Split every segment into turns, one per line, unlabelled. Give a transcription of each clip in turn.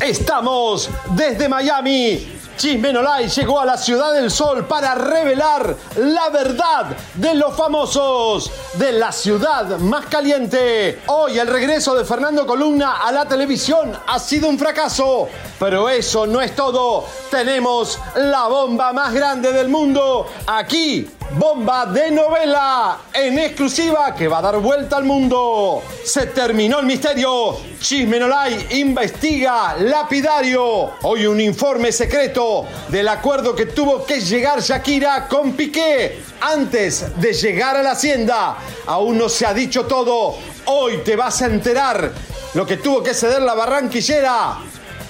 Estamos desde Miami. Chismenolay llegó a la Ciudad del Sol para revelar la verdad de los famosos de la ciudad más caliente. Hoy el regreso de Fernando Columna a la televisión ha sido un fracaso, pero eso no es todo. Tenemos la bomba más grande del mundo aquí Bomba de novela en exclusiva que va a dar vuelta al mundo. Se terminó el misterio. Chismenolay investiga lapidario. Hoy un informe secreto del acuerdo que tuvo que llegar Shakira con Piqué antes de llegar a la hacienda. Aún no se ha dicho todo. Hoy te vas a enterar lo que tuvo que ceder la barranquillera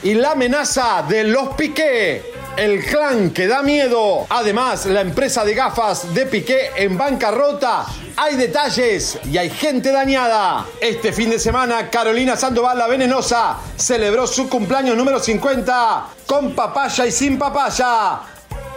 y la amenaza de los Piqué el clan que da miedo. Además, la empresa de gafas de Piqué en bancarrota. Hay detalles y hay gente dañada. Este fin de semana, Carolina Sandoval, la venenosa, celebró su cumpleaños número 50 con papaya y sin papaya.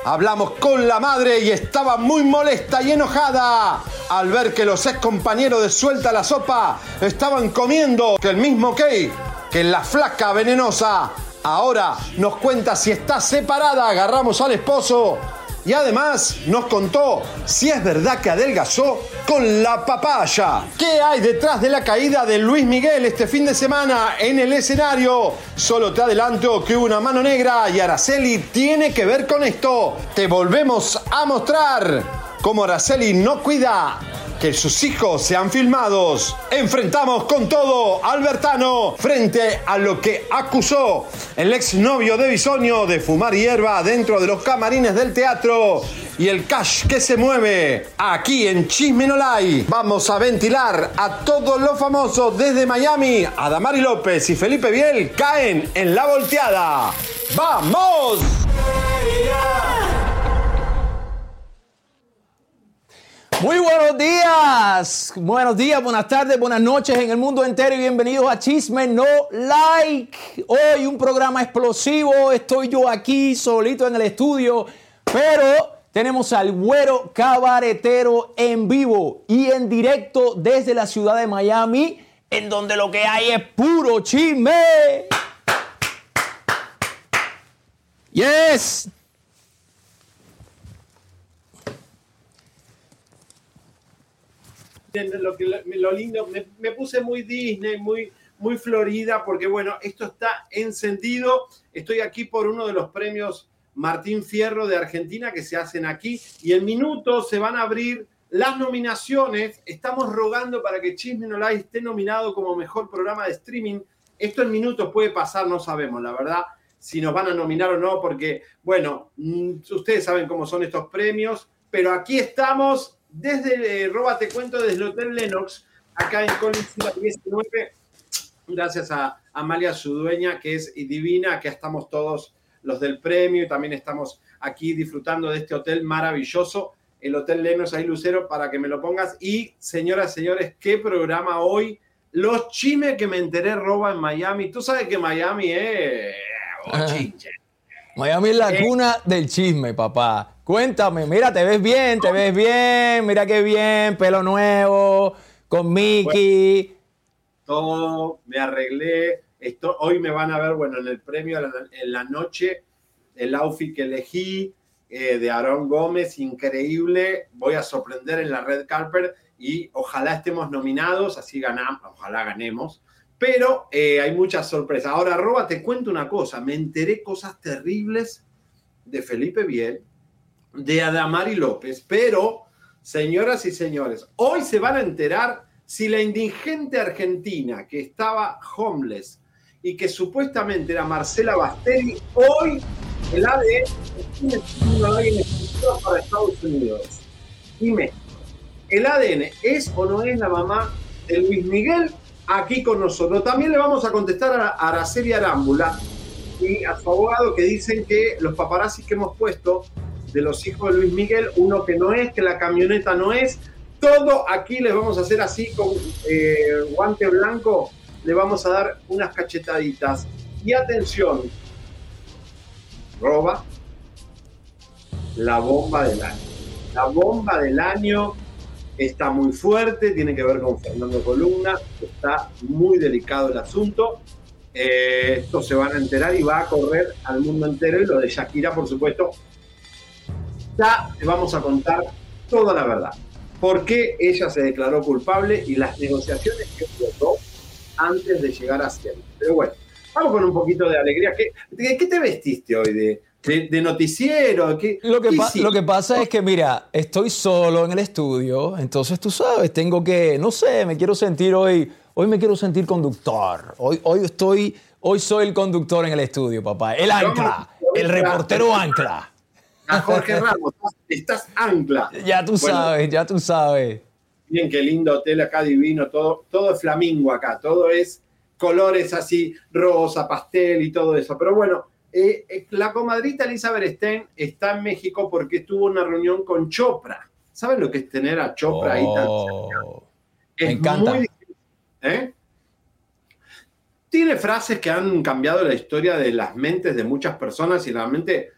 Hablamos con la madre y estaba muy molesta y enojada al ver que los ex compañeros de Suelta la Sopa estaban comiendo el mismo cake que la flaca venenosa Ahora nos cuenta si está separada, agarramos al esposo y además nos contó si es verdad que adelgazó con la papaya. ¿Qué hay detrás de la caída de Luis Miguel este fin de semana en el escenario? Solo te adelanto que hubo una mano negra y Araceli tiene que ver con esto. Te volvemos a mostrar cómo Araceli no cuida que sus hijos sean filmados. Enfrentamos con todo Albertano frente a lo que acusó el exnovio de Bisonio de fumar hierba dentro de los camarines del teatro y el cash que se mueve aquí en Chismenolay. Vamos a ventilar a todos los famosos desde Miami. Adamari López y Felipe Biel caen en la volteada. ¡Vamos!
Muy buenos días, buenos días, buenas tardes, buenas noches en el mundo entero y bienvenidos a Chisme No Like. Hoy un programa explosivo, estoy yo aquí solito en el estudio, pero tenemos al güero cabaretero en vivo y en directo desde la ciudad de Miami, en donde lo que hay es puro chisme. Yes,
lo, lindo, me, puse muy Disney, muy, muy Florida, porque bueno, esto está encendido. Estoy aquí por uno de los premios Martín Fierro de Argentina que se hacen aquí y en minutos se van a abrir las nominaciones. Estamos rogando para que Chisme No Live esté nominado como mejor programa de streaming. Esto en minutos puede pasar, no sabemos, la verdad, si nos van a nominar o no, porque, bueno, mm, ustedes saben cómo son estos premios, pero aquí estamos desde eh, Roba Te Cuento, desde el Hotel Lennox, acá en Collins 19. Gracias a Amalia, su dueña, que es divina. Aquí estamos todos los del premio y también estamos aquí disfrutando de este hotel maravilloso, el Hotel Lennox ahí Lucero, para que me lo pongas. Y señoras, señores, qué programa hoy. Los chimes que me enteré roba en Miami. Tú sabes que Miami es...
Miami es la eh, cuna del chisme, papá. Cuéntame, mira, te ves bien, te ves bien, mira qué bien, pelo nuevo, con Mickey.
todo, me arreglé. Esto, hoy me van a ver, bueno, en el premio en la noche, el outfit que elegí eh, de Aarón Gómez, increíble. Voy a sorprender en la red carpet
y ojalá estemos nominados, así ganamos, ojalá ganemos. Pero eh, hay muchas sorpresas. Ahora, Roba, te cuento una cosa. Me enteré cosas terribles de Felipe Biel, de Adamari López, pero, señoras y señores, hoy se van a enterar si la indigente argentina que estaba homeless y que supuestamente era Marcela Bastelli, hoy el ADN para Unidos. ¿El ADN es o no es la mamá de Luis Miguel? Aquí con nosotros. También le vamos a contestar a Araceli Arámbula y a su abogado que dicen que los paparazzis que hemos puesto de los hijos de Luis Miguel, uno que no es, que la camioneta no es, todo aquí les vamos a hacer así con eh, guante blanco, le vamos a dar unas cachetaditas. Y atención, roba la bomba del año. La bomba del año está muy fuerte, tiene que ver con Fernando Columna, está muy delicado el asunto. Eh, esto se van a enterar y va a correr al mundo entero y lo de Shakira, por supuesto, ya te vamos a contar toda la verdad. ¿Por qué ella se declaró culpable y las negociaciones que tuvo antes de llegar a ser? Pero bueno, vamos con un poquito de alegría. ¿Qué, qué te vestiste hoy? ¿De, de, noticiero?
lo, que lo que pasa es que, mira, estoy solo en el estudio, entonces tú sabes, tengo que, no sé, me quiero sentir hoy, hoy me quiero sentir conductor. Hoy, hoy estoy, hoy soy el conductor en el estudio, papá. El ancla, el reportero ancla.
Jorge Ramos, estás ancla.
Ya tú sabes, ya tú sabes.
Miren qué lindo hotel acá, divino, todo, todo es flamingo acá, todo es colores así, rosa, pastel y todo eso. Pero bueno, eh, eh, la comadrita Elizabeth Stein está en México porque tuvo una reunión con Chopra. ¿Saben lo que es tener a Chopra ahí tan
oh, Me encanta.
¿eh? Tiene frases que han cambiado la historia de las mentes de muchas personas y realmente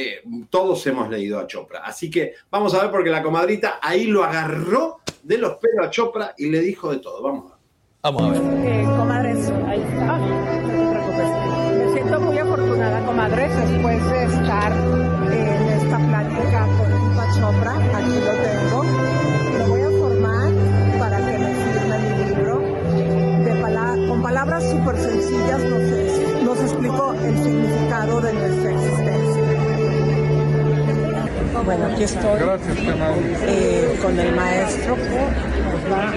eh, todos hemos leído a Chopra. Así que vamos a ver porque la comadrita ahí lo agarró de los pelos a Chopra y le dijo de todo. Vamos a ver.
Vamos a ver.
Eh, comadres, ahí está. Me siento muy afortunada, comadres, después de estar en esta plática con Lupa Chopra. Aquí lo tengo. Lo voy a formar para que me firme mi libro. De con palabras súper sencillas nos, nos explicó el significado de nuestra existencia. Bueno, aquí estoy eh, con el maestro nos va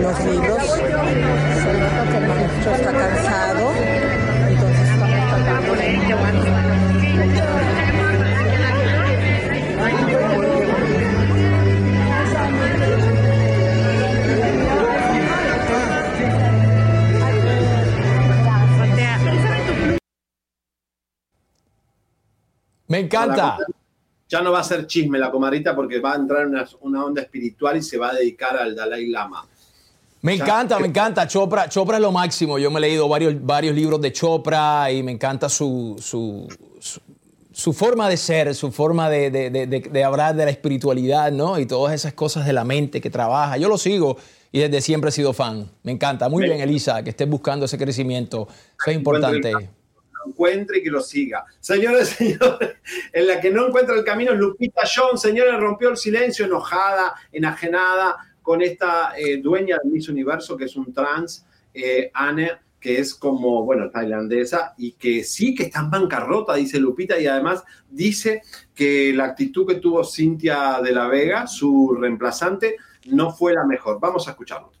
los libros. Se nota que el maestro está cansado, entonces estamos tratando de...
Me encanta.
Ya no va a ser chisme la comadrita porque va a entrar en una, onda espiritual y se va a dedicar al Dalai Lama.
Me encanta, me encanta. Chopra, Chopra es lo máximo. Yo me he leído varios, varios libros de Chopra y me encanta su, su, forma de ser, su forma de, hablar de la espiritualidad, ¿no? Y todas esas cosas de la mente que trabaja. Yo lo sigo y desde siempre he sido fan. Me encanta. Muy bien, Elisa, que estés buscando ese crecimiento. Eso es importante
encuentre y que lo siga. Señores, señores, en la que no encuentra el camino es Lupita John, señora, rompió el silencio, enojada, enajenada con esta eh, dueña del Miss Universo, que es un trans, eh, Anne, que es como, bueno, tailandesa, y que sí que está en bancarrota, dice Lupita, y además dice que la actitud que tuvo Cintia de la Vega, su reemplazante, no fue la mejor. Vamos a escucharlo.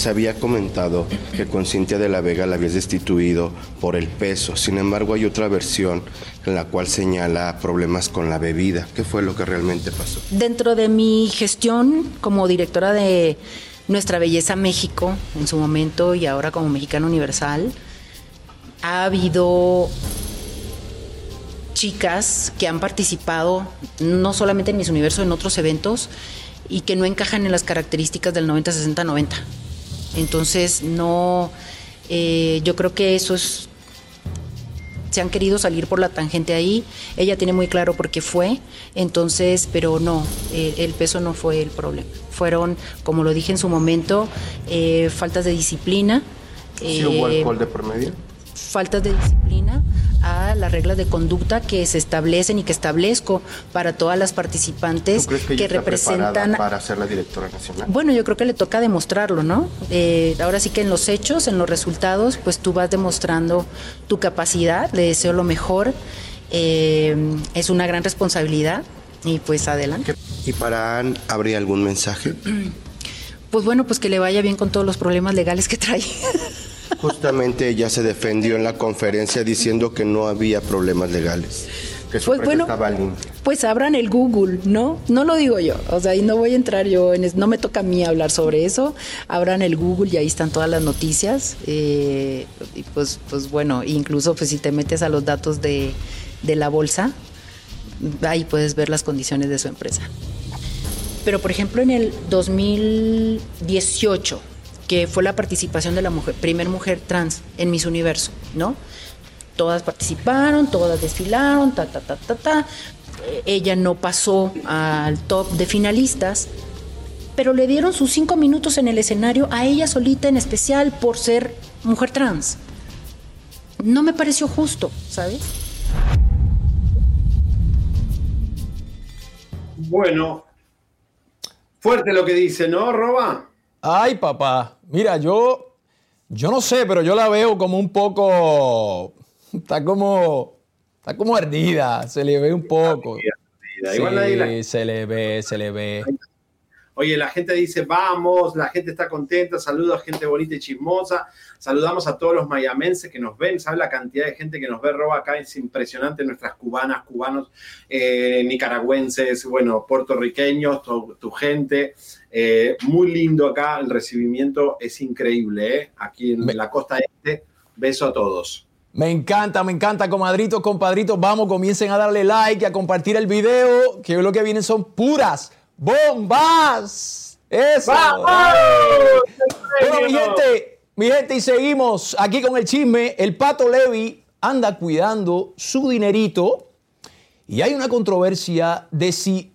Se había comentado que con Cintia de la Vega la habías destituido por el peso. Sin embargo, hay otra versión en la cual señala problemas con la bebida. ¿Qué fue lo que realmente pasó?
Dentro de mi gestión como directora de Nuestra Belleza México, en su momento y ahora como Mexicana Universal, ha habido chicas que han participado no solamente en Mis Universo, en otros eventos y que no encajan en las características del 90-60-90. Entonces, no, eh, yo creo que eso es, se han querido salir por la tangente ahí, ella tiene muy claro por qué fue, entonces, pero no, el peso no fue el problema, fueron, como lo dije en su momento, eh, faltas de disciplina.
¿Sí hubo eh, alcohol de promedio?
Faltas de disciplina todas las reglas de conducta que se establecen y que establezco para todas las participantes
¿Tú crees que, ella está
representan
para ser la directora nacional?
bueno, yo creo que le toca demostrarlo, ¿no? Eh, ahora sí que en los hechos, en los resultados, pues tú vas demostrando tu capacidad, le deseo lo mejor, eh, es una gran responsabilidad y pues adelante.
¿Y para Ann habría algún mensaje?
Pues bueno, pues que le vaya bien con todos los problemas legales que trae.
Justamente ella se defendió en la conferencia diciendo que no había problemas legales, que su
Pues bueno,
estaba limpia.
Pues abran el Google, ¿no? No lo digo yo, o sea, y no voy a entrar yo en es- no me toca a mí hablar sobre eso. Abran el Google y ahí están todas las noticias. eh, y pues, pues bueno, incluso pues si te metes a los datos de, de la bolsa, ahí puedes ver las condiciones de su empresa. Pero por ejemplo en el 2018, que fue la participación de la mujer, primer mujer trans en Miss Universo, ¿no? Todas participaron, todas desfilaron, ta, ta, ta, ta, ta. Eh, Ella no pasó al top de finalistas, pero le dieron sus cinco minutos en el escenario a ella solita en especial por ser mujer trans. No me pareció justo, ¿sabes?
Bueno, fuerte lo que dice, ¿no, Roba?
Ay, papá. Mira, yo, yo no sé, pero yo la veo como un poco, está como, está como ardida. Se le ve un poco.
Igual nadie la-
Sí, se le ve, se le ve.
Oye, la gente dice, vamos, la gente está contenta, saludos a gente bonita y chismosa, saludamos a todos los mayamenses que nos ven, ¿sabes la cantidad de gente que nos ve, Roba, acá? Es impresionante, nuestras cubanas, cubanos, eh, nicaragüenses, bueno, puertorriqueños, tu, tu gente, eh, muy lindo acá, el recibimiento es increíble, ¿eh? Aquí en
Me-
la costa este, beso a todos.
Me encanta, me encanta, comadritos, compadritos. Vamos, comiencen a darle like y a compartir el video, que lo que vienen son puras bombas. Eso. Bueno, mi gente, mi gente, y seguimos aquí con el chisme. El Pato Levi anda cuidando su dinerito y hay una controversia de si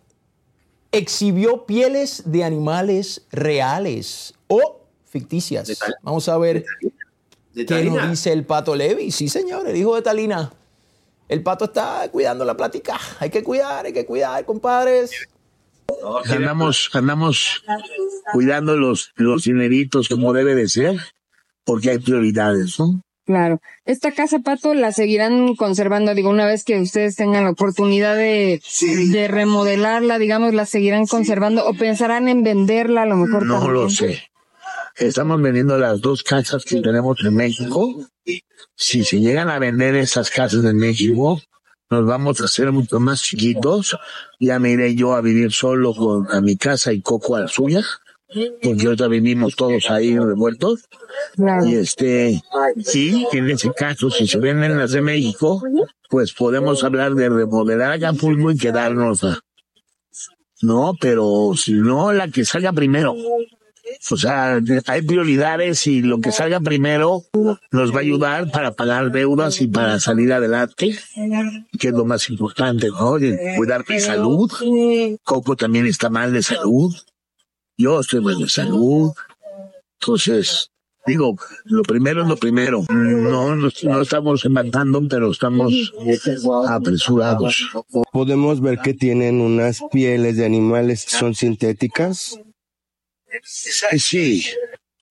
exhibió pieles de animales reales o ficticias. Vamos a ver
De
¿Qué nos dice el pato Levi? Sí, señor, el hijo de Talina. El pato está cuidando la plática. Hay que cuidar, hay que cuidar, compadres.
Andamos, andamos cuidando los, los dineritos como debe de ser, porque hay prioridades, ¿no?
Claro. Esta casa, Pato, la seguirán conservando, digo, una vez que ustedes tengan la oportunidad de, de remodelarla, digamos, la seguirán conservando o pensarán en venderla a lo mejor
No lo sé. Estamos vendiendo las dos casas que tenemos en México. Si se llegan a vender esas casas en México, nos vamos a hacer mucho más chiquitos. Ya me iré yo a vivir solo con, a mi casa y Coco a la suya, porque ahorita vivimos todos ahí revueltos.
Claro.
Y este, sí, en ese caso, si se venden las de México, pues podemos hablar de remodelar Acapulco y quedarnos. a- No, pero si no, la que salga primero. O sea, hay prioridades y lo que salga primero nos va a ayudar para pagar deudas y para salir adelante, que es lo más importante, ¿no? Y cuidar mi salud. Coco también está mal de salud. Yo estoy mal de salud. Entonces, digo, lo primero es lo primero. No, no, no estamos matando, pero estamos apresurados.
Podemos ver que tienen unas pieles de animales que son sintéticas.
Sí,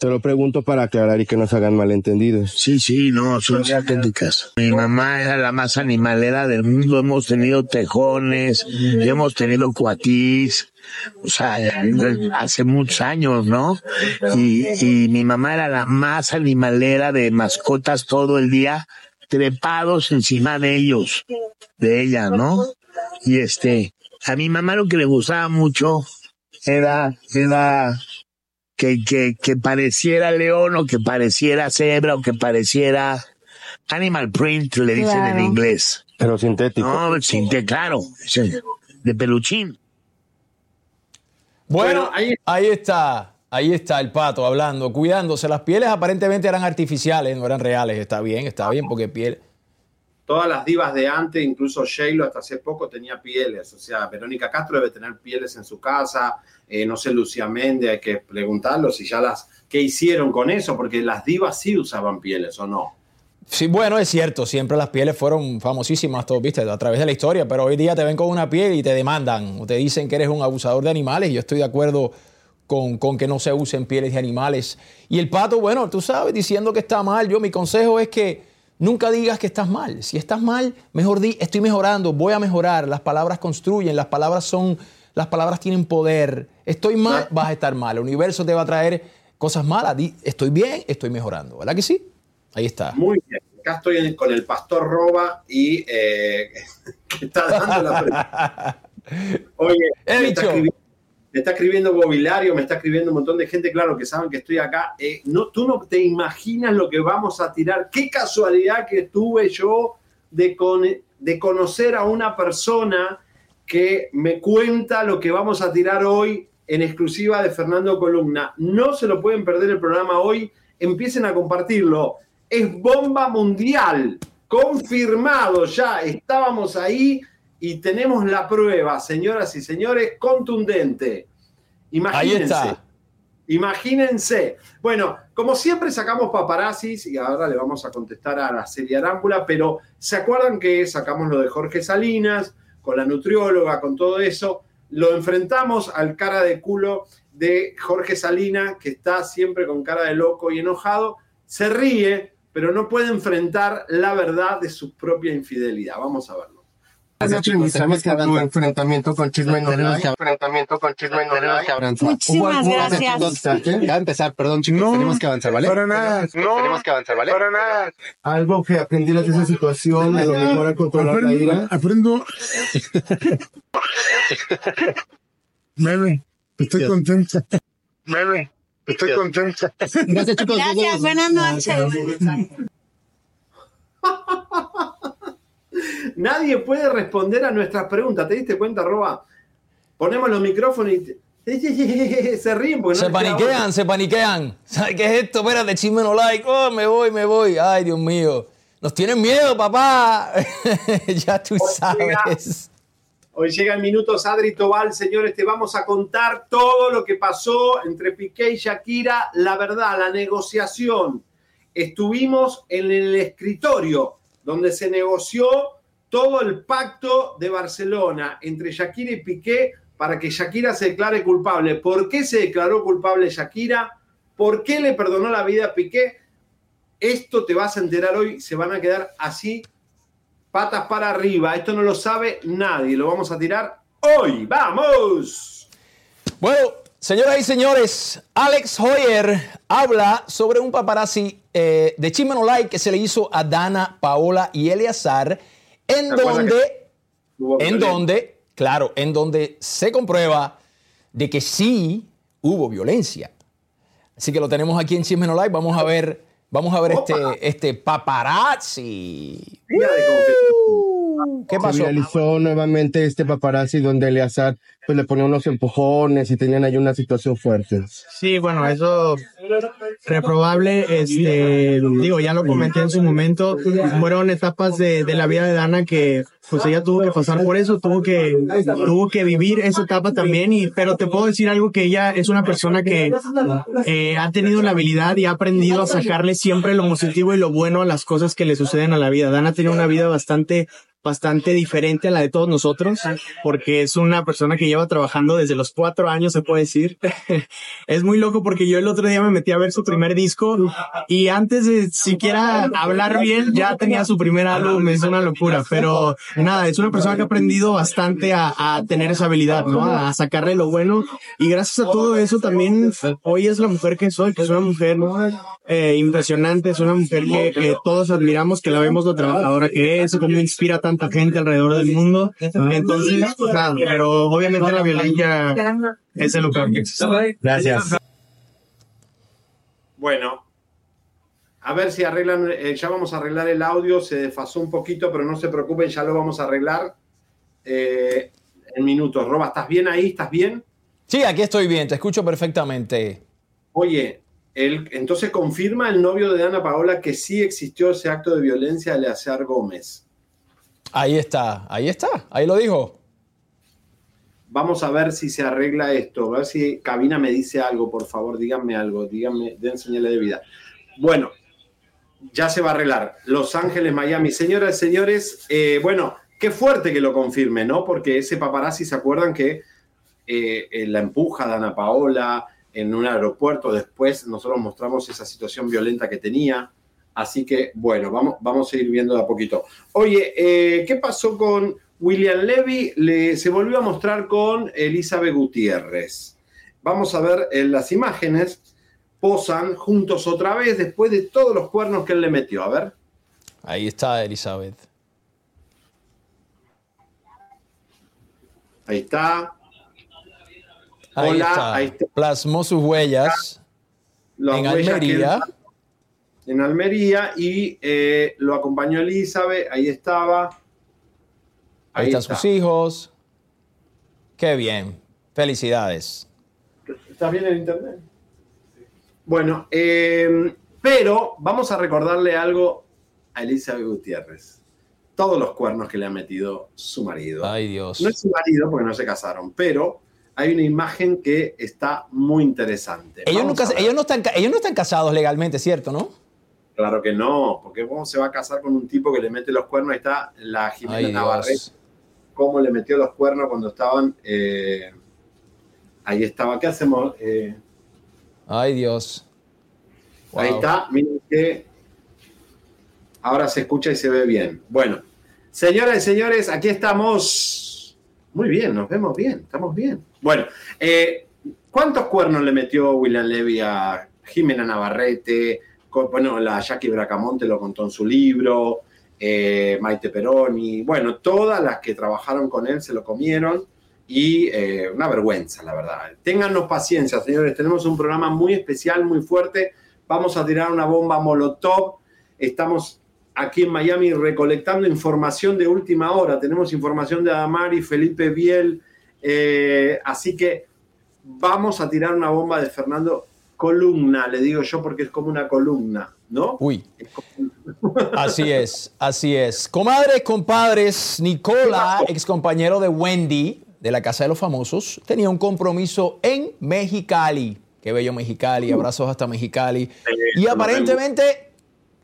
Te lo pregunto para aclarar y que no se hagan malentendidos.
Sí, sí, no, son auténticas. Mi mamá era la más animalera del mundo. Hemos tenido tejones, hemos tenido cuatís, o sea, hace muchos años, ¿no? Y, y mi mamá era la más animalera de mascotas todo el día, trepados encima de ellos, de ella, ¿no? Y este, a mi mamá lo que le gustaba mucho era, era que, que, que pareciera león o que pareciera cebra o que pareciera animal print, le dicen
Claro.
en inglés.
Pero sintético.
No, sintético, claro, de peluchín.
Bueno, ahí, está. Ahí está el pato hablando, cuidándose. Las pieles aparentemente eran artificiales, no eran reales. Está bien, está bien, porque piel.
Todas las divas de antes, incluso J-Lo hasta hace poco tenía pieles. O sea, Verónica Castro debe tener pieles en su casa. eh, no sé, Lucía Méndez, hay que preguntarlo si ya las. ¿Qué hicieron con eso? Porque las divas sí usaban pieles, ¿o no?
Sí, bueno, es cierto, siempre las pieles fueron famosísimas, todo, viste, a través de la historia, pero hoy día te ven con una piel y te demandan, o te dicen que eres un abusador de animales, y yo estoy de acuerdo con, con que no se usen pieles de animales. Y el pato, bueno, tú sabes, diciendo que está mal, yo mi consejo es que nunca digas que estás mal. Si estás mal, mejor di, estoy mejorando, voy a mejorar. Las palabras construyen, las palabras son, las palabras tienen poder. Estoy mal, vas a estar mal. El universo te va a traer cosas malas. Di, estoy bien, estoy mejorando. ¿Verdad que sí? Ahí está.
Muy bien. Acá estoy con el pastor Roba y eh, que está dando la pre- Oye, está, escribiendo, me está escribiendo Bobilario, me está escribiendo un montón de gente, claro, que saben que estoy acá. Eh, no, tú no te imaginas lo que vamos a tirar. Qué casualidad que tuve yo de, con- de conocer a una persona que me cuenta lo que vamos a tirar hoy en exclusiva de Fernando Columna. No se lo pueden perder el programa hoy. Empiecen a compartirlo. Es bomba mundial. Confirmado ya. Estábamos ahí y tenemos la prueba, señoras y señores, contundente. Imagínense.
Ahí está.
Imagínense. Bueno, como siempre sacamos paparazzis y ahora le vamos a contestar a la serie Arámbula, pero ¿se acuerdan que sacamos lo de Jorge Salinas, con la nutrióloga, con todo eso? Lo enfrentamos al cara de culo de Jorge Salinas, que está siempre con cara de loco y enojado. Se ríe, pero no puede enfrentar la verdad de su propia infidelidad. Vamos a verlo.
Sabes que tu enfrentamiento con Chisme no
Tenemos
Like,
que-
enfrentamiento con Chisme no
Tenemos que avanzar.
Algún momento-
Ya empezar, perdón chicos, tenemos que avanzar, ¿vale?
para nada.
Tenemos, tenemos que avanzar, ¿vale?
Para nada. Algo que aprendieras de esa situación, a lo mejor a controlar la ira.
Aprendo. Bebe, estoy contenta. Bebe, estoy contenta.
Gracias, chicos.
Gracias, buenas noches.
Nadie puede responder a nuestras preguntas. ¿Te diste cuenta, Roba? Ponemos los micrófonos y se ríen porque no
Se paniquean,
otra.
se paniquean. ¿Sabes qué es esto? Espérate, chisme no like. Oh, me voy, me voy. Ay, Dios mío. Nos tienen miedo, papá. ya tú sabes.
Hoy llega el minuto Adri Tobal, señores, te vamos a contar todo lo que pasó entre Piqué y Shakira, la verdad, la negociación. Estuvimos en el escritorio donde se negoció todo el pacto de Barcelona entre Shakira y Piqué para que Shakira se declare culpable. ¿Por qué se declaró culpable Shakira? ¿Por qué le perdonó la vida a Piqué? Esto te vas a enterar hoy, se van a quedar así patas para arriba. Esto no lo sabe nadie. Lo vamos a tirar hoy. ¡Vamos!
Bueno, señoras y señores, Alex Hoyer habla sobre un paparazzi eh, de Chisme No Like que se le hizo a Dana, Paola y Eleazar, en
¿Te acuerdas
donde, en donde, claro, en donde se comprueba de que sí hubo violencia. Así que lo tenemos aquí en Chisme No Like. Vamos a ver, vamos a ver este, este paparazzi. ¿Qué
Se
pasó?
viralizó nuevamente este paparazzi donde Eleazar pues le ponía unos empujones y tenían ahí una situación fuerte.
Sí, bueno, eso reprobable, este, digo, ya lo comenté en su momento, fueron etapas de, de la vida de Dana que pues ella tuvo que pasar por eso, tuvo que, tuvo que vivir esa etapa también, y, pero te puedo decir algo que ella es una persona que eh, ha tenido la habilidad y ha aprendido a sacarle siempre lo positivo y lo bueno a las cosas que le suceden a la vida. Dana tiene una vida bastante bastante diferente a la de todos nosotros, porque es una persona que lleva trabajando desde los cuatro años, se puede decir. es muy loco porque yo el otro día me metí a ver su primer disco y antes de siquiera hablar bien ya tenía su primer álbum, es una locura, pero nada, es una persona que ha aprendido bastante a, a tener esa habilidad, ¿no? A sacarle lo bueno y gracias a todo eso también hoy es la mujer que soy, que es una mujer eh, impresionante, es una mujer que, que todos admiramos, que la vemos lo trabajadora que es, cómo inspira a tanta gente alrededor del mundo. Entonces, pero obviamente la violencia es el lugar que existe. Gracias.
Bueno, a ver si arreglan, eh, ya vamos a arreglar el audio, se desfasó un poquito, pero no se preocupen, ya lo vamos a arreglar eh, en minutos. Roba, ¿estás bien ahí? ¿Estás bien?
Sí, aquí estoy bien, te escucho perfectamente.
Oye, el, entonces confirma el novio de Ana Paola que sí existió ese acto de violencia de Eleazar Gómez.
Ahí está, ahí está, ahí lo dijo.
Vamos a ver si se arregla esto, a ver si Cabina me dice algo, por favor, díganme algo, díganme, den señales de vida. Bueno, ya se va a arreglar. Los Ángeles, Miami. Señoras y señores, eh, bueno, qué fuerte que lo confirme, ¿no? Porque ese paparazzi, ¿se acuerdan que eh, la empuja de Ana Paola en un aeropuerto? Después nosotros mostramos esa situación violenta que tenía. Así que, bueno, vamos, vamos a ir viendo de a poquito. Oye, eh, ¿qué pasó con William Levy? Le, se volvió a mostrar con Elizabeth Gutiérrez. Vamos a ver en las imágenes. Posan juntos otra vez después de todos los cuernos que él le metió. A ver.
Ahí está Elizabeth.
Ahí está.
Ahí
Hola,
está.
ahí está.
Plasmó sus huellas
Las
en
huellas
Almería.
En Almería y eh, lo acompañó Elizabeth, ahí estaba.
Ahí, están sus hijos. Qué bien. Felicidades.
¿Estás bien en internet? Bueno, eh, pero vamos a recordarle algo a Elizabeth Gutiérrez. Todos los cuernos que le ha metido su marido.
Ay, Dios.
No es su marido porque no se casaron, pero hay una imagen que está muy interesante.
Ellos, nunca, ellos, no están, ellos no están casados legalmente, ¿cierto? ¿No?
Claro que no, porque cómo se va a casar con un tipo que le mete los cuernos. Ahí está la Jimena
Ay.
Navarrete, cómo le metió los cuernos cuando estaban. eh, ahí estaba. ¿Qué hacemos? Eh,
Ay, Dios.
Ahí está, miren que ahora se escucha y se ve bien. Bueno, señoras y señores, aquí estamos. Muy bien, nos vemos bien, estamos bien. Bueno, eh, ¿cuántos cuernos le metió William Levy a Jimena Navarrete? Bueno, la Jackie Bracamonte lo contó en su libro, eh, Maite Peroni, bueno, todas las que trabajaron con él se lo comieron y eh, una vergüenza, la verdad. Téngannos paciencia, señores, tenemos un programa muy especial, muy fuerte. Vamos a tirar una bomba Molotov. Estamos aquí en Miami recolectando información de última hora. Tenemos información de Adamari, Felipe Biel. eh, así que vamos a tirar una bomba de Fernando columna, le digo yo, porque es como una columna, ¿no?
Uy. Así es, así es. Comadres, compadres, Nicola, ex compañero de Wendy de la Casa de los Famosos, tenía un compromiso en Mexicali. Qué bello Mexicali, abrazos hasta Mexicali. Y aparentemente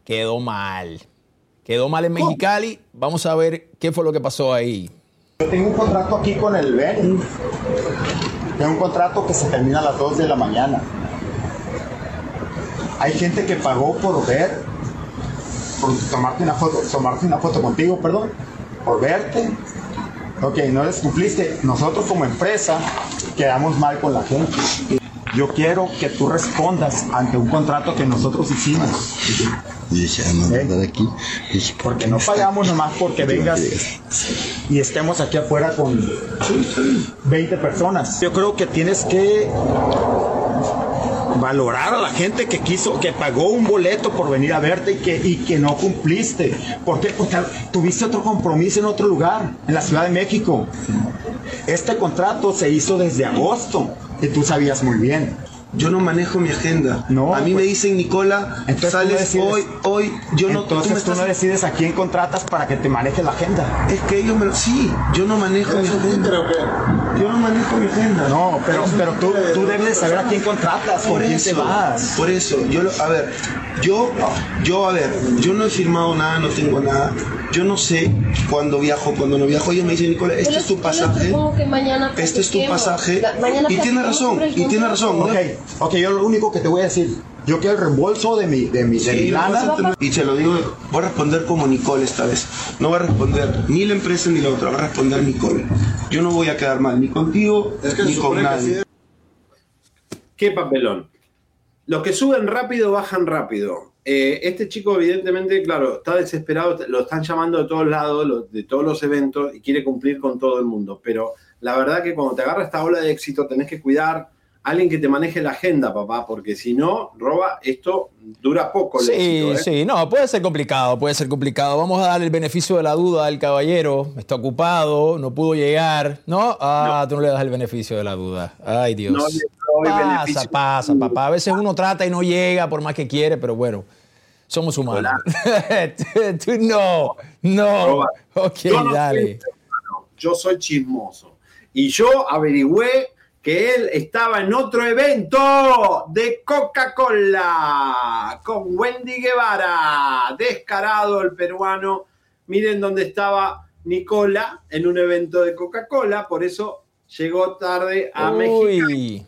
quedó mal. Quedó mal en Mexicali. Vamos a ver qué fue lo que pasó ahí.
Yo tengo un contrato aquí con el Ben. Tengo un contrato que se termina a las 2 de la mañana. Hay gente que pagó por ver, por tomarte una foto, tomarte una foto contigo, perdón, por verte. Ok, no les cumpliste. Nosotros como empresa quedamos mal con la gente. Yo quiero que tú respondas ante un contrato que nosotros hicimos. ¿Eh? Porque no pagamos nomás porque vengas y estemos aquí afuera con 20 personas. Yo creo que tienes que valorar a la gente que quiso, que pagó un boleto por venir a verte y que, y que no cumpliste. ¿Por qué? Porque tuviste otro compromiso en otro lugar, en la Ciudad de México. Este contrato se hizo desde agosto y tú sabías muy bien.
Yo no manejo mi agenda.
No,
a mí me
pues-
dicen, Nicola,
Entonces
sales
decides-
hoy, hoy, yo no,
Entonces
me
tú,
estás-
no decides a quién contratas para que te maneje la agenda.
Es que ellos me lo... Sí, yo no manejo mi agenda. Yo no manejo mi agenda.
No, pero, pero tú, tú debes de saber a quién contratas, con
Por
quién
eso,
te vas.
por eso, yo, lo- a ver, yo, yo, a ver, yo no he firmado nada, no tengo nada. Yo no sé cuando viajo, cuando no viajo, ellos me dicen, Nicola, este es tu pasaje, este es tu pasaje, y tiene razón, y tiene razón.
Ok, ok, yo lo único que te voy a decir, yo quiero el reembolso de mi, de mi, de mi
Sí,
lana.
Y te lo digo, voy a responder como Nicole esta vez. No va a responder ni la empresa ni la otra, va a responder Nicole. Yo no voy a quedar mal ni contigo ni con nadie.
Qué papelón. Los que suben rápido bajan rápido. Eh, este chico, evidentemente, claro, está desesperado, lo están llamando de todos lados, de todos los eventos, y quiere cumplir con todo el mundo. Pero la verdad que cuando te agarra esta ola de éxito, tenés que cuidar a alguien que te maneje la agenda, papá, porque si no, roba, esto dura poco el
Sí,
éxito. ¿eh?
sí, no, puede ser complicado, puede ser complicado. Vamos a darle el beneficio de la duda al caballero. Está ocupado, no pudo llegar. ¿No? Ah, tú no le das el beneficio de la duda. Ay, Dios.
No le doy
pasa, pasa, papá. A veces uno trata y no llega por más que quiere, pero bueno, somos humanos. Tú no, no. Ok,
Yo no
dale.
soy yo soy chismoso. Y yo averigüé que él estaba en otro evento de Coca-Cola con Wendy Guevara. Descarado el peruano. Miren dónde estaba Nicola en un evento de Coca-Cola. Por eso llegó tarde a México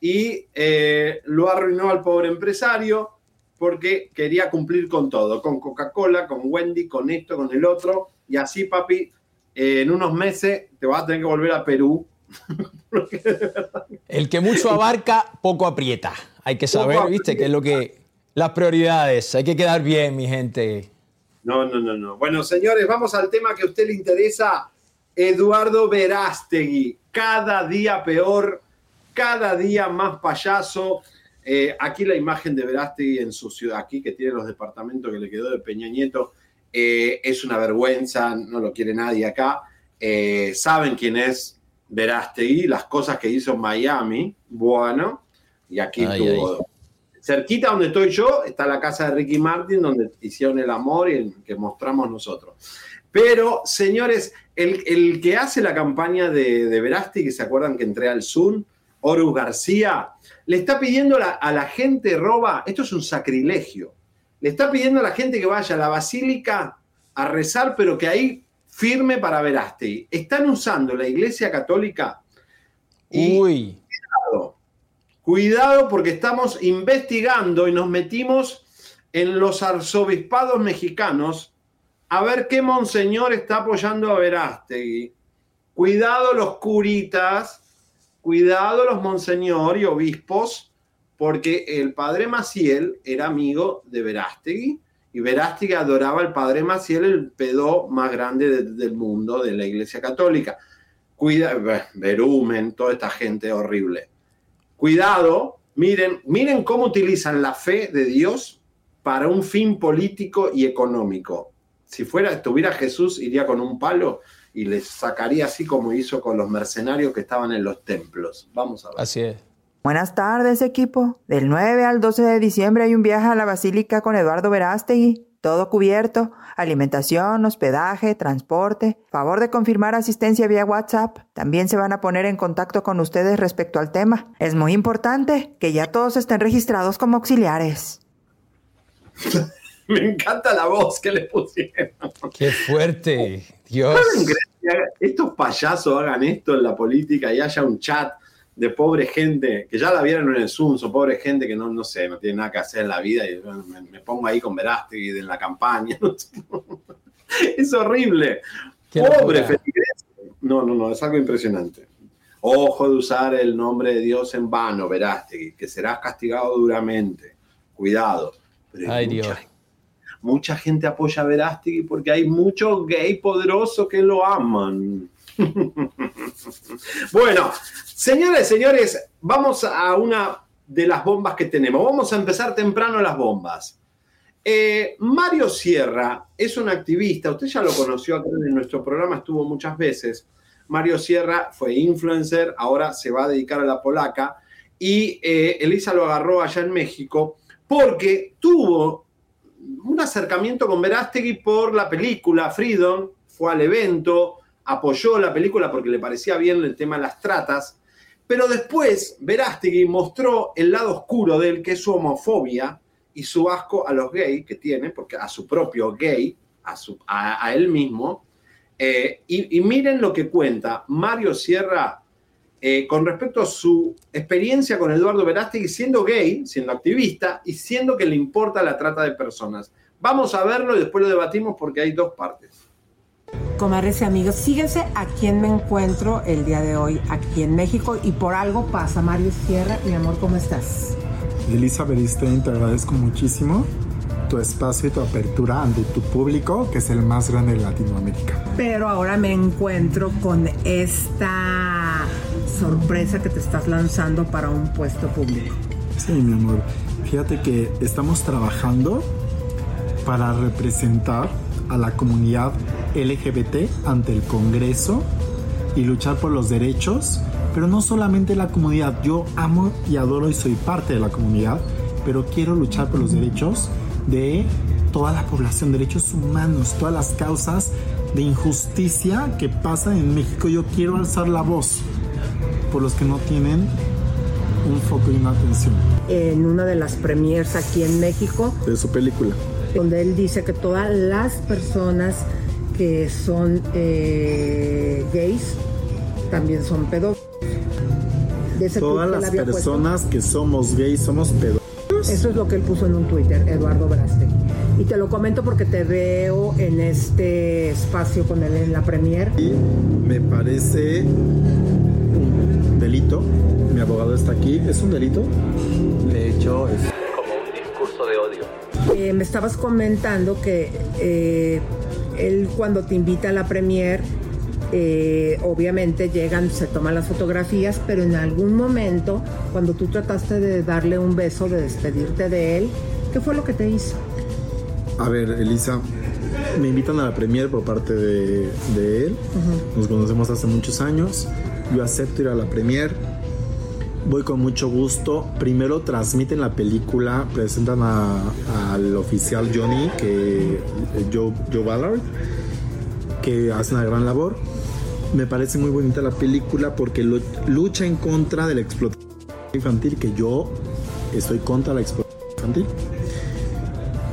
y eh, lo arruinó al pobre empresario porque quería cumplir con todo, con Coca-Cola, con Wendy, con esto, con el otro, y así, papi, eh, en unos meses te vas a tener que volver a Perú.
el que mucho abarca, poco aprieta. Hay que saber,
Poco
¿viste? Que es lo que. Las prioridades. Hay que quedar bien, mi gente.
No, no, no, no. Bueno, señores, vamos al tema que a usted le interesa. Eduardo Verástegui, cada día peor, cada día más payaso. Eh, aquí la imagen de Verástegui en su ciudad, aquí que tiene los departamentos que le quedó de Peña Nieto, eh, es una vergüenza, no lo quiere nadie acá. Eh, Saben quién es Verástegui, las cosas que hizo en Miami, bueno, y aquí
Ay,
tuvo cerquita donde estoy yo está la casa de Ricky Martin, donde hicieron el amor y el que mostramos nosotros. Pero, señores, el, el que hace la campaña de, de Verasti, que se acuerdan que entré al Zoom, Horus García, le está pidiendo a la, a la gente roba, esto es un sacrilegio, le está pidiendo a la gente que vaya a la basílica a rezar, pero que ahí firme para Verasti. Están usando la iglesia católica y
Uy.
cuidado, cuidado porque estamos investigando y nos metimos en los arzobispados mexicanos a ver qué monseñor está apoyando a Verástegui. Cuidado los curitas, cuidado los monseñor y obispos, porque el padre Maciel era amigo de Verástegui y Verástegui adoraba al padre Maciel, el pedo más grande de- del mundo de la iglesia católica. Cuida, Verumen, toda esta gente horrible. Cuidado, miren, miren cómo utilizan la fe de Dios para un fin político y económico. Si fuera, estuviera Jesús, iría con un palo y les sacaría así como hizo con los mercenarios que estaban en los templos. Vamos a ver.
Así es.
Buenas tardes, equipo. Del 9 al 12 de diciembre hay un viaje a la Basílica con Eduardo Verástegui. Todo cubierto. Alimentación, hospedaje, transporte. Favor de confirmar asistencia vía WhatsApp. También se van a poner en contacto con ustedes respecto al tema. Es muy importante que ya todos estén registrados como auxiliares.
Me encanta la voz que le pusieron.
Qué fuerte. Dios.
¿Pueden creer que haga- estos payasos hagan esto en la política y haya un chat de pobre gente, que ya la vieron en el Zoom, son pobre gente que no, no sé, no tiene nada que hacer en la vida y me, me pongo ahí con Verástegui en la campaña. es horrible.
Qué
pobre
locura.
feligreses. No, no, no, es algo impresionante. Ojo de usar el nombre de Dios en vano, Verástegui, que serás castigado duramente. Cuidado. Pero
Ay, Dios.
Mucha gente apoya a Verástegui porque hay muchos gay poderosos que lo aman. bueno, señores, señores, vamos a una de las bombas que tenemos. Vamos a empezar temprano las bombas. Eh, Mario Sierra es un activista, usted ya lo conoció acá en nuestro programa, estuvo muchas veces. Mario Sierra fue influencer, ahora se va a dedicar a la polaca y eh, Elisa lo agarró allá en México porque tuvo un acercamiento con Verástegui por la película Freedom, fue al evento, apoyó la película porque le parecía bien el tema de las tratas, pero después Verástegui mostró el lado oscuro de él, que es su homofobia y su asco a los gays que tiene, porque a su propio gay, a, su, a, él mismo. Eh, y miren lo que cuenta Mario Sierra eh, con respecto a su experiencia con Eduardo Verástegui siendo gay, siendo activista y siendo que le importa la trata de personas. Vamos a verlo y después lo debatimos porque hay dos partes.
Comadres y amigos, fíjense a quién me encuentro el día de hoy aquí en México y por algo pasa. Mario Sierra, mi amor, ¿cómo estás?
Elisa Beristain, te agradezco muchísimo tu espacio y tu apertura ante tu público, que es el más grande de Latinoamérica.
Pero ahora me encuentro con esta sorpresa que te estás lanzando para un puesto público.
Sí, mi amor. Fíjate que estamos trabajando para representar a la comunidad LGBT ante el Congreso y luchar por los derechos, pero no solamente la comunidad. Yo amo y adoro y soy parte de la comunidad, pero quiero luchar por los derechos de toda la población, derechos humanos, todas las causas de injusticia que pasan en México. Yo quiero alzar la voz por los que no tienen un foco y una atención.
En una de las premiers aquí en México,
De su película.
donde él dice que todas las personas que son eh, gays también son pedófilos. De ese
Todas las
puesto.
personas que somos gays somos pedos.
Eso es lo que él puso en un Twitter, Eduardo Verástegui. Y te lo comento porque te veo en este espacio con él en la premier.
Me parece un delito. Mi abogado está aquí. ¿Es un delito? De hecho, es
como un discurso de odio.
Eh, me estabas comentando que eh, él cuando te invita a la premier, eh, obviamente llegan, se toman las fotografías, pero en algún momento, cuando tú trataste de darle un beso, de despedirte de él, ¿qué fue lo que te hizo?
A ver, Elisa, me invitan a la premier por parte de, de él. Nos conocemos hace muchos años. Yo acepto ir a la premier. Voy con mucho gusto. Primero transmiten la película, presentan a- al oficial Johnny, que Joe, Joe Ballard, que hace una gran labor. Me parece muy bonita la película porque lu- lucha en contra de la explotación infantil, que yo estoy contra la explotación infantil.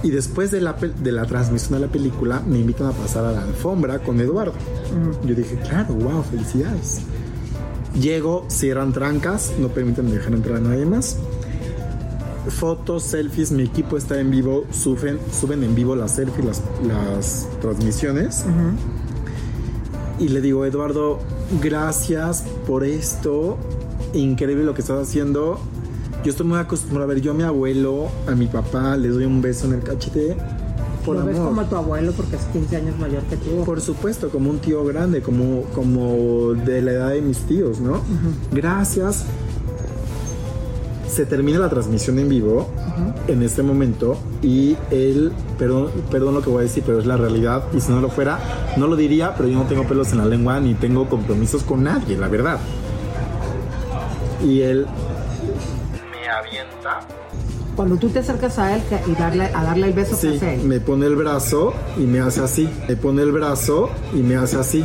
Y después de la, pel- de la transmisión de la película, me invitan a pasar a la alfombra con Eduardo. Yo dije, claro, wow, felicidades. Llego, cierran trancas, no permiten dejar entrar a nadie más. Fotos, selfies, mi equipo está en vivo, suben, suben en vivo las selfies, las, las transmisiones. Y le digo, Eduardo, gracias por esto. Increíble lo que estás haciendo. Yo estoy muy acostumbrado a ver, yo a mi abuelo, a mi papá, le doy un beso en el cachete. Por
lo ves
amor.
como a tu abuelo porque es 15 años mayor que tú.
Por supuesto, como un tío grande, como, como de la edad de mis tíos, ¿no? Gracias. Se termina la transmisión en vivo en este momento y él, perdón, perdón lo que voy a decir, pero es la realidad y si no lo fuera, no lo diría, pero yo no tengo pelos en la lengua ni tengo compromisos con nadie, la verdad. Y él me avienta
Cuando tú te acercas a él que- y darle, a darle el beso, ¿qué
Sí,
hace él?
me pone el brazo y me hace así. Me pone el brazo y me hace así.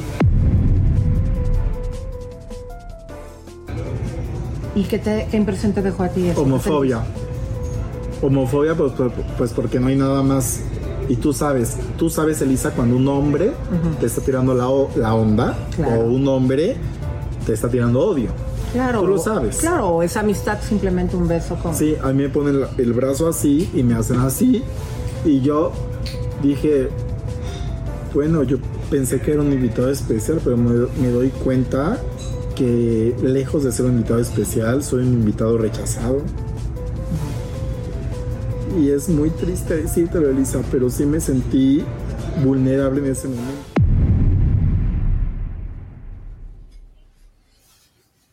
¿Y qué, te, qué impresión te dejó a ti eso?
Homofobia. Homofobia, pues, pues, pues porque no hay nada más. Y tú sabes, tú sabes, Elisa, cuando un hombre te está tirando la, onda
Claro.
o un hombre te está tirando odio.
Claro.
Tú lo sabes.
Claro, es amistad, simplemente un beso con...
Sí, a mí me ponen el brazo así y me hacen así. Y yo dije, bueno, yo pensé que era un invitado especial, pero me, me doy cuenta que lejos de ser un invitado especial, soy un invitado rechazado. Y es muy triste decírtelo, Elisa, pero sí me sentí vulnerable en ese momento.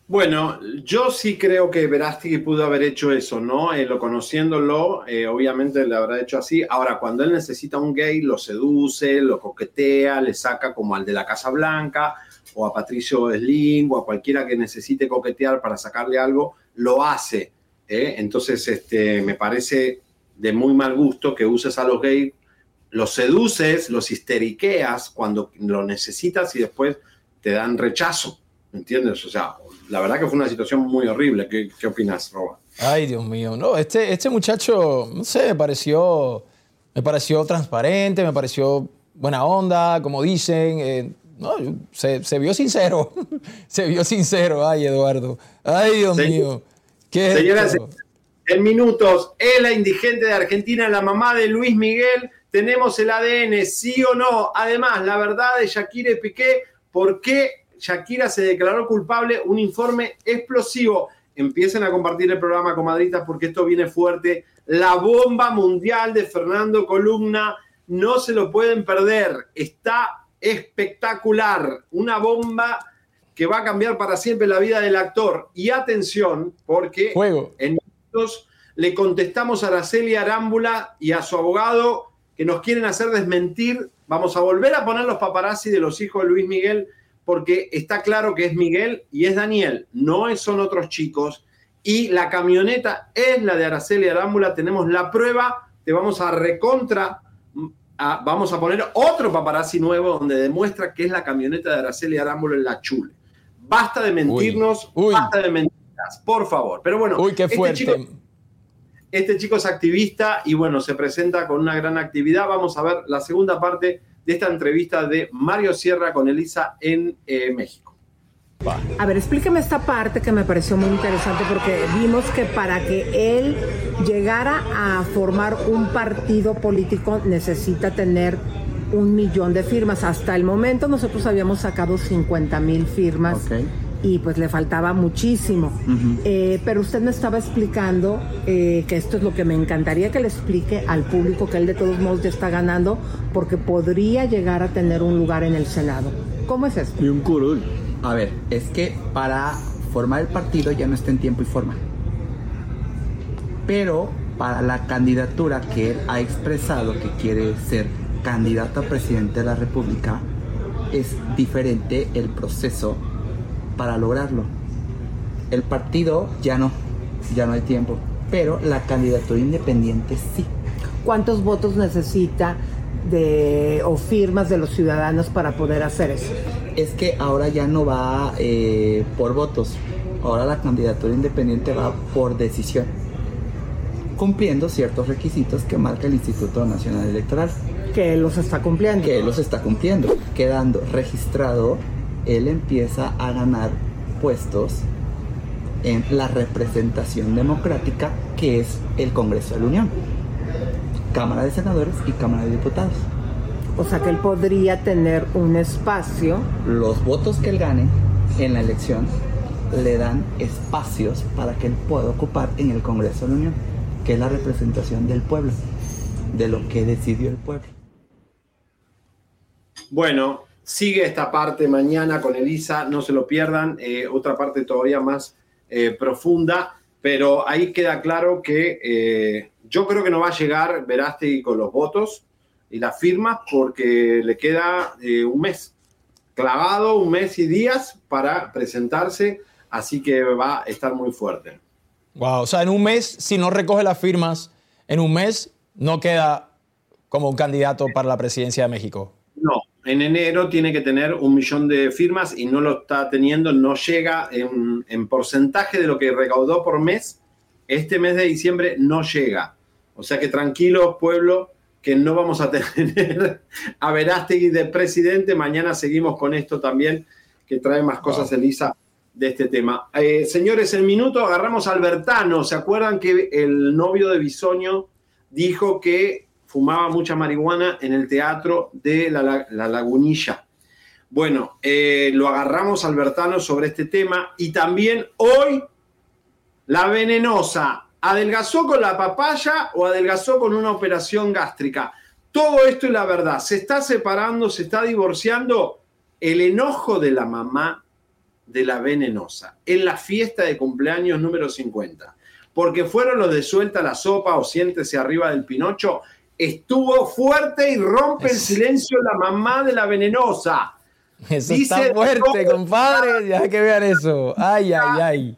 Bueno, yo sí creo que Verástegui pudo haber hecho eso, ¿no? Eh, lo conociéndolo, eh, obviamente le habrá hecho así. Ahora, cuando él necesita un gay, lo seduce, lo coquetea, le saca como al de la Casa Blanca o a Patricio Sling o a cualquiera que necesite coquetear para sacarle algo, lo hace. ¿eh? Entonces, este, me parece de muy mal gusto que uses a los gays, los seduces, los histeriqueas cuando lo necesitas y después te dan rechazo. ¿Me entiendes? O sea, la verdad que fue una situación muy horrible. ¿Qué, opinas, Roba?
Ay, Dios mío. No, este, este muchacho, no sé, me pareció, me pareció transparente, me pareció buena onda, como dicen. eh, no, se, se vio sincero. se vio sincero. Ay, Eduardo. Ay, Dios
Señor-
mío. ¿Qué
Señoras, en minutos, es la indigente de Argentina, la mamá de Luis Miguel. Tenemos el ADN, sí o no. Además, la verdad de Shakira y Piqué, ¿por qué Shakira se declaró culpable? Un informe explosivo. Empiecen a compartir el programa, comadritas, porque esto viene fuerte. La bomba mundial de Fernando Columna, no se lo pueden perder. Está espectacular. Una bomba que va a cambiar para siempre la vida del actor. Y atención, porque en minutos le contestamos a Araceli Arámbula y a su abogado que nos quieren hacer desmentir. Vamos a volver a poner los paparazzi de los hijos de Luis Miguel, porque está claro que es Miguel y es Daniel, no son otros chicos. Y la camioneta es la de Araceli Arámbula, tenemos la prueba, te vamos a recontra, a- vamos a poner otro paparazzi nuevo donde demuestra que es la camioneta de Araceli Arámbula en la chule. Basta de mentirnos, basta de mentiras, por favor. Pero bueno,
Uy, qué
este chico- este chico es activista y bueno, se presenta con una gran actividad. Vamos a ver la segunda parte de esta entrevista de Mario Sierra con Elisa en eh, México.
A ver, explíqueme esta parte que me pareció muy interesante porque vimos que para que él llegara a formar un partido político necesita tener un millón de firmas. Hasta el momento nosotros habíamos sacado 50 mil firmas y pues le faltaba muchísimo. Eh, pero usted me estaba explicando eh, que esto es lo que me encantaría que le explique al público, que él de todos modos ya está ganando porque podría llegar a tener un lugar en el Senado. ¿Cómo es esto?
Y un curul. A ver, es que para formar el partido ya no está en tiempo y forma. Pero para la candidatura que él ha expresado que quiere ser candidato a presidente de la República, es diferente el proceso para lograrlo. El partido ya no, ya no hay tiempo. Pero la candidatura independiente sí.
¿Cuántos votos necesita de o firmas de los ciudadanos para poder hacer eso?
Es que ahora ya no va eh, por votos. Ahora la candidatura independiente va por decisión. Cumpliendo ciertos requisitos que marca el Instituto Nacional Electoral.
Que él los está cumpliendo.
Que él los está cumpliendo. Quedando registrado, él empieza a ganar puestos en la representación democrática que es el Congreso de la Unión. Cámara de Senadores y Cámara de Diputados.
O sea que él podría tener un espacio.
Los votos que él gane en la elección le dan espacios para que él pueda ocupar en el Congreso de la Unión, que es la representación del pueblo, de lo que decidió el pueblo.
Bueno, sigue esta parte mañana con Elisa, no se lo pierdan, eh, otra parte todavía más eh, profunda, pero ahí queda claro que eh, yo creo que no va a llegar Verástegui con los votos y las firmas porque le queda eh, un mes clavado, un mes y días para presentarse, así que va a estar muy fuerte.
Wow, o sea, en un mes, si no recoge las firmas, en un mes no queda como un candidato para la presidencia de México.
No, en enero tiene que tener un millón de firmas y no lo está teniendo, no llega en, en porcentaje de lo que recaudó por mes. Este mes de diciembre no llega. O sea que tranquilos, pueblo, que no vamos a tener a Verástegui de presidente. Mañana seguimos con esto también, que trae más cosas, Elisa, de este tema. Eh, señores, en minuto agarramos a Albertano. ¿Se acuerdan que el novio de Bisoño dijo que fumaba mucha marihuana en el teatro de La, La- La Lagunilla? Bueno, eh, lo agarramos a Albertano sobre este tema y también hoy la venenosa, ¿adelgazó con la papaya o adelgazó con una operación gástrica? Todo esto es la verdad. Se está separando, se está divorciando el enojo de la mamá de la venenosa en la fiesta de cumpleaños número 50. Porque fueron los de suelta la sopa o siéntese arriba del Pinocho. Estuvo fuerte y rompe el silencio la mamá de la venenosa.
Eso
Dice
está fuerte, compadre. Ya que vean eso. Ay, ay, ay.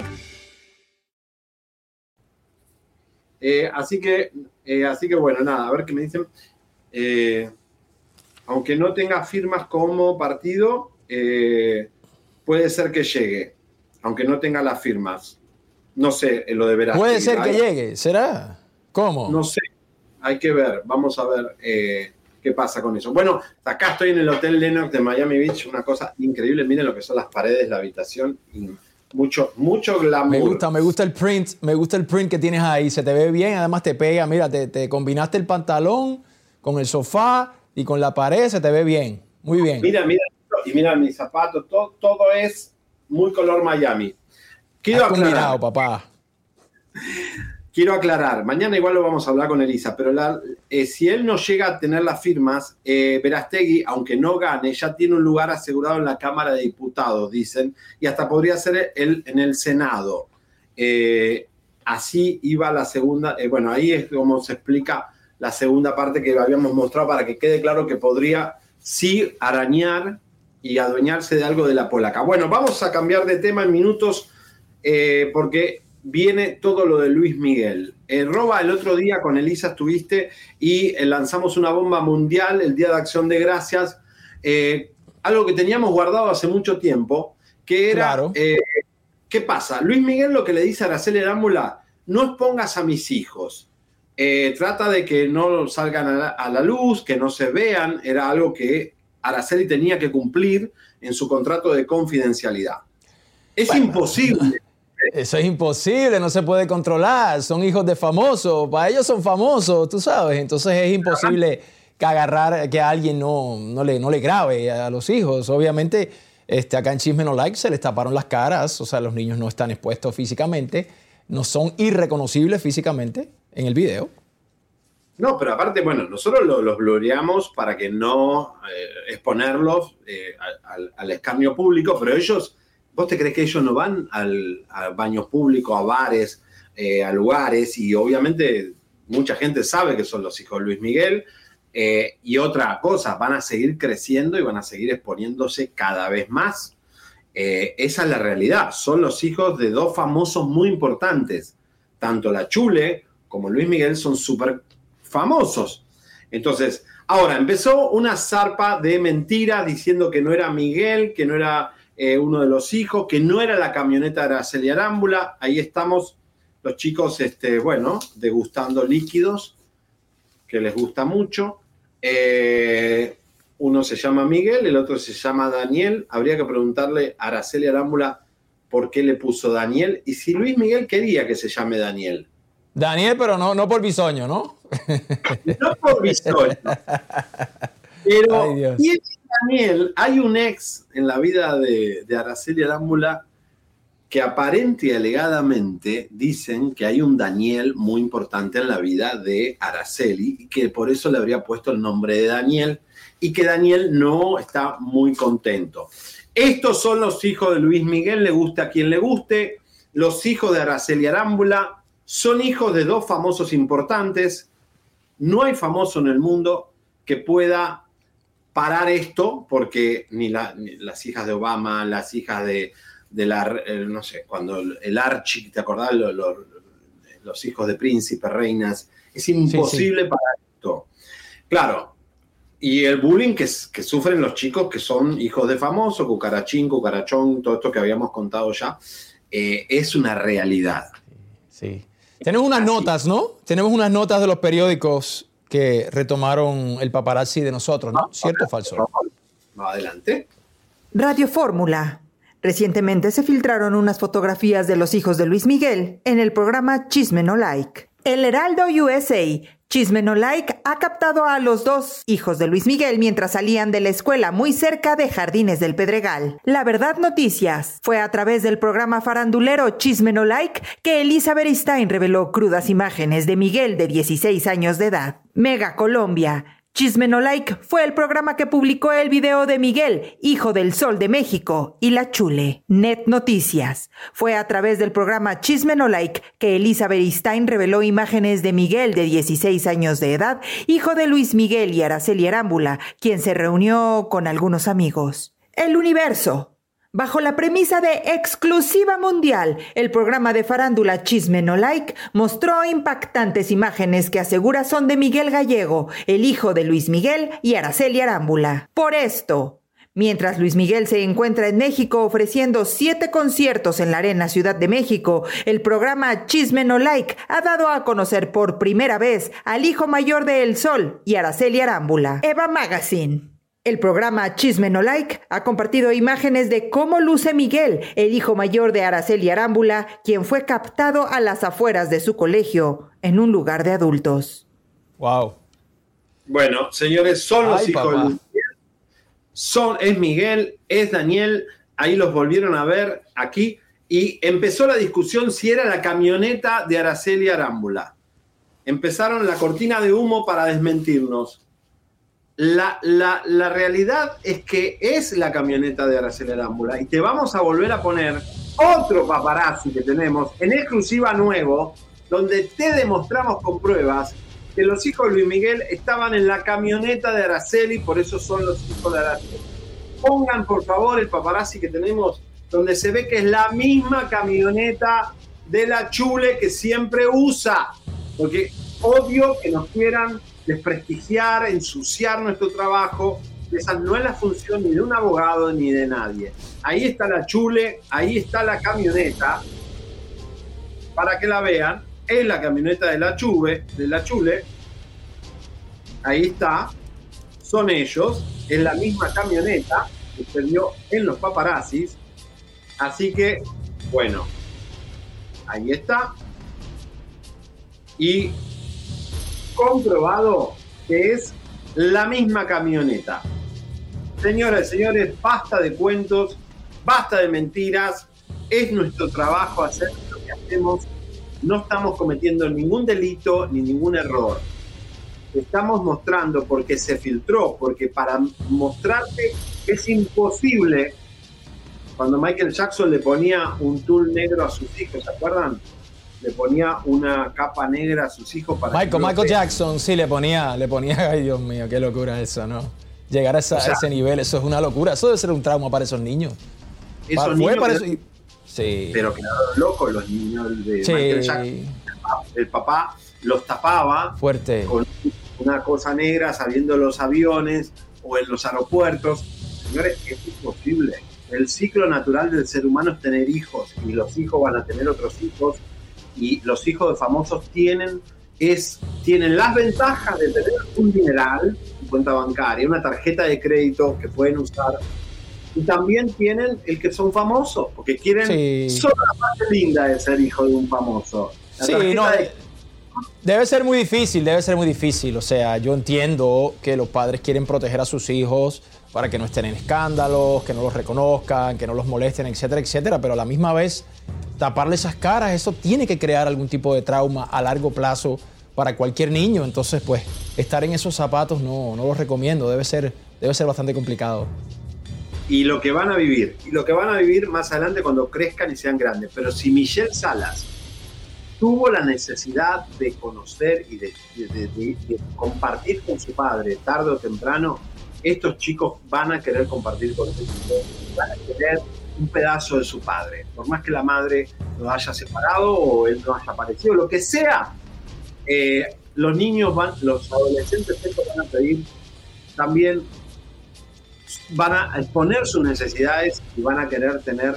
Eh, así que, eh, así que bueno, nada, a ver qué me dicen. Eh, aunque no tenga firmas como partido, puede ser que llegue, aunque no tenga las firmas. No sé, lo deberá.
Puede ser que llegue, ¿será? ¿Cómo?
No sé, hay que ver, vamos a ver qué pasa con eso. Bueno, acá estoy en el Hotel Lennox de Miami Beach, una cosa increíble, miren lo que son las paredes, la habitación, mucho, mucho glamour.
Me gusta, me gusta el print, me gusta el print que tienes ahí, se te ve bien, además te pega, mira, te, te combinaste el pantalón con el sofá y con la pared, se te ve bien, muy bien.
Mira, mira, y mira mis zapatos, todo, todo es muy color Miami. Quiero
Has
aclarar,
combinado, papá.
quiero aclarar, mañana igual lo vamos a hablar con Elisa, pero eh, si él no llega a tener las firmas, eh, Verastegui, aunque no gane, ya tiene un lugar asegurado en la Cámara de Diputados, dicen, y hasta podría ser el, en el Senado. Eh, así iba la segunda, eh, bueno, ahí es como se explica la segunda parte que habíamos mostrado para que quede claro que podría sí arañar y adueñarse de algo de la polaca. Bueno, vamos a cambiar de tema en minutos porque viene todo lo de Luis Miguel. Eh, Roba, el otro día con Elisa estuviste y eh, lanzamos una bomba mundial el Día de Acción de Gracias, eh, algo que teníamos guardado hace mucho tiempo, que era, ¿qué pasa? Luis Miguel lo que le dice a Araceli Arámbula, no expongas a mis hijos. Trata de que no salgan a la, a la luz, que no se vean, era algo que Araceli tenía que cumplir en su contrato de confidencialidad. Es imposible.
Eso es imposible, no se puede controlar. Son hijos de famosos, para ellos son famosos, tú sabes. Entonces es imposible que agarrar que a alguien no, no, le, no le grabe a los hijos. Obviamente, este, acá en Chisme No Like se les taparon las caras, o sea, los niños no están expuestos físicamente, no son irreconocibles físicamente en el video.
No, pero aparte, bueno, nosotros lo- los gloriamos para que no eh, exponerlos eh, al escarnio público, pero ellos, ¿vos te crees que ellos no van al, a baños públicos, a bares, eh, a lugares? Y obviamente mucha gente sabe que son los hijos de Luis Miguel. eh, y otra cosa, van a seguir creciendo y van a seguir exponiéndose cada vez más. Eh, esa es la realidad. Son los hijos de dos famosos muy importantes. Tanto la Chule como Luis Miguel son súper famosos. Entonces, ahora empezó una zarpa de mentira diciendo que no era Miguel, que no era eh, uno de los hijos, que no era la camioneta de Araceli Arámbula. Ahí estamos los chicos, este, bueno, degustando líquidos, que les gusta mucho. Eh, uno se llama Miguel, el otro se llama Daniel. Habría que preguntarle a Araceli Arámbula por qué le puso Daniel y si Luis Miguel quería que se llame Daniel.
Daniel, pero no, no por bisoño, ¿no?
No por bisoño. Pero,
Ay, Dios.
¿Quién es Daniel? Hay un ex en la vida de, Araceli Arámbula que aparente y alegadamente dicen que hay un Daniel muy importante en la vida de Araceli y que por eso le habría puesto el nombre de Daniel y que Daniel no está muy contento. Estos son los hijos de Luis Miguel, le guste a quien le guste. Los hijos de Araceli Arámbula son hijos de dos famosos importantes. No hay famoso en el mundo que pueda parar esto, porque ni, la- ni las hijas de Obama, las hijas de, de la, eh, no sé, cuando el, el Archie, ¿te acordás? Lo- lo- los hijos de príncipes, reinas. Es imposible parar esto. Claro, y el bullying que sufren los chicos que son hijos de famosos, cucarachín, cucarachón, todo esto que habíamos contado ya, eh, es una realidad.
Sí. Tenemos unas notas, ¿no? Tenemos unas notas de los periódicos que retomaron el paparazzi de nosotros, ¿no? ¿Cierto o falso?
Adelante.
Radio Fórmula. Recientemente se filtraron unas fotografías de los hijos de Luis Miguel en el programa Chisme No Like. El Heraldo USA, Chisme No Like, ha captado a los dos hijos de Luis Miguel mientras salían de la escuela muy cerca de Jardines del Pedregal. La Verdad Noticias fue a través del programa farandulero Chisme No Like que Elisa Beristain reveló crudas imágenes de Miguel de 16 años de edad. Mega Colombia. Chisme No Like fue el programa que publicó el video de Miguel, hijo del Sol de México, y la Chule. Net Noticias. Fue a través del programa Chisme No Like que Elizabeth Stein reveló imágenes de Miguel de 16 años de edad, hijo de Luis Miguel y Araceli Arámbula, quien se reunió con algunos amigos. El Universo. Bajo la premisa de exclusiva mundial, el programa de farándula Chisme No Like mostró impactantes imágenes que asegura son de Miguel Gallego, el hijo de Luis Miguel y Araceli Arámbula. Por esto, Mientras Luis Miguel se encuentra en México ofreciendo siete conciertos en la Arena Ciudad de México, el programa Chisme No Like ha dado a conocer por primera vez al hijo mayor de El Sol y Araceli Arámbula. Eva Magazine. El programa Chisme No Like ha compartido imágenes de cómo luce Miguel, el hijo mayor de Araceli Arámbula, quien fue captado a las afueras de su colegio, en un lugar de adultos.
Wow.
Bueno, señores, son los
Ay,
hijos
papá.
de Miguel. Son, es Miguel, es Daniel. Ahí los volvieron a ver aquí. Y empezó la discusión si era la camioneta de Araceli Arámbula. Empezaron la cortina de humo para desmentirnos. La, la- la realidad es que es la camioneta de Araceli Arámbula y te vamos a volver a poner otro paparazzi que tenemos en exclusiva nuevo, donde te demostramos con pruebas que los hijos de Luis Miguel estaban en la camioneta de Araceli, por eso son los hijos de Araceli. Pongan por favor el paparazzi que tenemos, donde se ve que es la misma camioneta de la chule que siempre usa, porque odio que nos quieran desprestigiar, ensuciar nuestro trabajo. Esa no es la función ni de un abogado ni de nadie. Ahí está la chule, ahí está la camioneta, para que la vean. Es la camioneta de la chule, de la chule. Ahí está. Son ellos. Es la misma camioneta que vio en los paparazzis. Así que, bueno, ahí está. Y comprobado que es la misma camioneta. Señoras y señores, basta de cuentos, basta de mentiras. Es nuestro trabajo hacer lo que hacemos. No estamos cometiendo ningún delito ni ningún error. Estamos mostrando porque se filtró, porque para mostrarte es imposible. Cuando Michael Jackson le ponía un tul negro a sus hijos, ¿se acuerdan? Le ponía una capa negra a sus hijos para que
Michael,
no
Michael. Jackson sí le ponía, le ponía, ay Dios mío, qué locura eso, ¿no? Llegar a, esa-
O sea,
a ese nivel, eso es una locura. Eso debe ser un trauma para esos niños.
Esos niños
para
que-
eso- Sí.
Pero quedaron locos los niños de
Sí.
Michael Jackson. El papá- El papá los tapaba
Fuerte.
con una cosa negra saliendo de los aviones o en los aeropuertos. Señores, es imposible. El ciclo natural del ser humano es tener hijos y los hijos van a tener otros hijos y los hijos de famosos tienen es tienen las ventajas de tener un dineral, una cuenta bancaria, una tarjeta de crédito que pueden usar y también tienen el que son famosos porque quieren
Sí.
solo la parte linda de ser hijo de un famoso. La
Sí, no,
de-
de- debe ser muy difícil, debe ser muy difícil. O sea, yo entiendo que los padres quieren proteger a sus hijos para que no estén en escándalos, que no los reconozcan, que no los molesten, etcétera, etcétera, pero a la misma vez taparle esas caras, eso tiene que crear algún tipo de trauma a largo plazo para cualquier niño. Entonces, pues, estar en esos zapatos no, no los recomiendo, debe ser, debe ser bastante complicado.
y lo que van a vivir, y lo que van a vivir más adelante cuando crezcan y sean grandes. Pero si Michelle Salas tuvo la necesidad de conocer y de, compartir con su padre tarde o temprano, estos chicos van a querer compartir con ellos, van a querer un pedazo de su padre, por más que la madre lo haya separado o él no haya aparecido, lo que sea, eh, los niños van, los adolescentes van a pedir también van a exponer sus necesidades y van a querer tener,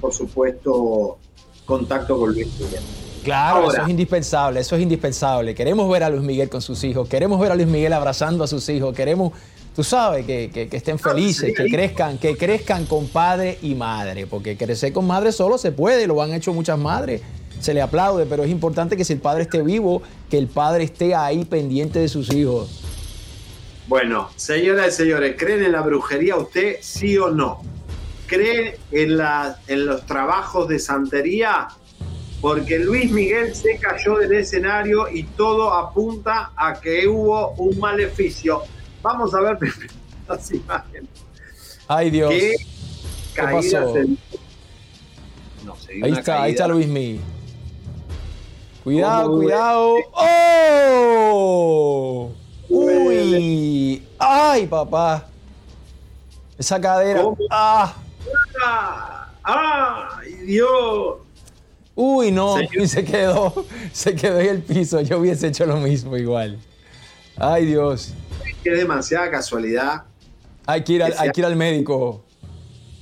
por supuesto, contacto con Luis Miguel.
Claro,
Ahora.
eso es indispensable, eso es indispensable. Queremos ver a Luis Miguel con sus hijos, queremos ver a Luis Miguel abrazando a sus hijos, queremos, tú sabes, que, que- que estén felices, que crezcan, que crezcan con padre y madre, porque crecer con madre solo se puede, lo han hecho muchas madres, se le aplaude, pero es importante que si el padre esté vivo, que el padre esté ahí pendiente de sus hijos.
Bueno, señoras y señores, ¿creen en la brujería usted, sí o no? ¿Creen en, la- en los trabajos de santería? Porque Luis Miguel se cayó del escenario y todo apunta a que hubo un maleficio. Vamos a ver las imágenes.
Ay Dios.
¿Qué
¿Qué pasó?
en- No sé,
Ahí está, ahí está
caída.
Luis Miguel. Cuidado,
¿Cómo
cuidado. ¡Oh! ¡Uy! ¡Ay, papá! Esa cadera. ¡Ah!
¡Ah! ¡Ay, Dios!
Uy, no,
Señor.
y se quedó, se quedó en el piso. Yo hubiese hecho lo mismo igual. Ay, Dios.
Que es demasiada casualidad
Hay que ir al,
Que sea-
hay que ir al médico.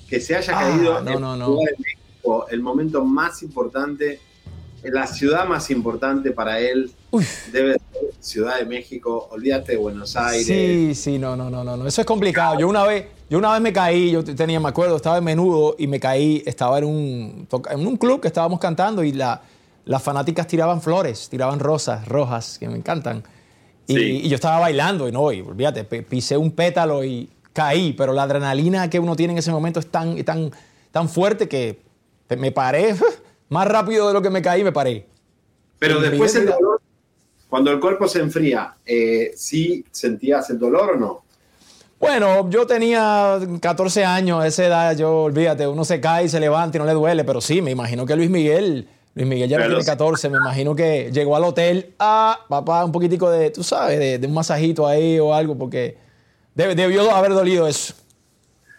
que se haya
Ah,
caído
no,
en
no, no.
De México, el momento más importante, la ciudad más importante para él debe ser Ciudad de México. Olvídate de Buenos Aires.
Sí, sí, no, no, no, no. Eso es complicado. Yo una vez, yo una vez me caí, yo tenía, me acuerdo, estaba en menudo y me caí, estaba en un, en un club que estábamos cantando y la, las fanáticas tiraban flores, tiraban rosas rojas, que me encantan. Y,
Sí.
y yo estaba bailando y no, y olvídate, pisé un pétalo y caí, pero la adrenalina que uno tiene en ese momento es tan, tan, tan fuerte que me paré más rápido de lo que me caí, me paré.
Pero después el dolor, cuando el cuerpo se enfría, eh, ¿sí sentías el dolor o no?
Bueno, yo tenía 14 años, a esa edad, yo olvídate, uno se cae y se levanta y no le duele, pero sí, me imagino que Luis Miguel, Luis Miguel ya no tiene
sí.
14, me imagino que llegó al hotel, ah, papá, un poquitico de, tú sabes, de, de un masajito ahí o algo, porque debe- debió haber dolido eso.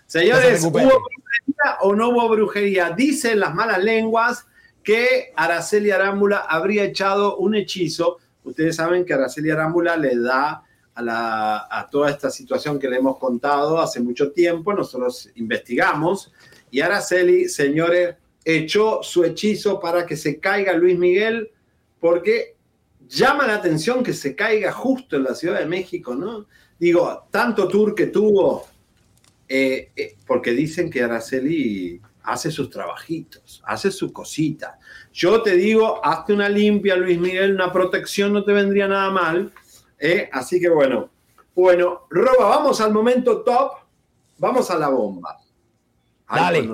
Se
Señores, ¿hubo brujería o no hubo brujería? Dicen las malas lenguas que Araceli Arámbula habría echado un hechizo. Ustedes saben que Araceli Arámbula le da a, la- a toda esta situación que le hemos contado hace mucho tiempo. Nosotros investigamos y Araceli, señores, echó su hechizo para que se caiga Luis Miguel porque llama la atención que se caiga justo en la Ciudad de México, ¿no? Digo, tanto tour que tuvo, eh, eh, porque dicen que Araceli hace sus trabajitos, hace sus cositas. Yo te digo, hazte una limpia, Luis Miguel, una protección no te vendría nada mal. ¿eh? Así que bueno, bueno, Roba, vamos al momento top, vamos a la bomba.
Dale.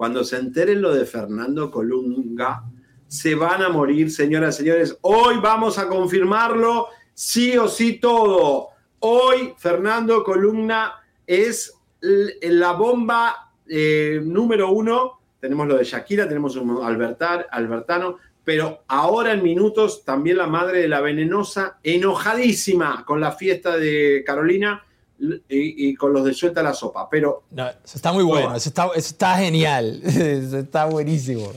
Cuando se, enteren lo de Fernando Colunga, se van a morir, señoras y señores. Hoy vamos a confirmarlo, sí o sí todo. Hoy Fernando Columna es la bomba eh, número uno. Tenemos lo de Shakira, tenemos un Albertar, Albertano, pero ahora en minutos también la madre de la venenosa, enojadísima con la fiesta de Carolina y, y con los de Suelta la Sopa. Pero
No, eso está muy bueno, eso está, eso está genial, eso está buenísimo.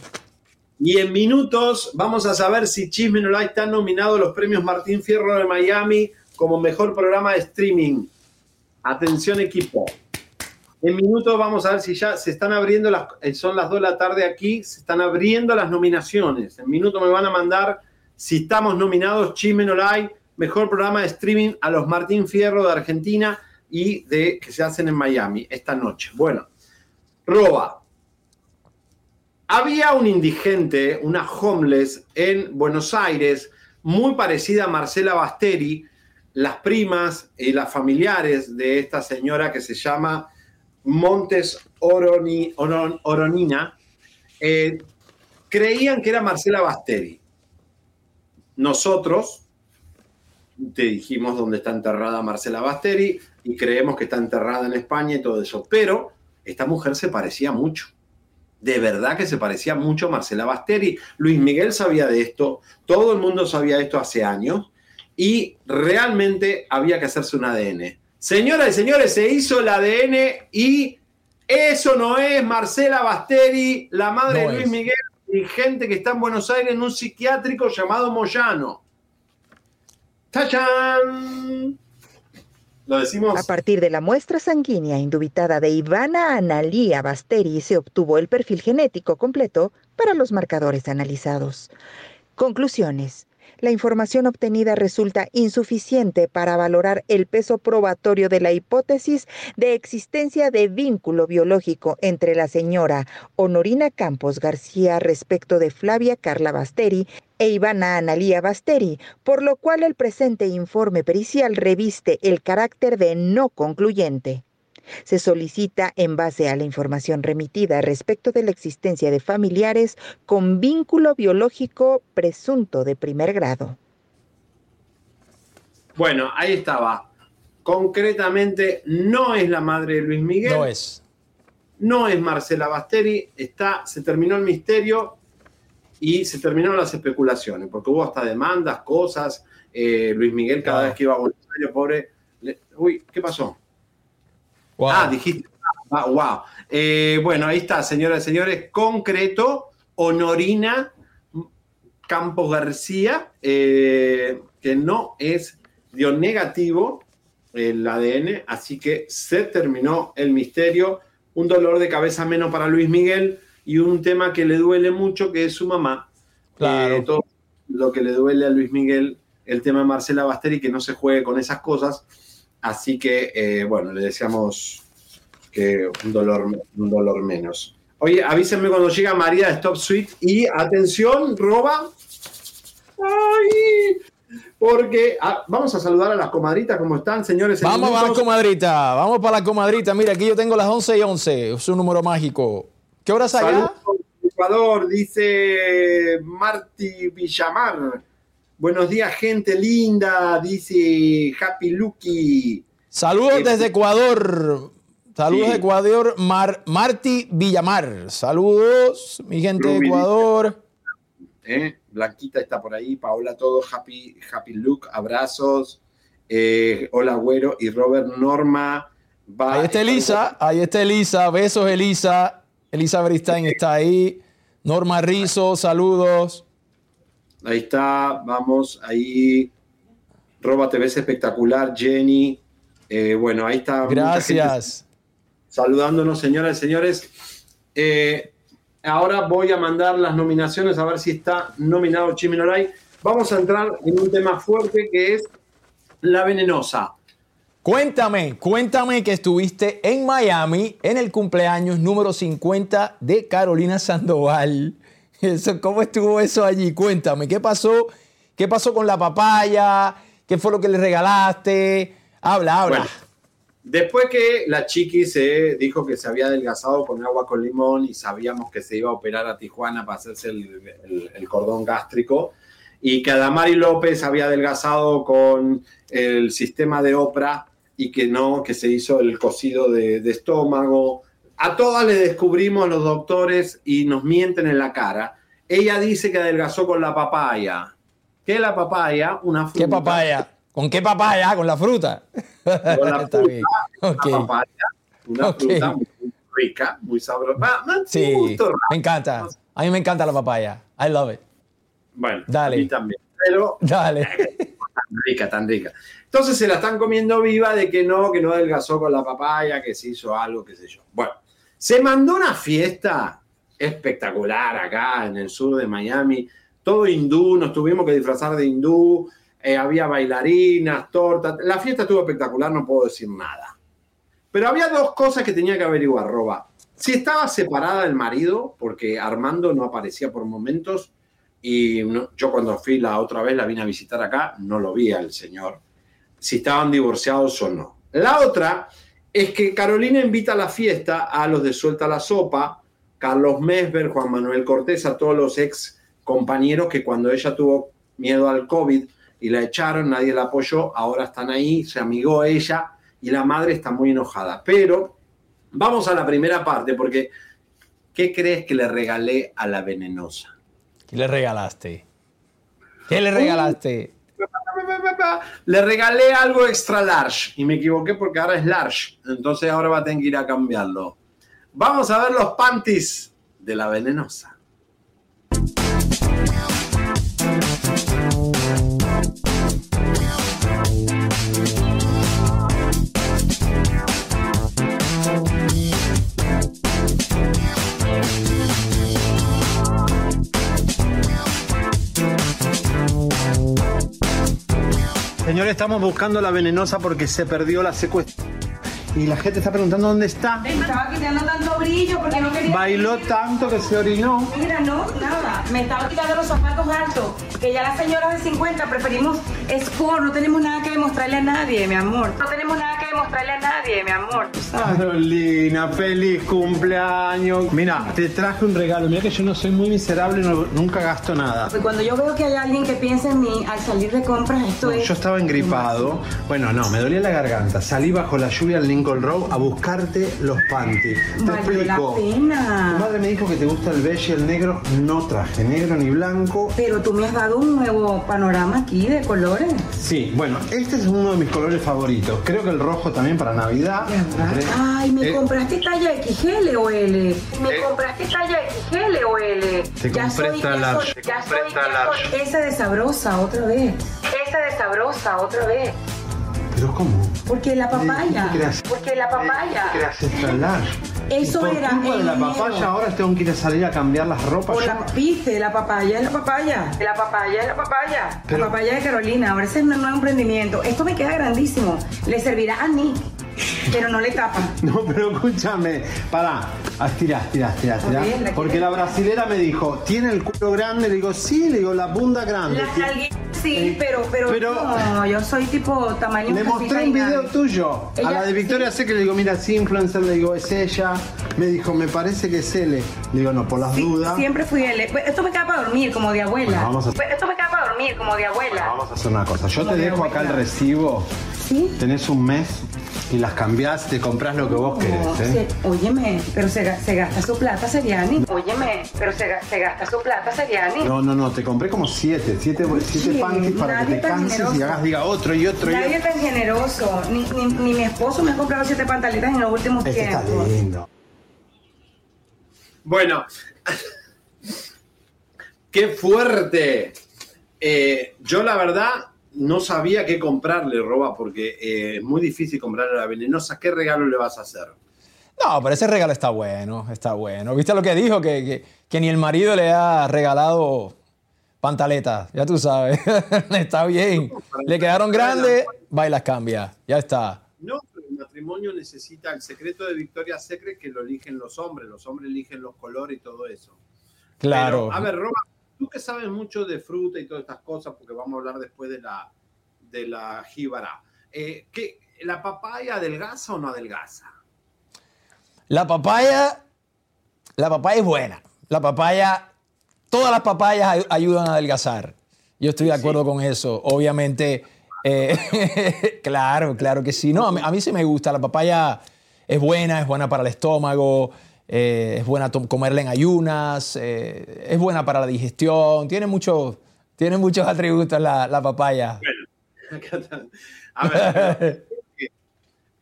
Y en minutos vamos a saber si Chisme No Like está nominado a los premios Martín Fierro de Miami como mejor programa de streaming. Atención equipo. En minutos vamos a ver si ya se están abriendo las, eh, son las 2 de la tarde aquí, se están abriendo las nominaciones. En minutos me van a mandar si estamos nominados Chisme No Like, mejor programa de streaming a los Martín Fierro de Argentina y de que se hacen en Miami esta noche. Bueno, Roba, había un indigente, una homeless en Buenos Aires, muy parecida a Marcela Basteri, las primas y las familiares de esta señora que se llama Montes Oroni- Oron- Oronina, eh, creían que era Marcela Basteri. Nosotros te dijimos dónde está enterrada Marcela Basteri y creemos que está enterrada en España y todo eso, pero esta mujer se parecía mucho de verdad que se parecía mucho a Marcela Basteri. Luis Miguel sabía de esto, todo el mundo sabía esto hace años y realmente había que hacerse un ADN. Señoras y señores, se hizo el ADN y eso no es Marcela Basteri, la madre
No
de Luis
es.
Miguel, y gente que está en Buenos Aires en un psiquiátrico llamado Moyano. ¡Tachán!
A partir de la muestra sanguínea indubitada de Ivana Analía Basteri se obtuvo el perfil genético completo para los marcadores analizados. Conclusiones. La información obtenida resulta insuficiente para valorar el peso probatorio de la hipótesis de existencia de vínculo biológico entre la señora Honorina Campos García respecto de Flavia Carla Basteri e Ivana Analía Basteri, por lo cual el presente informe pericial reviste el carácter de no concluyente. Se solicita, en base a la información remitida respecto de la existencia de familiares con vínculo biológico presunto de primer grado.
Bueno, ahí estaba. Concretamente, no es la madre de Luis Miguel.
No es.
No es Marcela Basteri. Está, se terminó el misterio y se terminaron las especulaciones, porque hubo hasta demandas, cosas. Eh, Luis Miguel, cada vez que iba a Buenos Aires, pobre. le- uy, ¿qué pasó? Ah, dijiste. Ah, wow. Eh, bueno, ahí está, señoras y señores. Concreto, Honorina Campos García, eh, que no es, dio negativo el ADN, así que se terminó el misterio. Un dolor de cabeza menos para Luis Miguel y un tema que le duele mucho, que es su mamá.
Claro.
Eh, todo lo que le duele a Luis Miguel, el tema de Marcela Basteri, que no se juegue con esas cosas. Así que, eh, bueno, le deseamos que un dolor, un dolor menos. Oye, avísenme cuando llega María de Stop Suite y atención, roba. ¡Ay! Porque ah, vamos a saludar a las comadritas, ¿cómo están, señores?
Vamos a la comadrita, vamos para la comadrita. Mira, aquí yo tengo las 11 y 11, es un número mágico. ¿Qué horas allá?
Saludos, Ecuador, dice Marty Villamar. Buenos días, gente linda, dice Happy Lucky.
Saludos
Eh,
desde Ecuador. Saludos
sí.
de Ecuador, Mar, Marty Villamar. Saludos, mi gente de Ecuador.
¿eh? Blanquita está por ahí, Paola, todo, happy, happy look, abrazos. Eh, hola, Güero y Robert Norma. Va,
Ahí está Elisa, ahí está Elisa. Besos, Elisa. Elisa Beristain está ahí. Norma Rizo, saludos.
Ahí está, vamos, ahí. Roba te ves espectacular, Jenny. Eh, bueno, ahí está.
Gracias.
saludándonos, señoras y señores. Eh, ahora voy a mandar las nominaciones a ver si está nominado Chiminoray. Vamos a entrar en un tema fuerte que es la venenosa.
Cuéntame, cuéntame que estuviste en Miami en el cumpleaños número 50 de Carolina Sandoval. ¿Cómo estuvo eso allí? Cuéntame, ¿qué pasó? ¿Qué pasó con la papaya? ¿Qué fue lo que le regalaste? Habla, habla.
Después que la chiqui se dijo que se había adelgazado con agua con limón y sabíamos que se iba a operar a Tijuana para hacerse el, cordón gástrico y que Adamari López había adelgazado con el sistema de Oprah y que no, que se hizo el cocido de estómago. A todas le descubrimos los doctores y nos mienten en la cara. Ella dice que adelgazó con la papaya. ¿Qué la papaya? Una fruta.
¿Qué papaya? ¿Con qué papaya? ¿Con la fruta?
Con la fruta,
bien.
Una papaya, una fruta muy rica, muy sabrosa.
Sí,
gusto
me encanta. A mí me encanta la papaya. I love it.
Bueno,
Dale.
a mí también. Pero
Dale.
tan rica, tan rica. Entonces se la están comiendo viva de que no, que no adelgazó con la papaya, que se hizo algo, qué sé yo. Bueno, se mandó una fiesta espectacular acá en el sur de Miami, todo hindú, nos tuvimos que disfrazar de hindú, eh, había bailarinas, tortas, la fiesta estuvo espectacular, no puedo decir nada. Pero había dos cosas que tenía que averiguar, Roba. Si estaba separada del marido, porque Armando no aparecía por momentos, y yo cuando fui la otra vez, la vine a visitar acá, no lo vi al señor. Si estaban divorciados o no. La otra es que Carolina invita a la fiesta a los de Suelta la Sopa, Carlos Mesber, Juan Manuel Cortés, a todos los ex compañeros que cuando ella tuvo miedo al COVID y la echaron, nadie la apoyó, ahora están ahí, se amigó ella y la madre está muy enojada. Pero vamos a la primera parte, porque ¿qué crees que le regalé a la venenosa?
¿Qué le regalaste? ¿Qué le regalaste?
Le regalé algo extra large y me equivoqué porque ahora es large. Entonces ahora va a tener que ir a cambiarlo. Vamos a ver los panties de la venenosa. Señores, estamos buscando la venenosa porque se perdió la secuestra. Y la gente está preguntando dónde está.
Estaba quitando tanto brillo porque no quería.
Bailó tanto que se orinó.
Mira, no, nada. Me estaba quitando los zapatos altos. Que ya las señoras de 50 preferimos sport. No tenemos nada que demostrarle a nadie, mi amor. No tenemos nada que demostrarle a nadie, mi amor.
Carolina, feliz cumpleaños. Mira, te traje un regalo. Mira que yo no soy muy miserable, no- nunca gasto nada.
Cuando yo veo que hay alguien que piensa en mí al salir de compras, esto es.
Yo estaba engripado. Bueno, no, me dolía la garganta. Salí bajo la lluvia en Lincoln Road a buscarte los panties. Te
Valió la
explico.
pena.
Tu madre me dijo que te gusta el beige y el negro. No traje negro ni blanco.
Pero tú me has dado un nuevo panorama aquí de colores.
Sí, bueno, este es uno de mis colores favoritos. Creo que el rojo también para Navidad.
Ay, me
Eh,
compraste talla XL o L. Me
Eh.
compraste talla XL o L.
Te compré
ya
large.
soy,
Te
ya
compré
soy,
extra
ya
large.
soy esa de sabrosa otra vez. Esa de sabrosa otra vez.
¿Pero cómo?
Porque la papaya. Porque la papaya.
Large.
Eso
por
era
culpa de la papaya ahora tengo que ir a salir a cambiar las ropas. Yo-
la, viste, la papaya es la papaya. La papaya es la papaya.
Pero-
la papaya de Carolina. Ahora ese es un nuevo emprendimiento. Esto me queda grandísimo. Le servirá a Nick, pero no le tapa.
No, pero escúchame, pará, Ah, tira, tira, tira, tira.
Ok, la
Porque la brasilera me dijo, ¿tiene el culo grande? Le digo, sí, le digo, la bunda grande.
Nalguitas sí,
Eh,
pero, pero,
pero-
no, yo soy tipo tamaño
Le mostré un video tuyo a la de Victoria sé que le digo, mira, sí, influencer, le digo, es ella. Me dijo, me parece que es él. Le digo, no, por las dudas.
Siempre fui él. Pues, Esto me queda para dormir como de abuela.
Bueno, vamos a-
Pues, Esto me queda para dormir como de abuela.
Vamos a hacer una cosa. Yo
Como
te
de
dejo acá el recibo.
¿Sí?
Tenés un mes y las cambiás, te compras lo que vos querés.
No,
¿eh?
se- óyeme, pero se, ga- se gasta su plata, Seriani. Óyeme, pero se, ga- se gasta su plata, Seriani.
No, no, no, te compré como siete, siete, siete
Sí,
panties para que
nadie
te canses y
generoso.
hagas, diga otro y otro y
Nadie tan generoso. Ni, ni, ni mi esposo me ha comprado siete pantaletas en los últimos
Este está
tiempos.
lindo.
Bueno, qué fuerte. Eh, yo la verdad no sabía qué comprarle, Roba, porque eh, es muy difícil comprarle a la venenosa. ¿Qué regalo le vas a hacer?
No, pero ese regalo está bueno, está bueno. ¿Viste lo que dijo? Que, que- que ni el marido le ha regalado pantaletas, ya tú sabes. está bien. Le quedaron grandes, va y las cambia. Ya está.
No, pero el matrimonio necesita el secreto de Victoria Secret que lo eligen los hombres. Los hombres eligen los colores y todo eso.
Claro.
Pero, a ver, Roba, tú que sabes mucho de fruta y todas estas cosas, porque vamos a hablar después de la, de la jíbara. Eh, ¿qué- ¿La papaya adelgaza o no adelgaza?
La papaya, la papaya es buena. La papaya, todas las papayas ay- ayudan a adelgazar. Yo estoy de acuerdo con eso. Obviamente, eh, claro, claro que sí. No, a mí, a mí sí me gusta. La papaya es buena, es buena para el estómago, eh, es buena comerla en ayunas, eh, es buena para la digestión. Tiene, mucho, tiene muchos atributos la, la papaya.
A ver,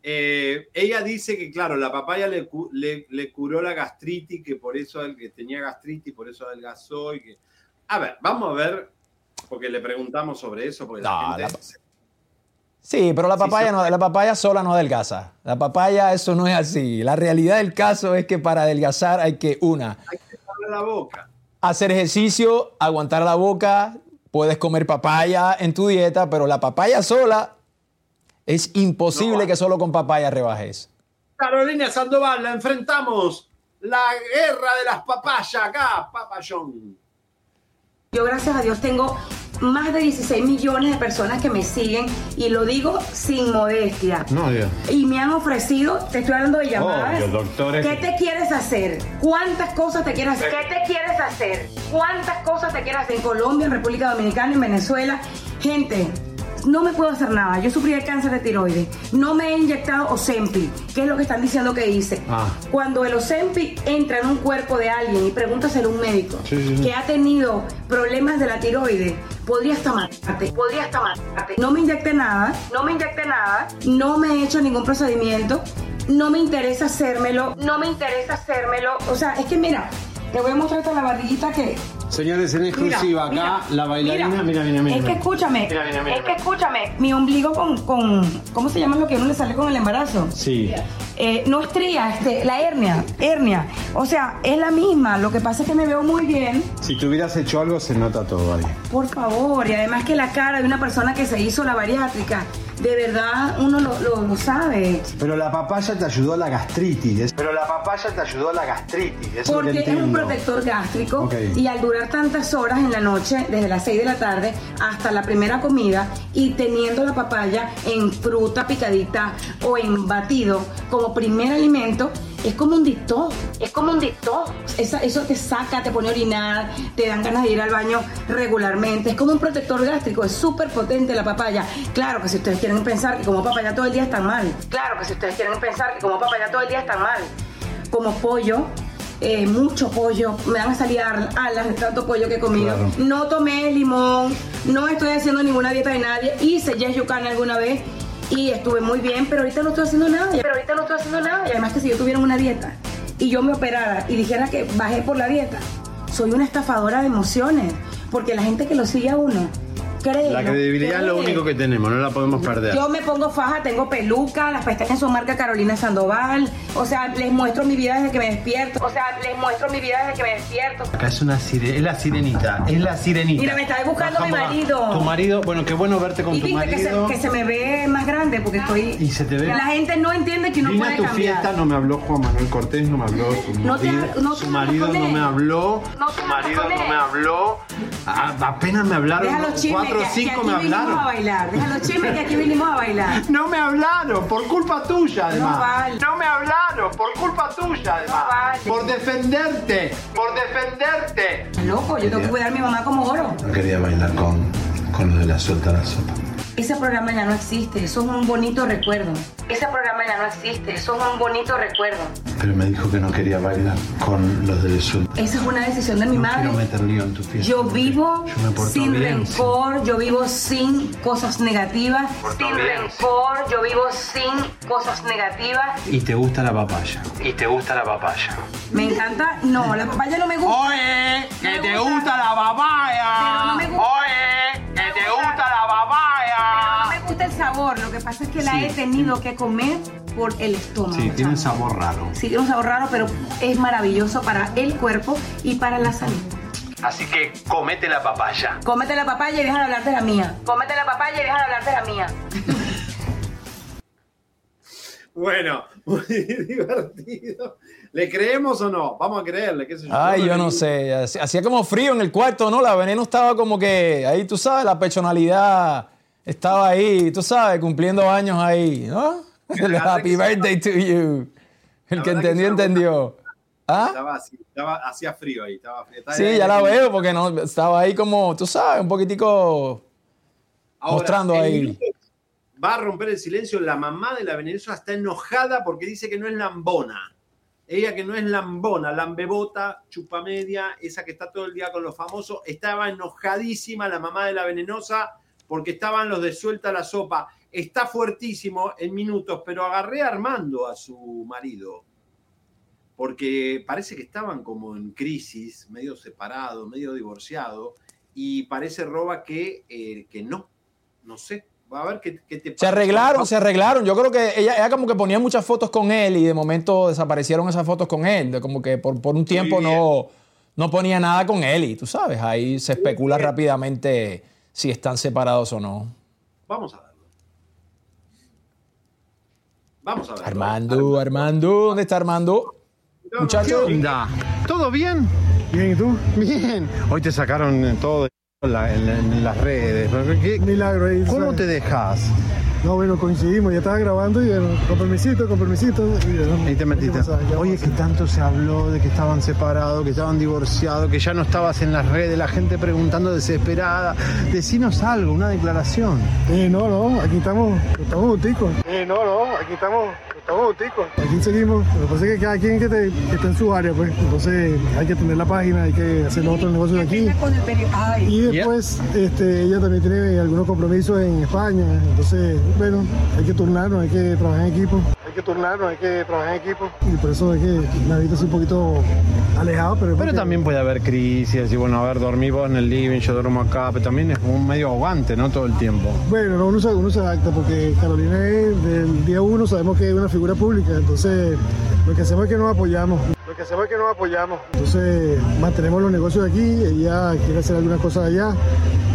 eh, ella dice que, claro, la papaya le, le- le curó la gastritis, que por eso el que tenía gastritis, por eso adelgazó. Y que... A ver, vamos a ver, porque le preguntamos sobre eso, porque
No,
la gente...
Sí, pero la papaya,
sí.
no, la papaya sola no adelgaza. La papaya, eso no es así. La realidad del caso es que para adelgazar hay que, una,
Abre la boca.
hacer ejercicio, aguantar la boca, puedes comer papaya en tu dieta, pero la papaya sola es imposible que solo con papaya rebajes.
Carolina Sandoval, la enfrentamos. La guerra de las papayas acá, papayón.
Yo, gracias a Dios, tengo más de 16 millones de personas que me siguen y lo digo sin modestia.
No, Dios.
Y me han ofrecido, te estoy hablando de llamadas.
Obvio, doctores.
¿Qué te quieres hacer? ¿Cuántas cosas te quieres hacer? ¿Qué te quieres hacer? ¿Cuántas cosas te quieres hacer en Colombia, en República Dominicana, en Venezuela? Gente, no me puedo hacer nada. Yo sufrí de cáncer de tiroides. No me he inyectado Ozempic, que es lo que están diciendo que hice.
Ah.
Cuando el Ozempic entra en un cuerpo de alguien y pregúntaselo a un médico
Sí, sí, sí.
que ha tenido problemas de la tiroides, podría hasta matarte, podría hasta matarte. No me inyecté nada, no me inyecté nada, no me he hecho ningún procedimiento, no me interesa hacérmelo, no me interesa hacérmelo. O sea, es que mira, te voy a mostrar hasta la barriguita que...
Señores, en exclusiva
Mira,
acá,
mira,
la bailarina, mira, mira, mira.
Es que escúchame, es que escúchame, mi ombligo con, con, ¿cómo se llama lo que a uno le sale con el embarazo?
Sí.
eh, no estría, este, la hernia, hernia. O sea, es la misma. Lo que pasa es que me veo muy bien.
Si tú hubieras hecho algo, se nota todo ahí.
Por favor, y además que la cara de una persona que se hizo la bariátrica, de verdad uno lo, lo- lo sabe.
Pero la papaya te ayudó a la gastritis. Pero la papaya te ayudó a la gastritis. Eso
Porque
que
es un protector gástrico y al durar tantas horas en la noche, desde las 6 de la tarde hasta la primera comida y teniendo la papaya en fruta picadita o en batido como primer alimento, es como un dictó, es como un dictó. eso te saca, te pone a orinar, te dan ganas de ir al baño regularmente. Es como un protector gástrico, es súper potente la papaya. Claro que si ustedes quieren pensar que como papaya todo el día están mal. Claro que si ustedes quieren pensar que como papaya todo el día están mal. Como pollo, eh, mucho pollo, me van a salir alas de tanto pollo que he comido.
Claro.
No tomé limón, no estoy haciendo ninguna dieta de nadie. Hice yes you can alguna vez y estuve muy bien, pero ahorita no estoy haciendo nada. Pero ahorita no estoy haciendo nada. Y además que si yo tuviera una dieta y yo me operara y dijera que bajé por la dieta, soy una estafadora de emociones, porque la gente que lo sigue a uno
La credibilidad es lo único que tenemos, no la podemos perder.
Yo me pongo faja, tengo peluca, las pestañas son marca Carolina Sandoval. O sea, les muestro mi vida desde que me despierto. O sea, les muestro mi vida desde que me despierto.
Acá es una sire, es la sirenita, es la sirenita.
Mira, me está buscando mi
a-
marido.
Tu marido, bueno, qué bueno verte con
Y
tu
viste que se,
marido.
que se me ve más grande porque estoy.
Y se te ve.
La gente no entiende que uno
Vine
puede
a tu
cambiar.
fiesta, no me habló Juan Manuel Cortés, no me habló su
No te-
marido,
no
su marido no me habló,
No
su marido no me habló, A- apenas me hablaron,
Deja los chismes,
cuatro o me
vinimos a
hablaron.
bailar. Deja los chismes que aquí vinimos a bailar.
No me hablaron, por culpa tuya además.
No vale.
No me hablaron, por culpa tuya además.
vale.
Por defenderte, por defenderte.
Loco, yo tengo que cuidar a mi mamá como oro.
No quería bailar con, con lo de la suelta la sopa.
Ese programa ya no existe, eso es un bonito recuerdo. Ese programa ya no existe, eso es un bonito recuerdo.
Pero me dijo que no quería bailar con los de suelta.
Esa es una decisión de mi
No
madre.
quiero meter lío en tu fiesta.
Yo vivo
Yo
sin
bien,
rencor, yo vivo sin cosas negativas. Sin
bien,
rencor, yo vivo sin cosas negativas.
Y te gusta la papaya. Y te gusta la papaya.
Me encanta. No, la papaya no me gusta.
Oye, que
Me
te
gusta.
gusta la papaya.
Pero no me gusta.
Oye, que te gusta la
Pero
papaya.
no me gusta el sabor, lo que pasa es que la
Sí.
he tenido que comer por el estómago.
Sí, tiene un sabor raro.
Sí, tiene un sabor raro, pero es maravilloso para el cuerpo y para la salud.
Así que comete la papaya.
Cómete la papaya y deja de hablar de la mía. Cómete la papaya y deja de hablar de la mía.
Bueno, muy divertido. ¿Le creemos o no? Vamos a creerle, qué sé yo.
Ay, yo no sé. Hacía como frío en el cuarto, ¿no? La veneno estaba como que ahí, tú sabes, la personalidad estaba ahí, tú sabes, cumpliendo años ahí, ¿no? El Happy birthday to you. El que entendió, entendió. ¿Ah?
Estaba así, estaba, hacía frío ahí, estaba frío. Estaba-
Sí, ya la veo porque no, estaba ahí como, tú sabes, un poquitico
Ahora,
mostrando ahí.
Va a romper el silencio. La mamá de la venenosa está enojada porque dice que no es lambona. Ella que no es lambona, lambebota, chupamedia, esa que está todo el día con los famosos, estaba enojadísima la mamá de la venenosa porque estaban los de suelta la sopa. Está fuertísimo en minutos, pero agarré Armando a su marido. Porque parece que estaban como en crisis, medio separados, medio divorciados, y parece Roba que, eh, que no, no sé. Va a ver qué, qué te
Se arreglaron, se arreglaron. Yo creo que ella, ella como que ponía muchas fotos con él y de momento desaparecieron esas fotos con él. De como que por, por un tiempo no, no ponía nada con él y tú sabes, ahí se especula rápidamente si están separados o no.
Vamos a verlo. Vamos a verlo.
Armando, Armando, ¿dónde está Armando? Muchacho.
¿Todo bien? Bien, ¿y tú? Bien. Hoy te sacaron todo la- en- en las redes. ¿Qué-
Milagro ahí.
¿Cómo
¿sabes?
te dejas?
No, bueno, coincidimos, ya estaba grabando y bueno, con permisito, con permisito. Y, bueno,
te metiste. Oye, que tanto se habló de que estaban separados, que estaban divorciados, que ya no estabas en las redes, la gente preguntando desesperada. Decinos algo, una declaración.
Eh, no, no, aquí estamos, estamos junticos. Eh, no, no, aquí estamos, estamos junticos. Aquí seguimos, lo que pasa es que cada quien que, te- que está en su área, pues, entonces hay que tener la página, hay que hacer los otros negocios aquí. Y después, este, ella también tiene algunos compromisos en España, entonces, bueno, hay que turnarnos, hay que trabajar en equipo. Hay que turnarnos, hay que trabajar en equipo. Y por eso es que me habito así un poquito alejado, pero...
Pero también puede haber crisis, y bueno, a ver, dormí vos en el living, yo duermo acá, pero también es como un medio ahogante, ¿no? Todo el tiempo.
Bueno, no, uno, se, uno se adapta porque Carolina es del día uno, sabemos que es una figura pública, entonces lo que hacemos es que nos apoyamos. Lo que hacemos es que nos apoyamos. Entonces mantenemos los negocios aquí, ella quiere hacer algunas cosas allá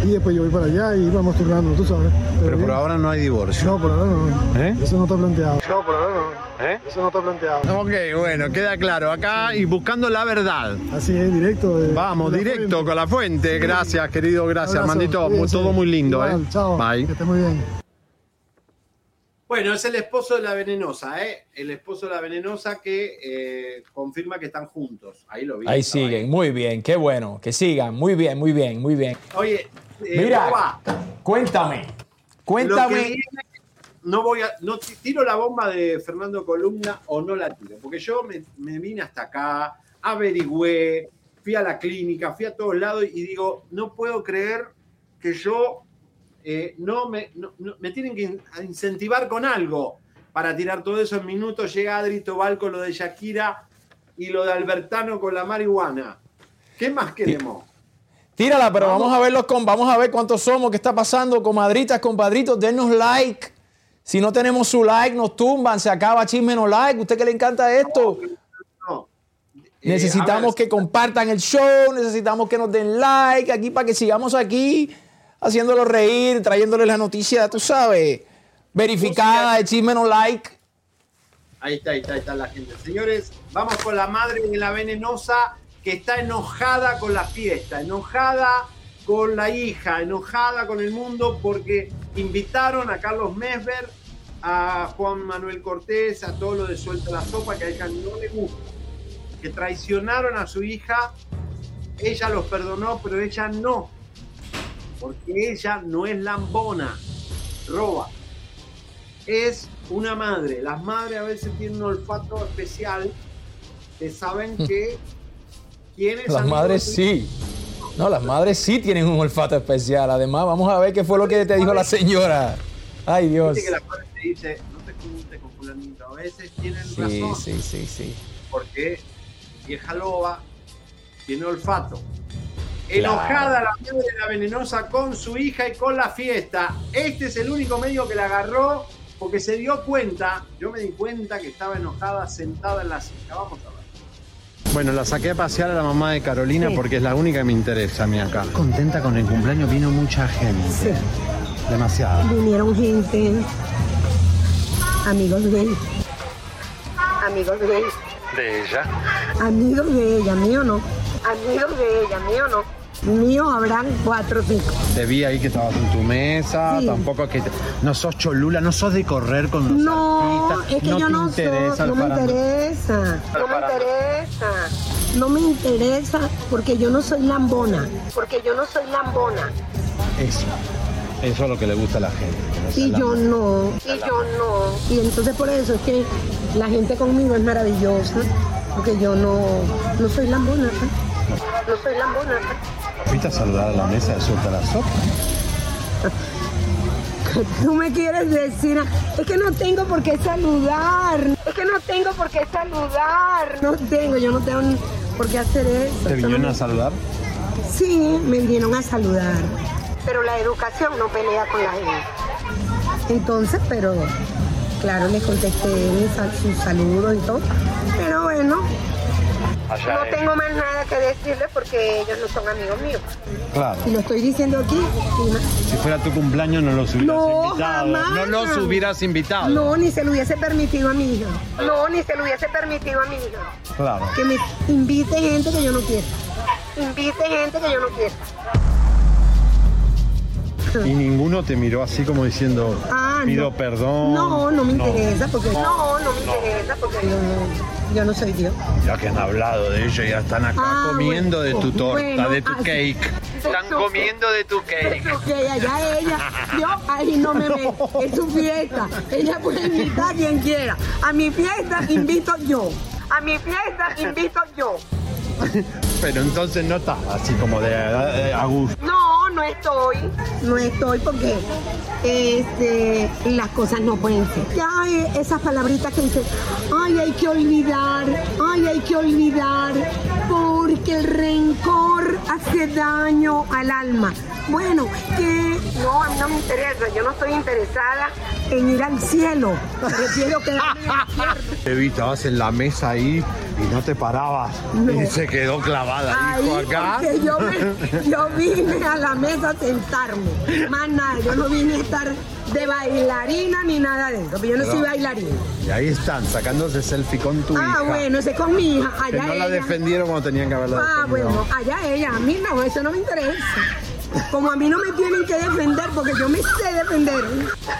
y después yo voy para allá y vamos turnando, tú sabes.
Pero, por ahora no hay divorcio.
No, por ahora no.
¿Eh?
Eso no está planteado. No, por ahora no.
¿Eh?
Eso no está planteado.
Ok, bueno, queda claro. Acá y buscando la verdad.
Así es, directo. de-
Vamos, directo
fuente.
con la fuente. Gracias, querido, gracias,
cuídense.
Todo muy lindo,
Igual,
¿eh?
Chao.
Bye.
Que esté muy bien.
Bueno, es el esposo de la venenosa, ¿eh? El esposo de la venenosa que eh, confirma que están juntos. Ahí lo vi.
Ahí siguen, muy bien, qué bueno, que sigan, muy bien, muy bien, muy bien.
Oye, eh,
Mira,
Boba,
cuéntame, cuéntame.
viene, no voy a, no ti- tiro la bomba de Fernando Columna o no la tiro, porque yo me, me vine hasta acá, averigüé, fui a la clínica, fui a todos lados y digo, no puedo creer que yo eh, no, me, no- no- me tienen que incentivar con algo para tirar todo eso en minutos. Llega Adri Tobal con lo de Shakira y lo de Albertano con la marihuana. ¿Qué más queremos?
Tírala, pero vamos, a verlos con, vamos a ver cuántos somos, qué está pasando, comadritas, compadritos, denos like. Si no tenemos su like, nos tumban, se acaba chisme no like. ¿Usted que le encanta esto?
No.
necesitamos que compartan el show, necesitamos que nos den like aquí para que sigamos aquí haciéndolo reír, trayéndoles la noticia, tú sabes, verificada de chisme no like.
Ahí está, ahí está, ahí está la gente. Señores, vamos con la madre de la venenosa que está enojada con la fiesta, enojada con la hija, enojada con el mundo porque invitaron a Carlos Mesver, a Juan Manuel Cortés, a todo lo de Suelta la Sopa, que a ella no le gusta, que traicionaron a su hija, ella los perdonó, pero ella no, porque ella no es lambona, roba es una madre. Las madres a veces tienen un olfato especial que saben que quién es
Las madres sí. No, las madres sí tienen un olfato especial. Además, vamos a ver qué fue lo que te dijo la señora. Ay, Dios.
Que te dice, no te juntes con fulanito. A veces tienen
Sí,
razón.
sí, sí, sí.
Porque vieja loba tiene olfato.
Claro.
Enojada la madre de la venenosa con su hija y con la fiesta. Este es el único medio que la agarró porque se dio cuenta, yo me di cuenta que estaba enojada sentada en la silla. Vamos a ver.
Bueno, la saqué a pasear a la mamá de Carolina porque es la única que me interesa a mí acá. Contenta con el cumpleaños, vino mucha gente. Demasiada.
Vinieron gente, amigos de él, amigos de él,
De ella.
amigos de ella, mío no, amigos de ella, mío no. Mío habrán cuatro o cinco.
Te vi ahí que estabas en tu mesa,
Sí.
tampoco es que te- no sos cholula, no sos de correr con los
No,
artistas,
es que
no
yo no
interesa
soy, no me interesa, no me interesa, no me interesa porque yo no soy lambona, porque yo no soy lambona.
Eso, eso es lo que le gusta a la gente. no
Y yo no, y yo no. Y entonces por eso es que la gente conmigo es maravillosa, porque yo no, no soy lambona, pues. no soy lambona. pues.
¿Fuiste a saludar a la mesa de Suelta la Sopa?
Tú me quieres decir, es que no tengo por qué saludar, es que no tengo por qué saludar. No tengo, yo no tengo ni por qué hacer eso.
¿Te vinieron a saludar?
Sí, me vinieron a saludar. Pero la educación no pelea con la gente. Entonces, pero claro, les contesté mi sal- sus saludos y todo. Pero bueno, no tengo más nada que decirles porque ellos no son amigos míos.
Claro.
Y lo estoy diciendo aquí.
Si fuera tu cumpleaños no los hubieras
No,
invitado.
jamás.
No los hubieras invitado.
No, ni se lo hubiese permitido a mi hija. No, ni se lo hubiese permitido a mi hija.
Claro.
Que me invite gente que yo no quiero. Invite gente que yo no quiero.
Y ninguno te miró así como diciendo,
Ah,
pido
no.
perdón.
No, no me interesa porque no, no me interesa porque yo no, yo no soy Dios.
Ya que han hablado de ello, ya están acá
Ah,
comiendo de tu torta,
bueno,
de tu
así-
cake. Están comiendo de tu cake.
Ok, allá ella, yo ahí no me meto, es su fiesta. Ella puede invitar a quien quiera. A mi fiesta invito yo. A mi fiesta invito yo.
Pero entonces no estás así como de, de a gusto.
No, no estoy. No estoy porque este, las cosas no pueden ser. Ya eh, esas palabritas que dicen, ay, hay que olvidar, ay, hay que olvidar, porque el rencor hace daño al alma. Bueno, que no, a mí no me interesa, yo no estoy interesada en ir al cielo. Prefiero quedarme en el infierno.
Te vi, estabas en la mesa ahí y no te parabas. Y se quedó clavada.
Ahí,
Dijo acá.
porque yo, me- yo vine a la mesa a sentarme. Más nada, yo no vine a estar de bailarina ni nada de eso, yo no,
No.
soy bailarina.
Y ahí están, sacándose selfie con tu hija.
Ah, bueno, ese con mi hija,
Que
allá
no la defendieron cuando tenían que haberla
Ah,
defendido.
bueno, allá ella, a mí no, eso no me interesa. Como a mí no me tienen que defender porque yo me sé defender.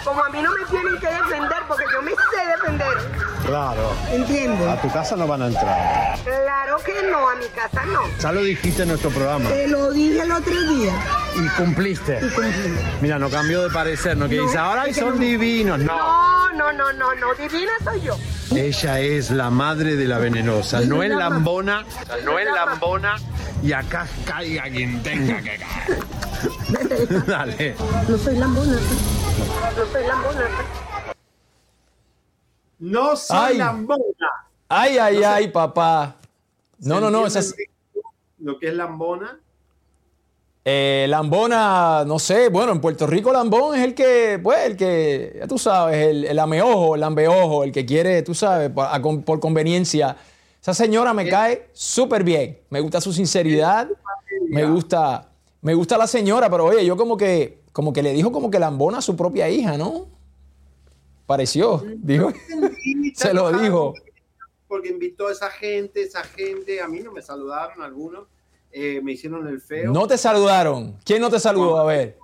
Como a mí no me tienen que defender porque yo me sé defender.
Claro.
¿Entiendes?
A tu casa no van a entrar.
Claro que no, a mi casa no.
Ya lo dijiste en nuestro programa.
Te lo dije el otro día.
Y cumpliste.
Y cumplí.
Mira, no cambió de parecer, no que
No,
dice, ahora son
no.
divinos. No.
No, no, no, no, no, divina soy yo.
Ella es la madre de la venenosa, no es lambona, no es lambona y acá caiga quien tenga que caer. Dale.
No soy lambona. No soy lambona.
No soy
Ay.
lambona.
Ay, ay,
No sé.
ay, papá. No,
¿Se
no, no,
entiende
esa es...
Lo que es lambona.
Eh, Lambona, no sé, bueno, en Puerto Rico Lambón es el que, pues, el que, ya tú sabes, el, el ameojo, el lambeojo, el que quiere, tú sabes, por, a con- por conveniencia. Esa señora me cae súper bien. Me gusta su sinceridad, me gusta, me gusta la señora, pero oye, yo como que, como que le dijo como que Lambona a su propia hija, ¿no? Pareció, dijo, se lo dijo.
Porque invitó a esa gente, esa gente. A mí no me saludaron algunos. eh, me hicieron el feo.
No te saludaron. ¿Quién no te saludó? A ver.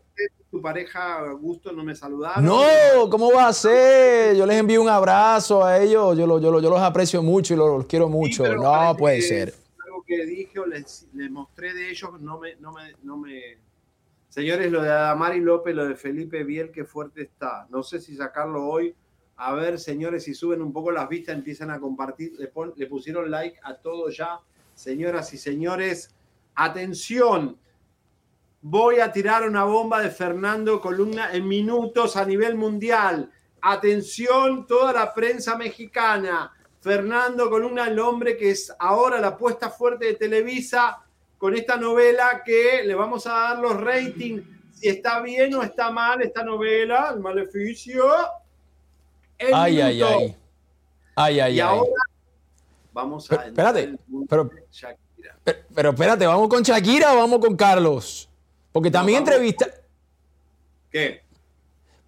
Tu pareja, Augusto, no me saludaron.
No, ¿cómo va a ser? Yo les envío un abrazo a ellos, yo, lo- yo, lo- yo los aprecio mucho y los, los quiero mucho. no puede ser.
Algo que dije o les, les mostré de ellos, no me, no me, no me. Señores, lo de Adamari López, lo de Felipe Biel, qué fuerte está. No sé si sacarlo hoy. A ver, señores, si suben un poco las vistas, empiezan a compartir. Le, pusieron like a todo ya. Señoras y señores, atención. Voy a tirar una bomba de Fernando Columna en minutos a nivel mundial. Atención, toda la prensa mexicana. Fernando Columna, el hombre que es ahora la apuesta fuerte de Televisa con esta novela que le vamos a dar los ratings. Si está bien o está mal esta novela, El Maleficio. En
Ay, ay, ay. Ay, ay,
y
ay.
ahora vamos a.
Pero, espérate,
el
pero, pero, pero espérate, ¿vamos con Shakira o vamos con Carlos? Porque también
vamos-
entrevista,
¿Qué?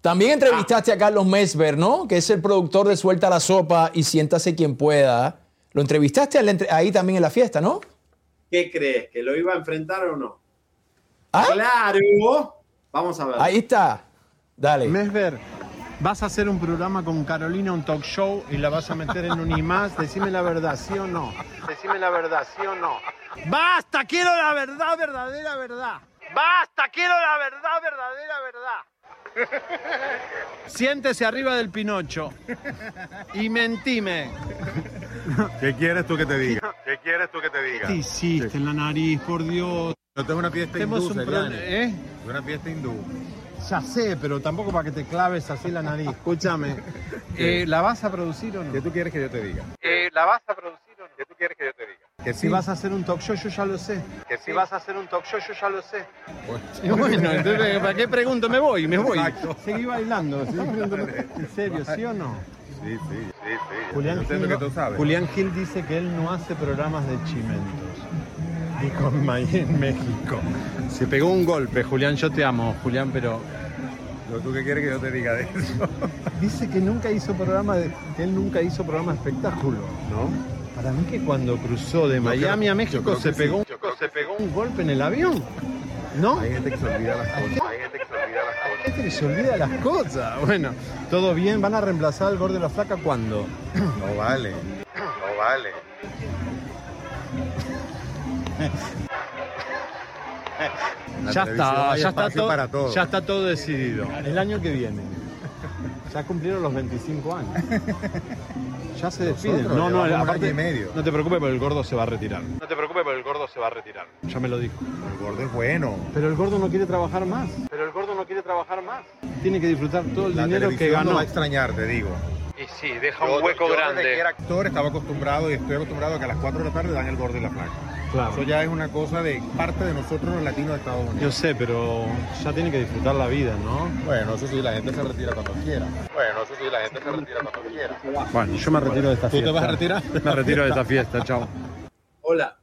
también entrevistaste a Carlos Mesber, ¿no? Que es el productor de Suelta la Sopa y Siéntase quien pueda. Lo entrevistaste ahí también en la fiesta, ¿no?
¿Qué crees? ¿Que lo iba a enfrentar o no?
¿Ah?
Claro. Vamos a ver.
Ahí está. Dale.
Mesver, vas a hacer un programa con Carolina, un talk show, y la vas a meter en un IMAX. Decime la verdad, ¿sí o no? Decime la verdad, ¿sí o no? ¡Basta! Quiero la verdad, verdadera verdad. ¡Basta! Quiero la verdad, verdadera verdad. Siéntese arriba del Pinocho y mentime.
¿Qué quieres tú que te diga? ¿Qué quieres tú que te diga?
¿Qué hiciste en la nariz, por Dios?
No tengo una fiesta
Tenemos
hindú,
un
Seriani.
¿eh?
Es una fiesta hindú.
Ya sé, pero tampoco para que te claves así la nariz. Escúchame. Eh, ¿La vas a producir o no?
¿Qué tú quieres que yo te diga?
Eh, ¿La vas a producir?
¿Qué tú quieres que yo te diga? Que
Si vas a hacer un talk show, yo ya lo sé.
Que
Si
sí.
vas a hacer un talk show, yo ya lo sé. Bueno, entonces, ¿para qué pregunto? Me voy, me voy.
Exacto.
Seguí bailando. seguí bailando. ¿En serio, sí o no?
Sí, sí, sí, sí.
Julián Gil,
lo
no-
que tú sabes.
Julián Gil dice que él no hace programas de chimentos. Dijo en México. Se pegó un golpe, Julián, yo te amo, Julián, pero
Lo tú qué quieres que yo te diga de eso.
dice que nunca hizo programa de, que él nunca hizo programa de espectáculo.
¿No?
Para mí que cuando cruzó de Miami
creo-
a México se pegó,
sí.
un- se pegó un golpe en el avión. ¿No?
Hay gente que se olvida las cosas. Hay gente que se olvida las
Hay
cosas.
gente que se olvida las cosas. Bueno, todo bien. ¿Van a reemplazar al gordo de la flaca cuándo?
No vale. No vale.
Ya está,
hay
ya está, todo,
para todo.
ya está todo decidido. El año que viene. Ya cumplieron los 25 años. Ya se despiden.
Nosotros
No, no, aparte,
medio.
no te preocupes porque el gordo se va a retirar. No te preocupes porque el gordo
se va a retirar.
Ya me lo dijo.
El gordo es bueno.
Pero el gordo no quiere trabajar más. Pero el gordo no quiere trabajar más. Tiene que disfrutar todo el
La
dinero que
televisión
ganó.
lo va a extrañar, te digo.
Y sí, deja
Yo-
un hueco
yo
grande.
Desde que era actor estaba acostumbrado y estoy acostumbrado a que a las 4 de la tarde dan el gordo y la flaca.
Claro.
Eso ya es una cosa de parte de nosotros los latinos de Estados Unidos.
Yo sé, pero ya tiene que disfrutar la vida, ¿no?
Bueno, eso sí, la gente se retira cuando quiera. Bueno, eso sí, la gente se retira cuando quiera.
Bueno, yo me retiro de esta
¿Tú te
fiesta.
vas a retirar?
Me retiro de esta fiesta, chao.
Hola.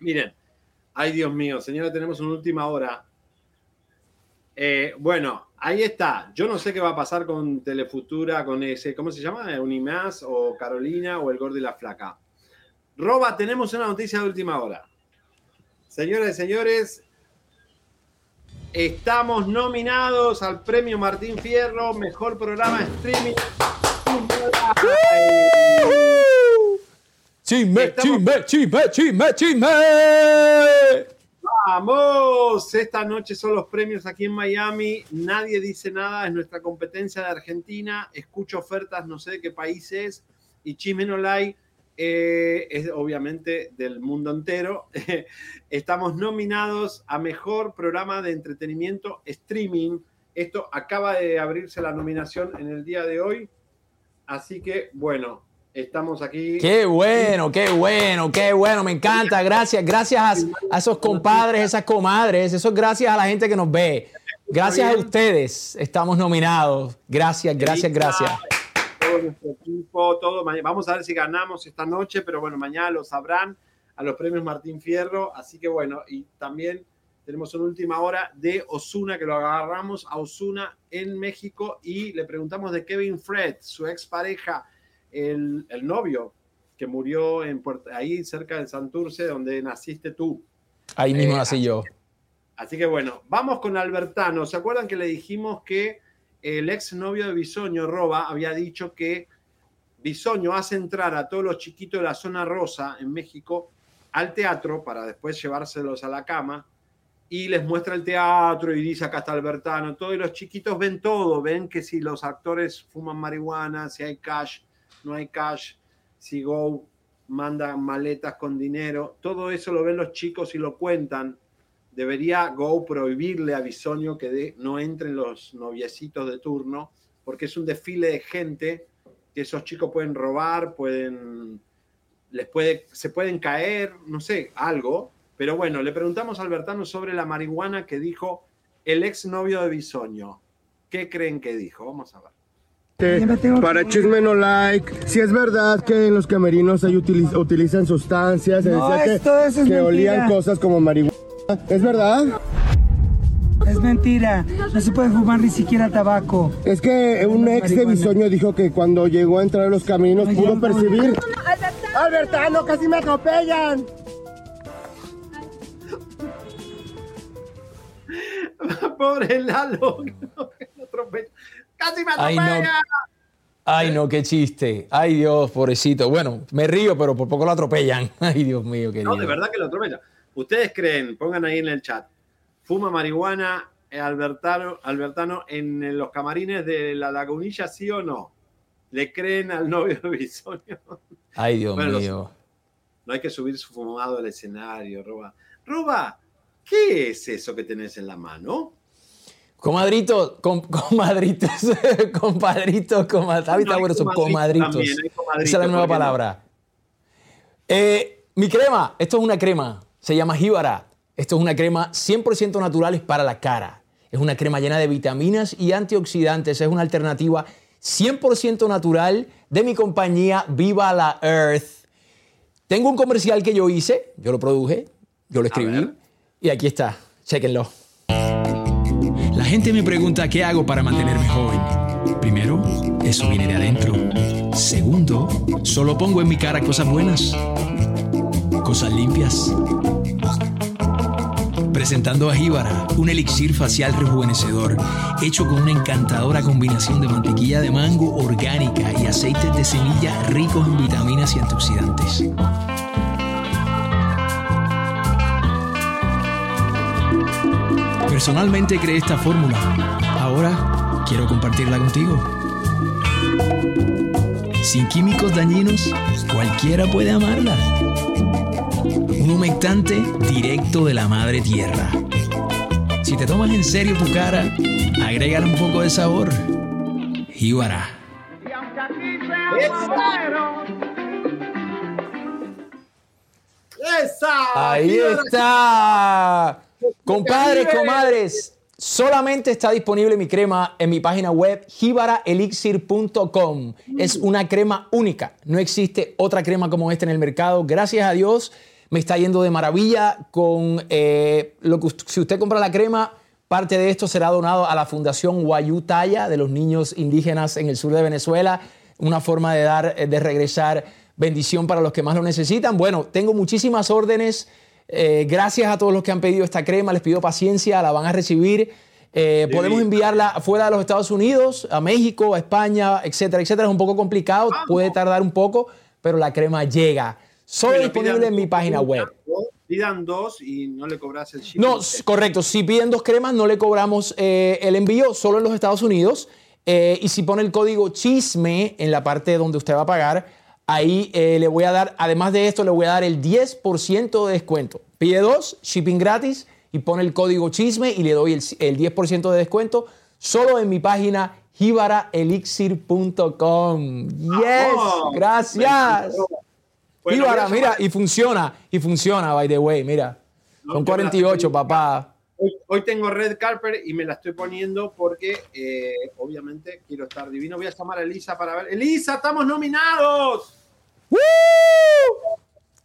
Miren, ay Dios mío, señora, tenemos una última hora. Eh, bueno, ahí está. Yo no sé qué va a pasar con Telefutura, con ese, ¿cómo se llama? Unimás o Carolina o El Gordo y la Flaca. Roba, tenemos una noticia de última hora. Señoras y señores, estamos nominados al premio Martín Fierro, mejor programa de streaming.
Chisme, chisme, chisme, chisme, chisme.
Vamos, esta noche son los premios aquí en Miami. Nadie dice nada, es nuestra competencia de Argentina. Escucho ofertas, no sé de qué país es. Y Chisme No Like eh, es obviamente del mundo entero. Estamos nominados a mejor programa de entretenimiento streaming. Esto acaba de abrirse la nominación en el día de hoy. Así que, bueno, estamos aquí.
Qué bueno, qué bueno, qué bueno, me encanta. Gracias, gracias a, a esos compadres, esas comadres. Eso es gracias a la gente que nos ve. Gracias a ustedes estamos nominados. Gracias, gracias, gracias.
Todo nuestro equipo, todo. Vamos a ver si ganamos esta noche, pero bueno, mañana lo sabrán a los premios Martín Fierro. Así que bueno, y también tenemos una última hora de Osuna, que lo agarramos a Osuna en México y le preguntamos de Kevin Fred, su expareja, el, el novio que murió en Puerto- ahí cerca de Santurce, donde naciste tú.
Ahí mismo
Eh,
nací yo.
Así que bueno, vamos con Albertano. ¿Se acuerdan que le dijimos que el ex novio de Bisoño, Roba, había dicho que Bisoño hace entrar a todos los chiquitos de la zona rosa en México al teatro para después llevárselos a la cama y les muestra el teatro y dice acá está Albertano, todo y los chiquitos ven todo, ven que si los actores fuman marihuana, si hay cash, no hay cash, si Go manda maletas con dinero, todo eso lo ven los chicos y lo cuentan debería Go prohibirle a Bisoño que de- no entren los noviecitos de turno, porque es un desfile de gente que esos chicos pueden robar, pueden, les puede, se pueden caer, no sé, algo. Pero bueno, le preguntamos a Albertano sobre la marihuana que dijo el exnovio de Bisoño. ¿Qué creen que dijo? Vamos a ver.
Para Chisme No Like, si es verdad que en los camerinos ahí utiliz- utilizan sustancias, se
No,
decía que,
es
que olían cosas como marihuana. ¿Es verdad?
Es mentira, no se puede fumar ni siquiera tabaco.
Es que un ex de Bisoño dijo que cuando llegó a entrar a los caminos pudo percibir. ¡Albertano, casi me atropellan!
Pobre Lalo. atropella. Casi me
Ay, no.
atropella.
Ay, no, qué chiste. Ay, Dios, pobrecito. Bueno, me río, pero por poco lo atropellan. Ay, Dios mío, qué
No, de verdad que lo atropella. Ustedes creen, pongan ahí en el chat, fuma marihuana eh, Albertano, Albertano en los camarines de la lagunilla, sí o no? ¿Le creen al novio de Bisoño?
Ay, Dios
Bueno, los-
mío.
No hay que subir su fumado al escenario, Roba. Roba, ¿qué es eso que tenés en la mano?
Comadritos, com- comadritos, compadritos, comadritos.
No,
bueno,
comadritos
comadritos.
también, hay comadritos,
Esa es la nueva palabra. Eh, mi crema, esto es una crema, se llama Jíbara. Esto es una crema 100% natural es para la cara. Es una crema llena de vitaminas y antioxidantes. Es una alternativa 100% natural de mi compañía Viva la Earth. Tengo un comercial que yo hice, yo lo produje, yo lo escribí y aquí está, chéquenlo. La gente me pregunta qué hago para mantenerme joven. Primero, eso viene de adentro. Segundo, solo pongo en mi cara cosas buenas, cosas limpias. Presentando a Jíbara, un elixir facial rejuvenecedor, hecho con una encantadora combinación de mantequilla de mango orgánica y aceites de semilla ricos en vitaminas y antioxidantes. Personalmente creé esta fórmula. Ahora quiero compartirla contigo. Sin químicos dañinos, cualquiera puede amarla. Un humectante directo de la madre tierra. Si te tomas en serio tu cara, agrégale un poco de sabor. Jíbara.
¡Esa!
Ahí está. Compadres, comadres, solamente está disponible mi crema en mi página web jibaraelixir.com. Es una crema única. No existe otra crema como esta en el mercado. Gracias a Dios me está yendo de maravilla con eh, lo que si usted compra la crema, parte de esto será donado a la Fundación Guayutaya de los niños indígenas en el sur de Venezuela. Una forma de dar, de regresar bendición para los que más lo necesitan. Bueno, tengo muchísimas órdenes. Eh, gracias a todos los que han pedido esta crema. Les pido paciencia, la van a recibir. Eh, podemos enviarla fuera de los Estados Unidos, a México, a España, etcétera, etcétera. Es un poco complicado, puede tardar un poco, pero la crema llega. Solo disponible en mi página web.
Pidan dos y no le cobras el shipping.
No, correcto. Si piden dos cremas, no le cobramos eh, el envío solo en los Estados Unidos. y si pone el código chisme en la parte donde usted va a pagar, Ahí eh, le voy a dar, además de esto, le voy a dar el 10% de descuento. Pide dos, shipping gratis y pone el código chisme y le doy el, 10% de descuento solo en mi página jibaraelixir.com. Yes, gracias. Jíbara, mira, y funciona, y funciona, by the way, mira. Son 48, papá.
Hoy, tengo red carpet y me la estoy poniendo porque eh, obviamente quiero estar divino. Voy a llamar a Elisa para ver. Elisa, estamos nominados. ¡Woo!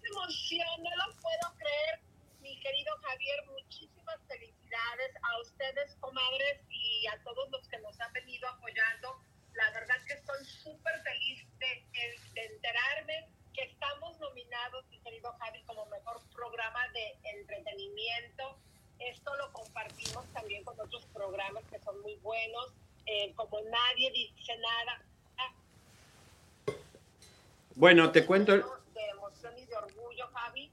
emoción, no lo puedo creer, mi querido Javier. Muchísimas felicidades a ustedes, comadres, y a todos los que nos han venido apoyando. La verdad que estoy súper feliz de, de enterarme Javi, como mejor programa de entretenimiento esto lo compartimos también con otros programas que son muy buenos, eh, como Nadie Dice Nada.
Bueno, te cuento...
De emoción y de orgullo, Javi.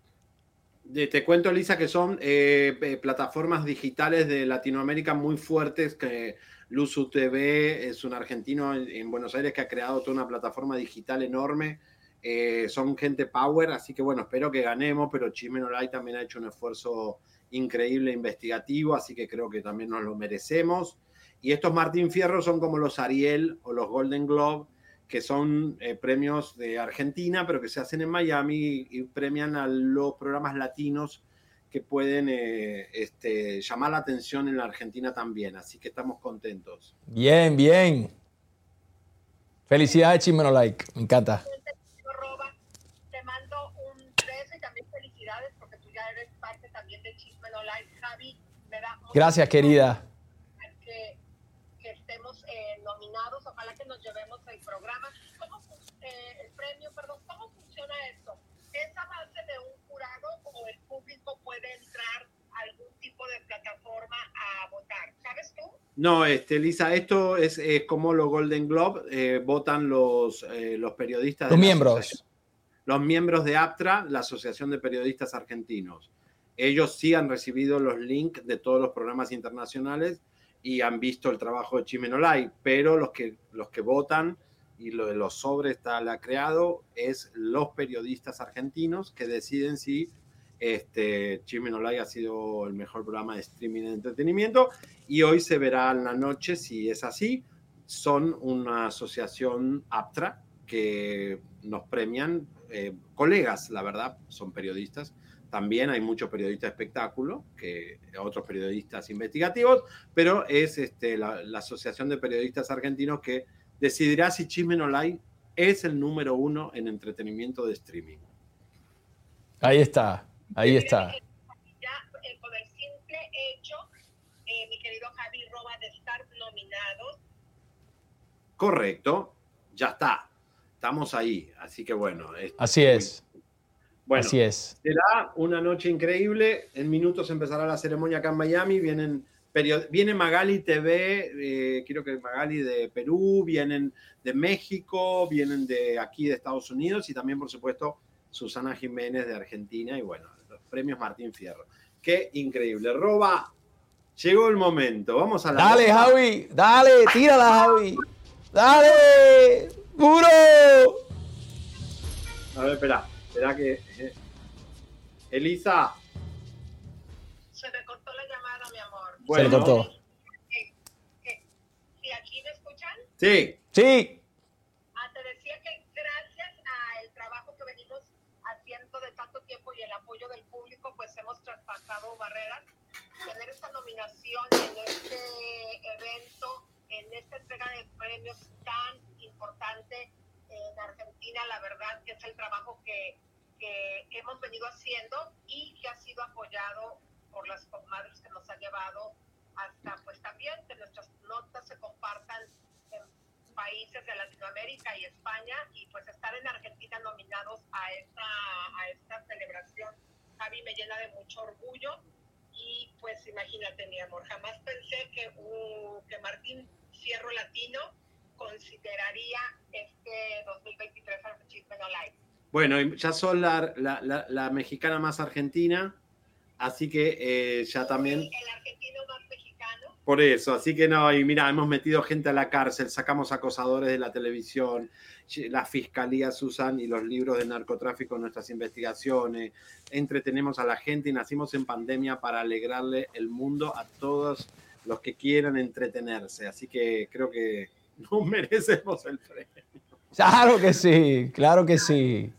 te cuento, Elisa, que son eh, eh, plataformas digitales de Latinoamérica muy fuertes, que Luzu TV es un argentino en, Buenos Aires que ha creado toda una plataforma digital enorme. Son gente power, así que bueno, espero que ganemos, pero Chimenolay también ha hecho un esfuerzo increíble investigativo, así que creo que también nos lo merecemos. Y estos Martín Fierro son como los Ariel o los Golden Globe, que son eh, premios de Argentina, pero que se hacen en Miami y premian a los programas latinos que pueden eh, este, llamar la atención en la Argentina también. Así que estamos contentos.
Bien, bien. Felicidades, Chimeno Like. Me encanta. Gracias, querida.
Que, estemos eh, nominados, ojalá que nos llevemos el programa. ¿Cómo, eh, el premio, perdón, ¿cómo funciona esto? ¿Es a base de un jurado o el público puede entrar a algún tipo de plataforma a votar? ¿Sabes tú?
No, este, Lisa, esto es, como los Golden Globe, eh, votan los, los periodistas.
Los miembros.
Los miembros de APTRA, la Asociación de Periodistas Argentinos ellos sí han recibido los links de todos los programas internacionales y han visto el trabajo de Chimenolay, pero los que, los que votan y lo de los sobres tal ha creado es los periodistas argentinos que deciden si este, Chimenolay ha sido el mejor programa de streaming de entretenimiento y hoy se verá en la noche si es así. Son una asociación APTRA que nos premian, eh, colegas, la verdad, son periodistas, también hay muchos periodistas de espectáculo, que otros periodistas investigativos, pero es este, la, Asociación de Periodistas Argentinos que decidirá si Chisme Online es el número uno en entretenimiento de streaming.
Ahí está, ahí está.
Ya con el simple hecho, eh, mi querido Javi Roba, de estar nominados.
Correcto, ya está. Estamos ahí, así que bueno.
Así es.
Bueno,
Así es.
Será una noche increíble. En minutos empezará la ceremonia acá en Miami. Vienen viene Magali TV, eh, quiero que Magali de Perú, vienen de México, vienen de aquí de Estados Unidos y también, por supuesto, Susana Jiménez de Argentina y bueno, los premios Martín Fierro. Qué increíble. Roba, llegó el momento. Vamos a la.
Dale, Javi, dale, tírala, Javi. Dale, puro.
A ver, espera. Será que. Eh, Elisa.
Se me cortó la llamada, mi amor.
Se le cortó.
¿Y aquí me escuchan?
Sí.
Sí.
Ah, te decía que gracias al trabajo que venimos haciendo de tanto tiempo y el apoyo del público, pues hemos traspasado barreras. Tener esta nominación en este evento, en esta entrega de premios tan importante en Argentina, la verdad que es el trabajo que, que hemos venido haciendo y que ha sido apoyado por las comadres que nos han llevado hasta pues también que nuestras notas se compartan en países de Latinoamérica y España y pues estar en Argentina nominados a esta, a esta celebración, Javi, me llena de mucho orgullo y pues imagínate mi amor, jamás pensé que, uh, que Martín Fierro Latino consideraría este 2023 al Chisme No Live.
Bueno, ya son la, la- la- la mexicana más argentina, así que eh, ya también...
El argentino más mexicano.
Por eso, así que no, y mira, hemos metido gente a la cárcel, sacamos acosadores de la televisión, las fiscalías usan y los libros de narcotráfico en nuestras investigaciones, entretenemos a la gente y nacimos en pandemia para alegrarle el mundo a todos los que quieran entretenerse, así que creo que no merecemos el premio.
Claro que sí, claro que sí.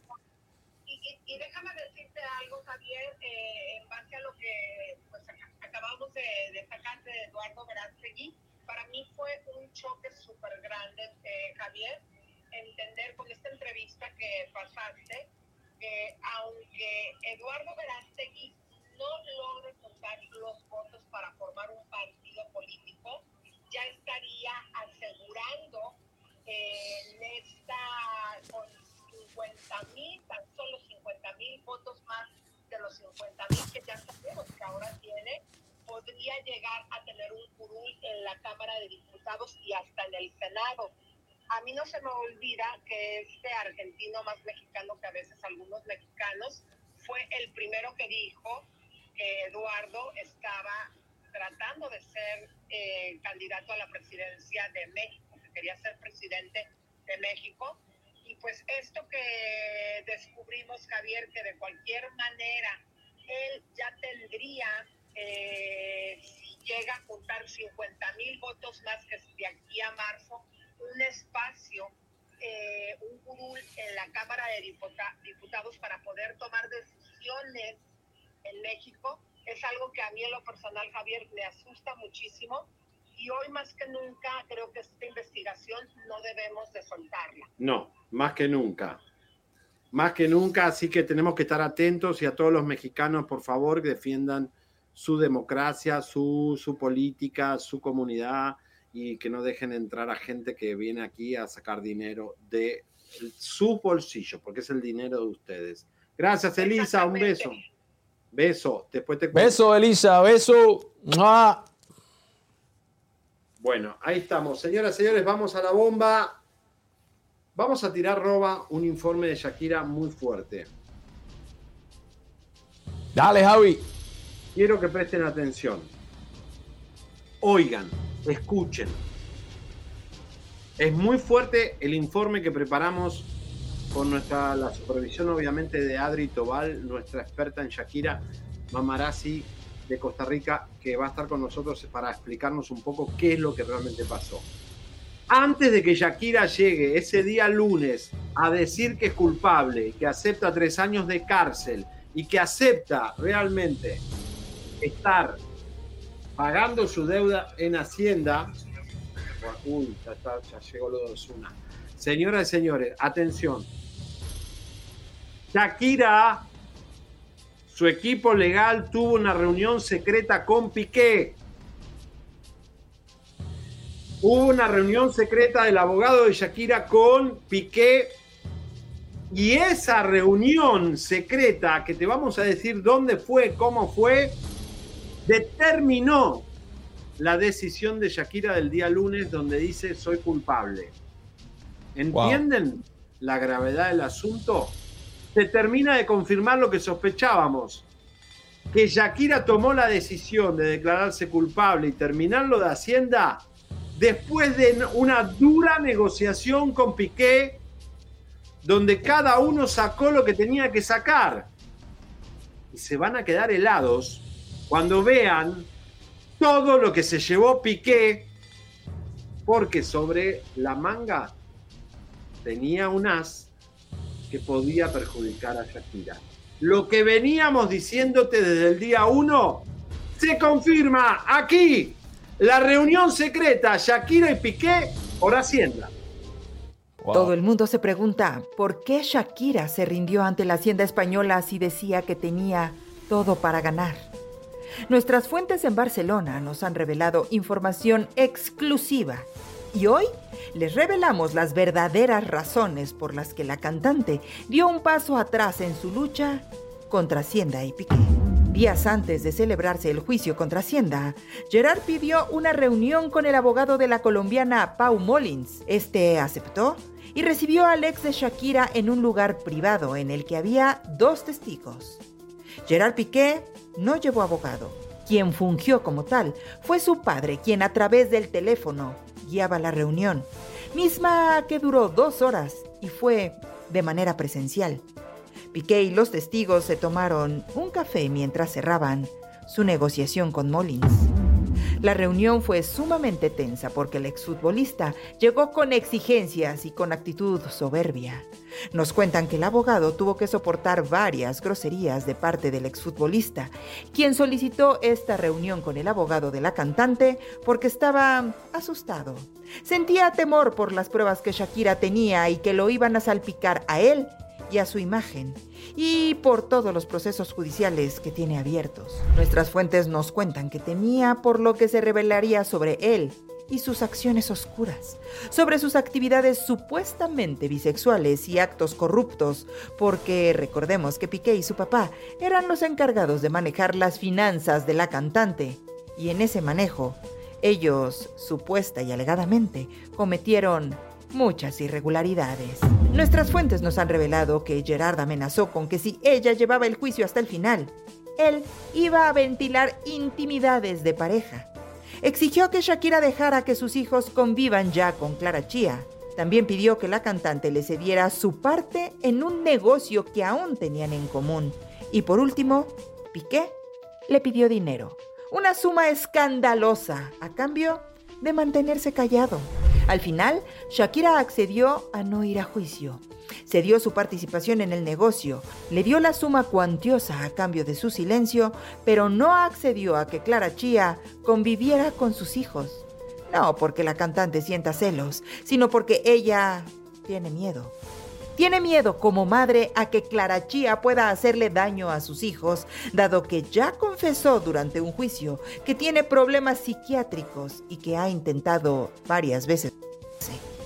Y déjame decirte algo, Javier, eh, en base a lo que pues, ac- acabamos de, de sacar de Eduardo Verástegui, para mí fue un choque súper grande, eh, Javier, entender con esta entrevista que pasaste, que aunque Eduardo Verástegui no logre juntar los votos para formar un partido político, ya estaría asegurando eh, esta, con 50 mil, tan solo 50 mil votos más de los 50 mil que ya sabemos que ahora tiene, podría llegar a tener un curul en la Cámara de Diputados y hasta en el Senado. A mí no se me olvida que este argentino más mexicano que a veces algunos mexicanos fue el primero que dijo que Eduardo estaba tratando de ser eh, candidato a la presidencia de México, que quería ser presidente de México. Y pues esto que descubrimos, Javier, que de cualquier manera él ya tendría, eh, si llega a juntar 50 mil votos más que de aquí a marzo, un espacio, eh, un curul en la Cámara de Diputados para poder tomar decisiones en México es algo que a mí en lo personal, Javier, me asusta muchísimo y hoy más que nunca creo que esta investigación no debemos de soltarla.
No, más que nunca. Más que nunca, así que tenemos que estar atentos y a todos los mexicanos, por favor, que defiendan su democracia, su, su política, su comunidad y que no dejen entrar a gente que viene aquí a sacar dinero de su bolsillo, porque es el dinero de ustedes. Gracias, Elisa, un beso. Beso, después te cuento.
Beso, Elisa, beso. ¡Mua!
Bueno, ahí estamos. Señoras y señores, vamos a la bomba. Vamos a tirar roba un informe de Shakira muy fuerte.
Dale, Javi.
Quiero que presten atención. Oigan, escuchen. Es muy fuerte el informe que preparamos con nuestra, la supervisión obviamente de Adri Tobal, nuestra experta en Shakira, Mamarazzi de Costa Rica, que va a estar con nosotros para explicarnos un poco qué es lo que realmente pasó. Antes de que Shakira llegue ese día lunes a decir que es culpable, que acepta tres años de cárcel y que acepta realmente estar pagando su deuda en Hacienda. Uy, ya, ya llegó lo de Osuna. Señoras y señores, atención. Shakira, su equipo legal tuvo una reunión secreta con Piqué. Hubo una reunión secreta del abogado de Shakira con Piqué y esa reunión secreta, que te vamos a decir dónde fue, cómo fue, determinó la decisión de Shakira del día lunes donde dice soy culpable. ¿Entienden la gravedad del asunto? Se termina de confirmar lo que sospechábamos, que Shakira tomó la decisión de declararse culpable y terminarlo de Hacienda después de una dura negociación con Piqué, donde cada uno sacó lo que tenía que sacar. y se van a quedar helados cuando vean todo lo que se llevó Piqué, porque sobre la manga tenía un as que podía perjudicar a Shakira. Lo que veníamos diciéndote desde el día uno se confirma aquí. La reunión secreta Shakira y Piqué por Hacienda.
Todo el mundo se pregunta por qué Shakira se rindió ante la Hacienda española si decía que tenía todo para ganar. Nuestras fuentes en Barcelona nos han revelado información exclusiva y hoy les revelamos las verdaderas razones por las que la cantante dio un paso atrás en su lucha contra Hacienda y Piqué. Días antes de celebrarse el juicio contra Hacienda, Gerard pidió una reunión con el abogado de la colombiana Pau Molins. Este aceptó y recibió al ex de Shakira en un lugar privado en el que había dos testigos. Gerard Piqué no llevó abogado. Quien fungió como tal fue su padre, quien a través del teléfono guiaba la reunión, misma que duró dos horas y fue de manera presencial. Piqué y los testigos se tomaron un café mientras cerraban su negociación con Mullins. La reunión fue sumamente tensa porque el exfutbolista llegó con exigencias y con actitud soberbia. Nos cuentan que el abogado tuvo que soportar varias groserías de parte del exfutbolista, quien solicitó esta reunión con el abogado de la cantante porque estaba asustado. Sentía temor por las pruebas que Shakira tenía y que lo iban a salpicar a él y a su imagen, y por todos los procesos judiciales que tiene abiertos. Nuestras fuentes nos cuentan que temía por lo que se revelaría sobre él y sus acciones oscuras, sobre sus actividades supuestamente bisexuales y actos corruptos, porque recordemos que Piqué y su papá eran los encargados de manejar las finanzas de la cantante, y en ese manejo, ellos, supuesta y alegadamente, cometieron muchas irregularidades. Nuestras fuentes nos han revelado que Gerard amenazó con que si ella llevaba el juicio hasta el final, él iba a ventilar intimidades de pareja. Exigió que Shakira dejara que sus hijos convivan ya con Clara Chía. También pidió que la cantante le cediera su parte en un negocio que aún tenían en común. Y por último, Piqué le pidió dinero, una suma escandalosa, a cambio de mantenerse callado. Al final, Shakira accedió a no ir a juicio. Cedió su participación en el negocio, le dio la suma cuantiosa a cambio de su silencio, pero no accedió a que Clara Chía conviviera con sus hijos. No porque la cantante sienta celos, sino porque ella tiene miedo. Tiene miedo como madre a que Clara Chía pueda hacerle daño a sus hijos, dado que ya confesó durante un juicio que tiene problemas psiquiátricos y que ha intentado varias veces.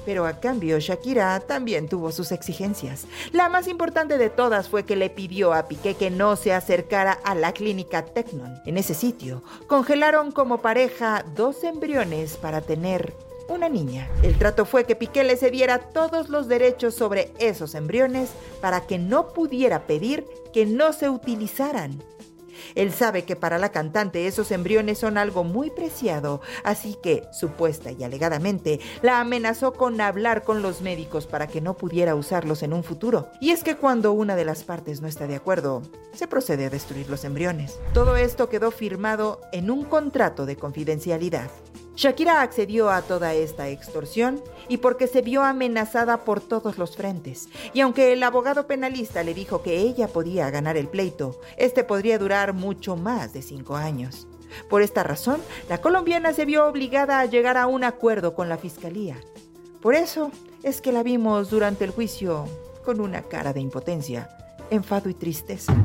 Pero a cambio, Shakira también tuvo sus exigencias. La más importante de todas fue que le pidió a Piqué que no se acercara a la clínica Tecnon. En ese sitio, congelaron como pareja dos embriones para tener una niña. El trato fue que Piqué le cediera todos los derechos sobre esos embriones para que no pudiera pedir que no se utilizaran. Él sabe que para la cantante esos embriones son algo muy preciado, así que, supuesta y alegadamente, la amenazó con hablar con los médicos para que no pudiera usarlos en un futuro. Y es que cuando una de las partes no está de acuerdo, se procede a destruir los embriones. Todo esto quedó firmado en un contrato de confidencialidad. Shakira accedió a toda esta extorsión y porque se vio amenazada por todos los frentes. Y aunque el abogado penalista le dijo que ella podía ganar el pleito, este podría durar mucho más de cinco años. Por esta razón, la colombiana se vio obligada a llegar a un acuerdo con la fiscalía. Por eso es que la vimos durante el juicio con una cara de impotencia, enfado y tristeza.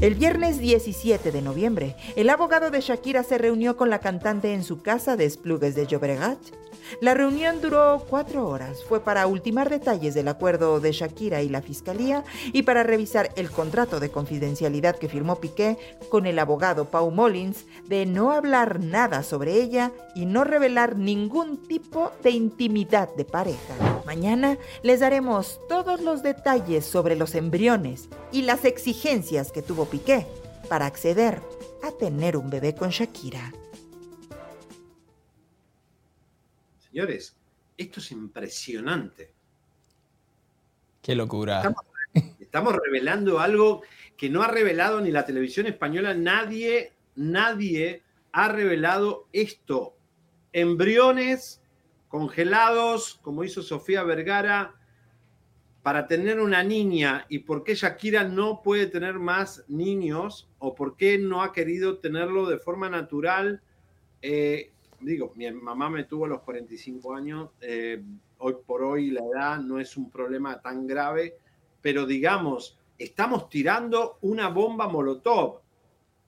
El viernes 17 de noviembre, el abogado de Shakira se reunió con la cantante en su casa de Esplugues de Llobregat. La reunión duró cuatro horas. Fue para ultimar detalles del acuerdo de Shakira y la fiscalía y para revisar el contrato de confidencialidad que firmó Piqué con el abogado Pau Mullins de no hablar nada sobre ella y no revelar ningún tipo de intimidad de pareja. Mañana les daremos todos los detalles sobre los embriones y las exigencias que tuvo Piqué para acceder a tener un bebé con Shakira.
Señores, esto es impresionante.
Qué locura.
Estamos revelando algo que no ha revelado ni la televisión española. Nadie, nadie ha revelado esto. Embriones congelados, como hizo Sofía Vergara, para tener una niña y por qué Shakira no puede tener más niños o por qué no ha querido tenerlo de forma natural. Eh, digo, mi mamá me tuvo a los 45 años, eh, hoy por hoy la edad no es un problema tan grave, pero digamos, estamos tirando una bomba molotov.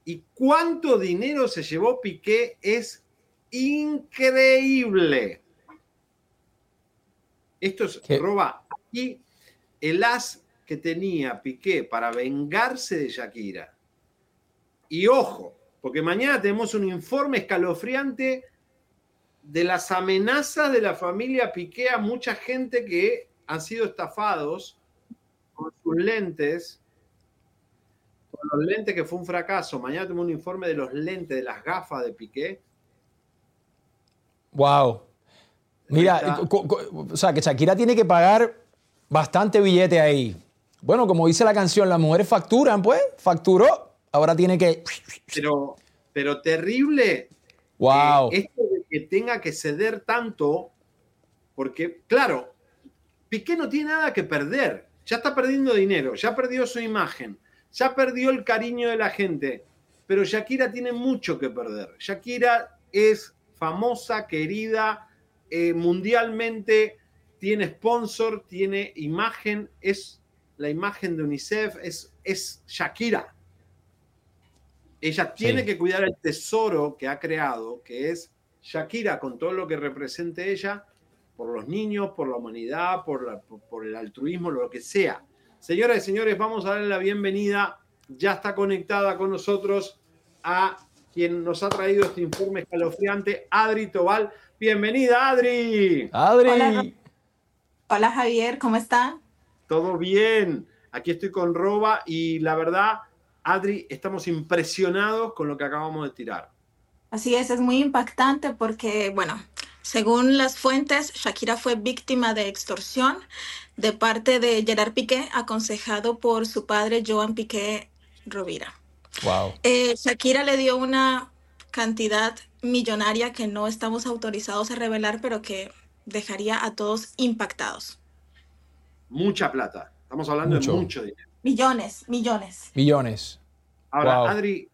¿Y cuánto dinero se llevó Piqué? Es increíble. Esto es roba aquí el as que tenía Piqué para vengarse de Shakira. Y ojo, porque mañana tenemos un informe escalofriante de las amenazas de la familia Piqué a mucha gente que han sido estafados con sus lentes, con los lentes que fue un fracaso. Mañana tenemos un informe de los lentes, de las gafas de Piqué.
Wow. Mira, o sea, que Shakira tiene que pagar bastante billete ahí. Bueno, como dice la canción, las mujeres facturan, pues, facturó, ahora tiene que...
Pero, pero terrible.
Wow.
esto de que tenga que ceder tanto, porque, claro, Piqué no tiene nada que perder. Ya está perdiendo dinero, ya perdió su imagen, ya perdió el cariño de la gente. Pero Shakira tiene mucho que perder. Shakira es famosa, querida, eh, mundialmente, tiene sponsor, tiene imagen, es la imagen de UNICEF, es, es Shakira. Ella tiene que cuidar el tesoro que ha creado, que es Shakira, con todo lo que represente ella, por los niños, por la humanidad, por, por el altruismo, lo que sea. Señoras y señores, vamos a darle la bienvenida. Ya está conectada con nosotros a quien nos ha traído este informe escalofriante, Adri Tobal. Bienvenida, Adri.
Adri.
Hola, Javier, ¿cómo está?
Todo bien. Aquí estoy con Roba y la verdad, Adri, estamos impresionados con lo que acabamos de tirar.
Así es, es muy impactante porque, bueno, según las fuentes, Shakira fue víctima de extorsión de parte de Gerard Piqué, aconsejado por su padre Joan Piqué Rovira.
Wow.
Eh, Shakira le dio una cantidad millonaria que no estamos autorizados a revelar, pero que dejaría a todos impactados.
Mucha plata. Estamos hablando de mucho dinero.
Millones, millones.
Millones.
Ahora, Adri,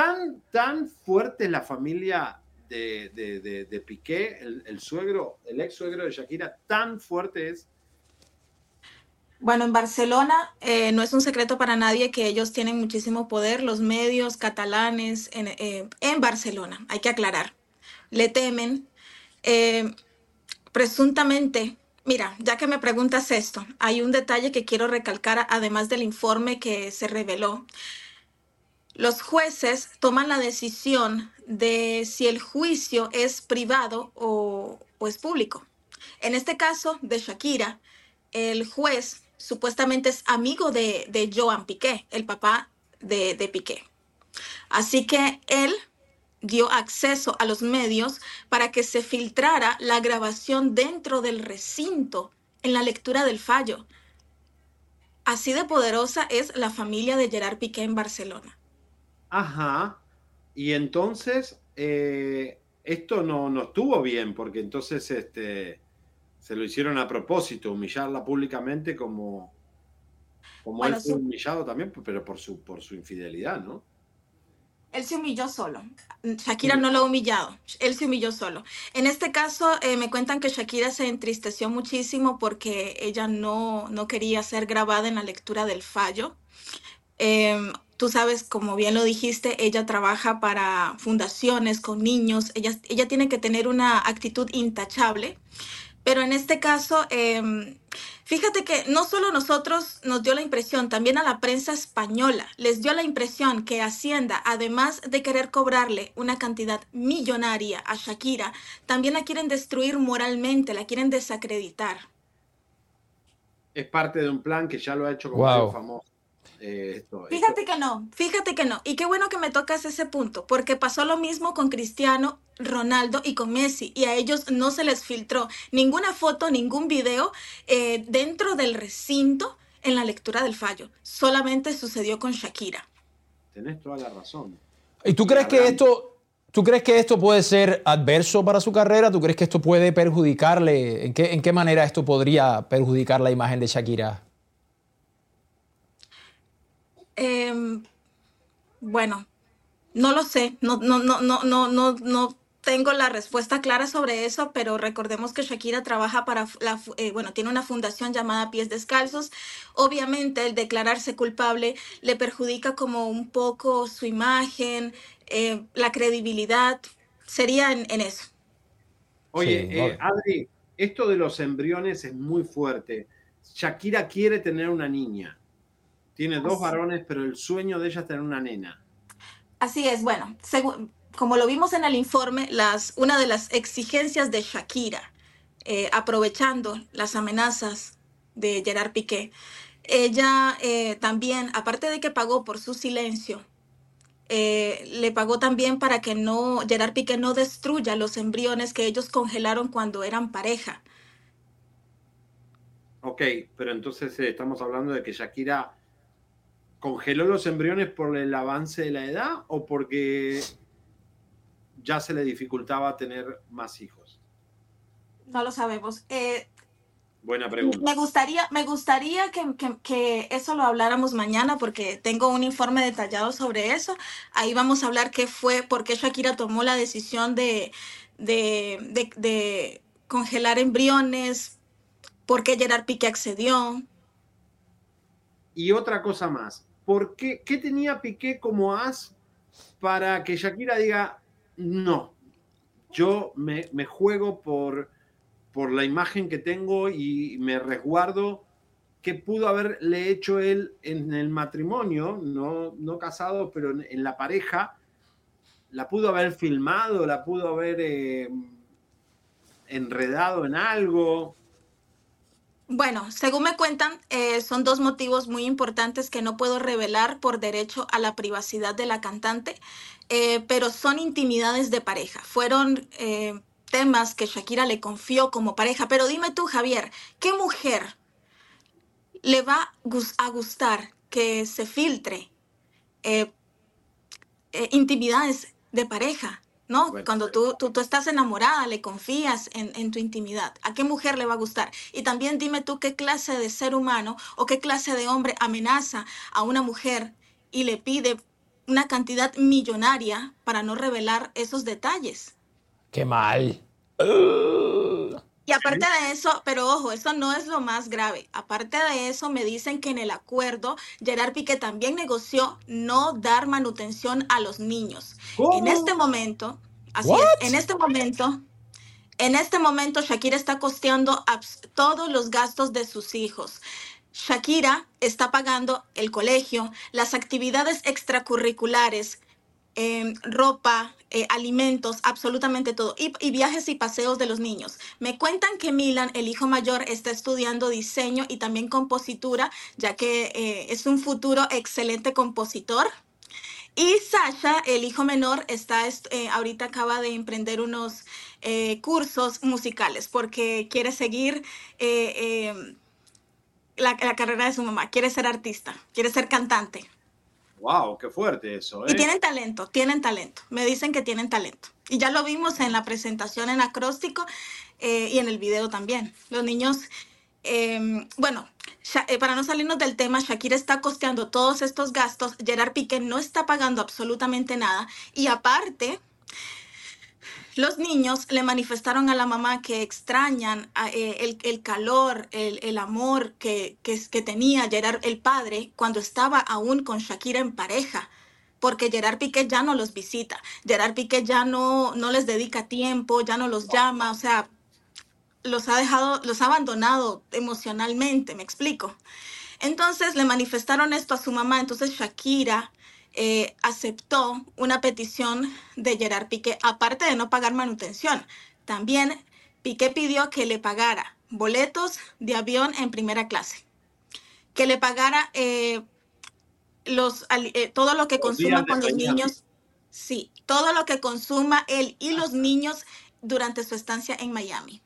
tan, tan fuerte la familia de, de, Piqué, el, suegro, el ex suegro de Shakira, tan fuerte es
bueno, en Barcelona eh, no es un secreto para nadie que ellos tienen muchísimo poder, los medios catalanes en, eh, Barcelona, hay que aclarar. Le temen. Eh, presuntamente, mira, ya que me preguntas esto, hay un detalle que quiero recalcar además del informe que se reveló. Los jueces toman la decisión de si el juicio es privado o, es público. En este caso de Shakira, el juez supuestamente es amigo de, Joan Piqué, el papá de, de Piqué. Así que él dio acceso a los medios para que se filtrara la grabación dentro del recinto en la lectura del fallo. Así de poderosa es la familia de Gerard Piqué en Barcelona.
Ajá. Y entonces, eh, esto no, no estuvo bien, porque entonces este, se lo hicieron a propósito, humillarla públicamente como, como él fue humillado también, pero por su, por su infidelidad, ¿no?
Él se humilló solo. Shakira no lo ha humillado. Él se humilló solo. En este caso, eh, me cuentan que Shakira se entristeció muchísimo porque ella no, no quería ser grabada en la lectura del fallo. Em, tú sabes, como bien lo dijiste, ella trabaja para fundaciones con niños. Ella, ella tiene que tener una actitud intachable. Pero en este caso, em, fíjate que no solo nosotros nos dio la impresión, también a la prensa española les dio la impresión que Hacienda, además de querer cobrarle una cantidad millonaria a Shakira, también la quieren destruir moralmente, la quieren desacreditar.
Es parte de un plan que ya lo ha hecho como famoso. Eh,
fíjate que no, fíjate que no. Y qué bueno que me tocas ese punto, porque pasó lo mismo con Cristiano Ronaldo y con Messi, y a ellos no se les filtró ninguna foto, ningún video eh, dentro del recinto en la lectura del fallo. Solamente sucedió con Shakira.
Tenés toda la razón.
¿Y tú crees que esto, tú crees que esto puede ser adverso para su carrera? ¿Tú crees que esto puede perjudicarle? ¿En qué, en qué manera esto podría perjudicar la imagen de Shakira?
Em, bueno, no lo sé. No, no, no, no, no, no, no tengo la respuesta clara sobre eso, pero recordemos que Shakira trabaja para la, eh, bueno, tiene una fundación llamada Pies Descalzos. Obviamente el declararse culpable le perjudica como un poco su imagen, eh, la credibilidad. Sería en, en eso.
Oye,
Sí,
eh, Adri, esto de los embriones es muy fuerte. Shakira quiere tener una niña. Tiene dos
Así.
varones, pero el sueño de ella es tener una nena.
Así es, bueno, como lo vimos en el informe, las, una de las exigencias de Shakira, eh, aprovechando las amenazas de Gerard Piqué, ella eh, también, aparte de que pagó por su silencio, eh, le pagó también para que no Gerard Piqué no destruya los embriones que ellos congelaron cuando eran pareja.
Ok, pero entonces eh, estamos hablando de que Shakira congeló los embriones por el avance de la edad o porque ya se le dificultaba tener más hijos.
No lo sabemos. Eh,
Buena pregunta.
Me gustaría, me gustaría que, que- que eso lo habláramos mañana porque tengo un informe detallado sobre eso. Ahí vamos a hablar qué fue, por qué Shakira tomó la decisión de, de, de- de congelar embriones, por qué Gerard Piqué accedió.
Y otra cosa más, ¿por qué, qué tenía Piqué como as para que Shakira diga, no, yo me, juego por, por la imagen que tengo y me resguardo? ¿Qué pudo haberle hecho él en el matrimonio, no, no casado, pero en, en la pareja? ¿La pudo haber filmado? ¿La pudo haber eh, enredado en algo?
Bueno, según me cuentan, eh, son dos motivos muy importantes que no puedo revelar por derecho a la privacidad de la cantante, eh, pero son intimidades de pareja. Fueron eh, temas que Shakira le confió como pareja. Pero dime tú, Javier, ¿qué mujer le va a gustar que se filtre intimidades de pareja? ¿No?
Bueno,
Cuando tú, tú, tú estás enamorada, le confías en, en tu intimidad. ¿A qué mujer le va a gustar? Y también dime tú qué clase de ser humano o qué clase de hombre amenaza a una mujer y le pide una cantidad millonaria para no revelar esos detalles.
Qué mal.
Y aparte de eso, pero ojo, eso no es lo más grave. Aparte de eso, me dicen que en el acuerdo, Gerard Piqué también negoció no dar manutención a los niños. En este momento, así es, en este momento, en este momento Shakira está costeando todos los gastos de sus hijos. Shakira está pagando el colegio, las actividades extracurriculares, em, ropa, eh, alimentos, absolutamente todo, y, viajes y paseos de los niños. Me cuentan que Milan, el hijo mayor, está estudiando diseño y también compositura, ya que eh, es un futuro excelente compositor. Y Sasha, el hijo menor, está est- eh, ahorita acaba de emprender unos cursos musicales porque quiere seguir la carrera de su mamá, quiere ser artista, quiere ser cantante.
¡Wow! ¡Qué fuerte eso! ¿eh?
Y tienen talento, tienen talento. Me dicen que tienen talento. Y ya lo vimos en la presentación en acróstico eh, y en el video también. Los niños, eh, bueno, eh, para no salirnos del tema, Shakira está costeando todos estos gastos. Gerard Piqué no está pagando absolutamente nada. Y aparte, los niños le manifestaron a la mamá que extrañan eh, el, calor, el, amor que, que, que tenía Gerard, el padre, cuando estaba aún con Shakira en pareja. Porque Gerard Piqué ya no los visita. Gerard Piqué ya no, no les dedica tiempo, ya no los llama. O sea, los ha dejado, los ha abandonado emocionalmente, me explico. Entonces le manifestaron esto a su mamá. Entonces Shakira eh, aceptó una petición de Gerard Piqué, aparte de no pagar manutención. También Piqué pidió que le pagara boletos de avión en primera clase, que le pagara eh, los, eh, todo lo que
Los
consuma con los niños. Sí, todo lo que consuma él y los niños durante su estancia en Miami.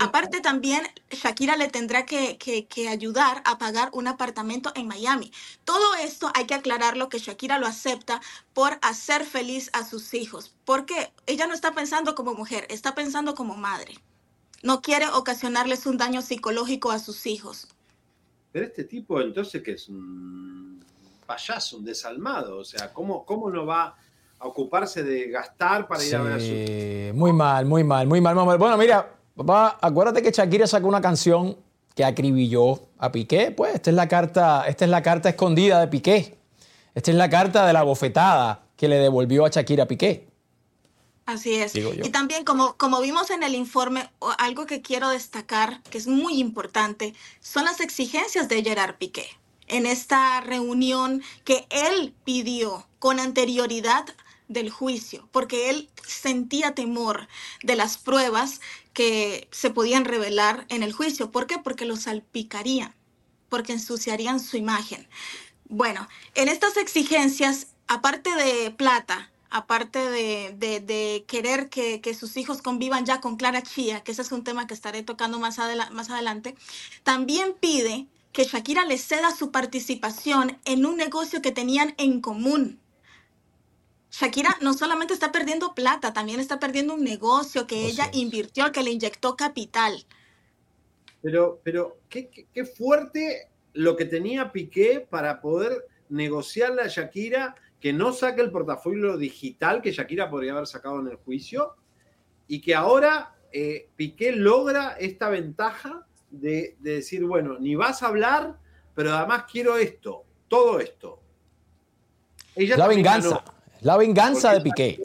Aparte también, Shakira le tendrá que, que, que, ayudar a pagar un apartamento en Miami. Todo esto hay que aclararlo que Shakira lo acepta por hacer feliz a sus hijos, porque ella no está pensando como mujer, está pensando como madre. No quiere ocasionarles un daño psicológico a sus hijos.
Pero este tipo entonces que es un payaso, un desalmado, o sea, ¿cómo, cómo no va a ocuparse de gastar para ir
sí,
a ver a su...
Muy mal, muy mal, muy mal. Bueno, mira, papá, acuérdate que Shakira sacó una canción que acribilló a Piqué. Pues esta es la carta, esta es la carta escondida de Piqué. Esta es la carta de la bofetada que le devolvió a Shakira Piqué.
Así es. Y también, como, como vimos en el informe, algo que quiero destacar, que es muy importante, son las exigencias de Gerard Piqué. En esta reunión que él pidió con anterioridad del juicio, porque él sentía temor de las pruebas que se podían revelar en el juicio. ¿Por qué? Porque lo salpicarían, porque ensuciarían su imagen. Bueno, en estas exigencias, aparte de plata, aparte de, de, querer que, que, sus hijos convivan ya con Clara Chía, que ese es un tema que estaré tocando más, adela más adelante, también pide que Shakira le ceda su participación en un negocio que tenían en común. Shakira no solamente está perdiendo plata, también está perdiendo un negocio que ella invirtió, que le inyectó capital.
Pero, pero qué, qué, qué fuerte lo que tenía Piqué para poder negociarle a Shakira que no saque el portafolio digital que Shakira podría haber sacado en el juicio y que ahora eh, Piqué logra esta ventaja de, de, decir, bueno, ni vas a hablar, pero además quiero esto, todo esto.
Ella la venganza, ganó, la venganza de Piqué.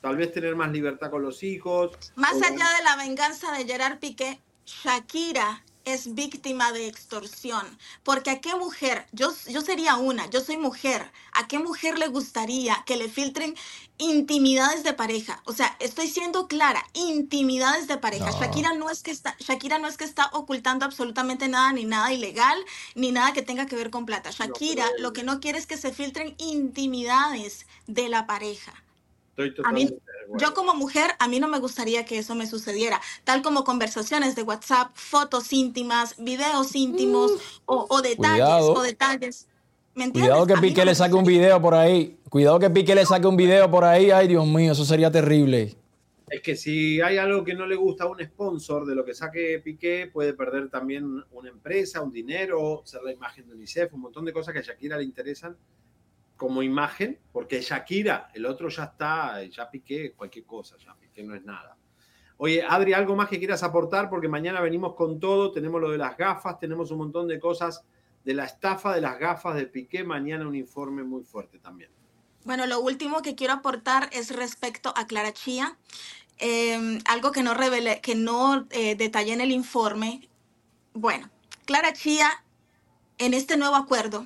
Tal vez tener más libertad con los hijos.
Más allá de la venganza de Gerard Piqué, Shakira es víctima de extorsión. Porque a qué mujer, yo, yo sería una, yo soy mujer, ¿a qué mujer le gustaría que le filtren intimidades de pareja? O sea, estoy siendo clara, intimidades de pareja. No. Shakira, no es que está, Shakira no es que está ocultando absolutamente nada, ni nada ilegal, ni nada que tenga que ver con plata. Shakira no, lo que no quiere es que se filtren intimidades de la pareja. A mí, yo como mujer, a mí no me gustaría que eso me sucediera, tal como conversaciones de WhatsApp, fotos íntimas, videos íntimos mm. o, o, detalles Cuidado. o detalles.
¿Me Cuidado que Piqué no le saque un video por ahí. Cuidado que Piqué le saque un video por ahí. Ay, Dios mío, eso sería terrible.
Es que si hay algo que no le gusta a un sponsor de lo que saque Piqué, puede perder también una empresa, un dinero, ser la imagen de UNICEF, un montón de cosas que a Shakira le interesan como imagen, porque Shakira, el otro ya está, ya piqué cualquier cosa, ya piqué no es nada. Oye, Adri, ¿algo más que quieras aportar? Porque mañana venimos con todo, tenemos lo de las gafas, tenemos un montón de cosas de la estafa de las gafas de Piqué, mañana un informe muy fuerte también.
Bueno, lo último que quiero aportar es respecto a Clara Chía, eh, algo que no revelé, que no eh, detallé en el informe. Bueno, Clara Chía, en este nuevo acuerdo,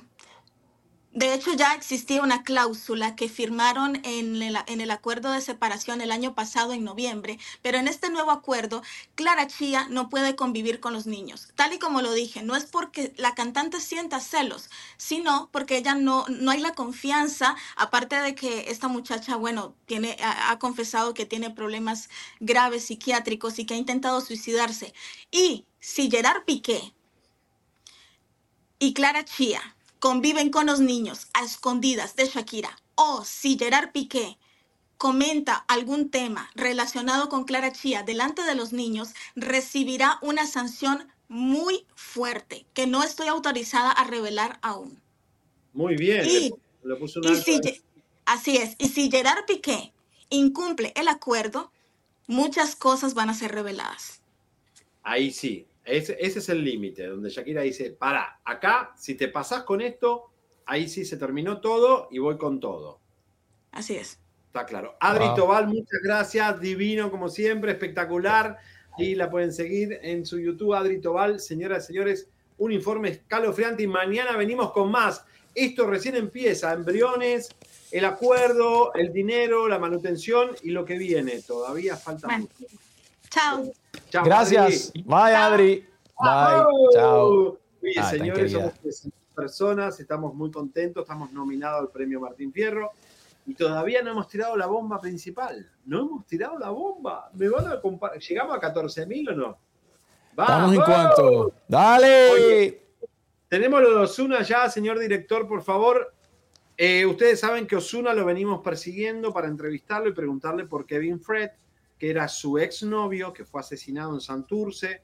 de hecho, ya existía una cláusula que firmaron en el, acuerdo de separación el año pasado, en noviembre, pero en este nuevo acuerdo, Clara Chía no puede convivir con los niños. Tal y como lo dije, no es porque la cantante sienta celos, sino porque ella no, no hay la confianza, aparte de que esta muchacha, bueno, tiene, ha confesado que tiene problemas graves psiquiátricos y que ha intentado suicidarse. Y si Gerard Piqué y Clara Chía conviven con los niños a escondidas de Shakira o si Gerard Piqué comenta algún tema relacionado con Clara Chía delante de los niños, recibirá una sanción muy fuerte que no estoy autorizada a revelar aún.
Muy bien.
Y, le, le y si, así es. Y si Gerard Piqué incumple el acuerdo, muchas cosas van a ser reveladas.
Ahí sí, ese, ese es el límite, donde Shakira dice, para, acá, si te pasás con esto, ahí sí se terminó todo y voy con todo.
Así es.
Está claro. Adri wow. Tobal, muchas gracias, divino como siempre, espectacular. Y la pueden seguir en su YouTube, Adri Tobal. Señoras y señores, un informe escalofriante y mañana venimos con más. Esto recién empieza, embriones, el acuerdo, el dinero, la manutención y lo que viene. Todavía falta
bueno. mucho. Chao.
Chao. Gracias. Adri. Bye, Adri. Bye. Chao.
Oye, ah, señores, somos personas, estamos muy contentos, estamos nominados al premio Martín Fierro y todavía no hemos tirado la bomba principal. No hemos tirado la bomba. ¿Me van a comparar? ¿Llegamos a 14 mil o no?
Estamos en cuanto. Dale.
tenemos lo de Osuna ya, señor director, por favor. Eh, ustedes saben que Osuna lo venimos persiguiendo para entrevistarlo y preguntarle por Kevin Fred, que era su exnovio, que fue asesinado en Santurce.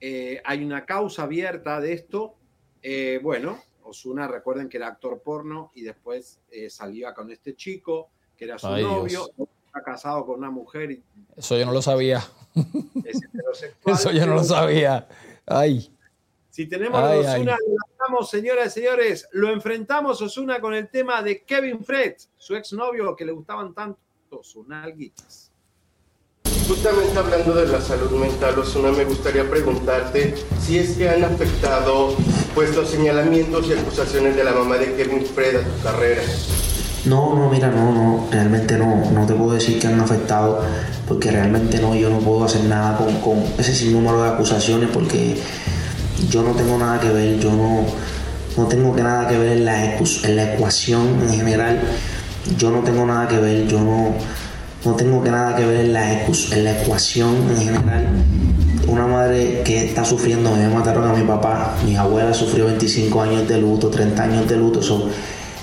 Eh, hay una causa abierta de esto. Eh, bueno, Osuna, recuerden que era actor porno y después salía con este chico, que era su novio. Está casado con una mujer. Y,
Eso yo no lo sabía. Eso yo no lo sabía. Ay.
Si tenemos a Osuna, lo señoras y señores. Lo enfrentamos Osuna con el tema de Kevin Fred, su exnovio que le gustaban tanto sus nalguitas.
Justamente hablando de la salud mental, Osuna, me gustaría preguntarte si es que han afectado pues, los señalamientos y acusaciones de la mamá de Kevin Fred a tu carrera.
No, no, mira, no, no, realmente no, no te puedo decir que han afectado, porque realmente no, yo no puedo hacer nada con, con ese sinnúmero de acusaciones, porque yo no tengo nada que ver, yo no, no tengo nada que ver en la, en la ecuación en general, yo no tengo nada que ver, yo no, no tengo que nada que ver en la, en la ecuación en general. Una madre que está sufriendo, me mataron a mi papá, mi abuela sufrió 25 años de luto, 30 años de luto, son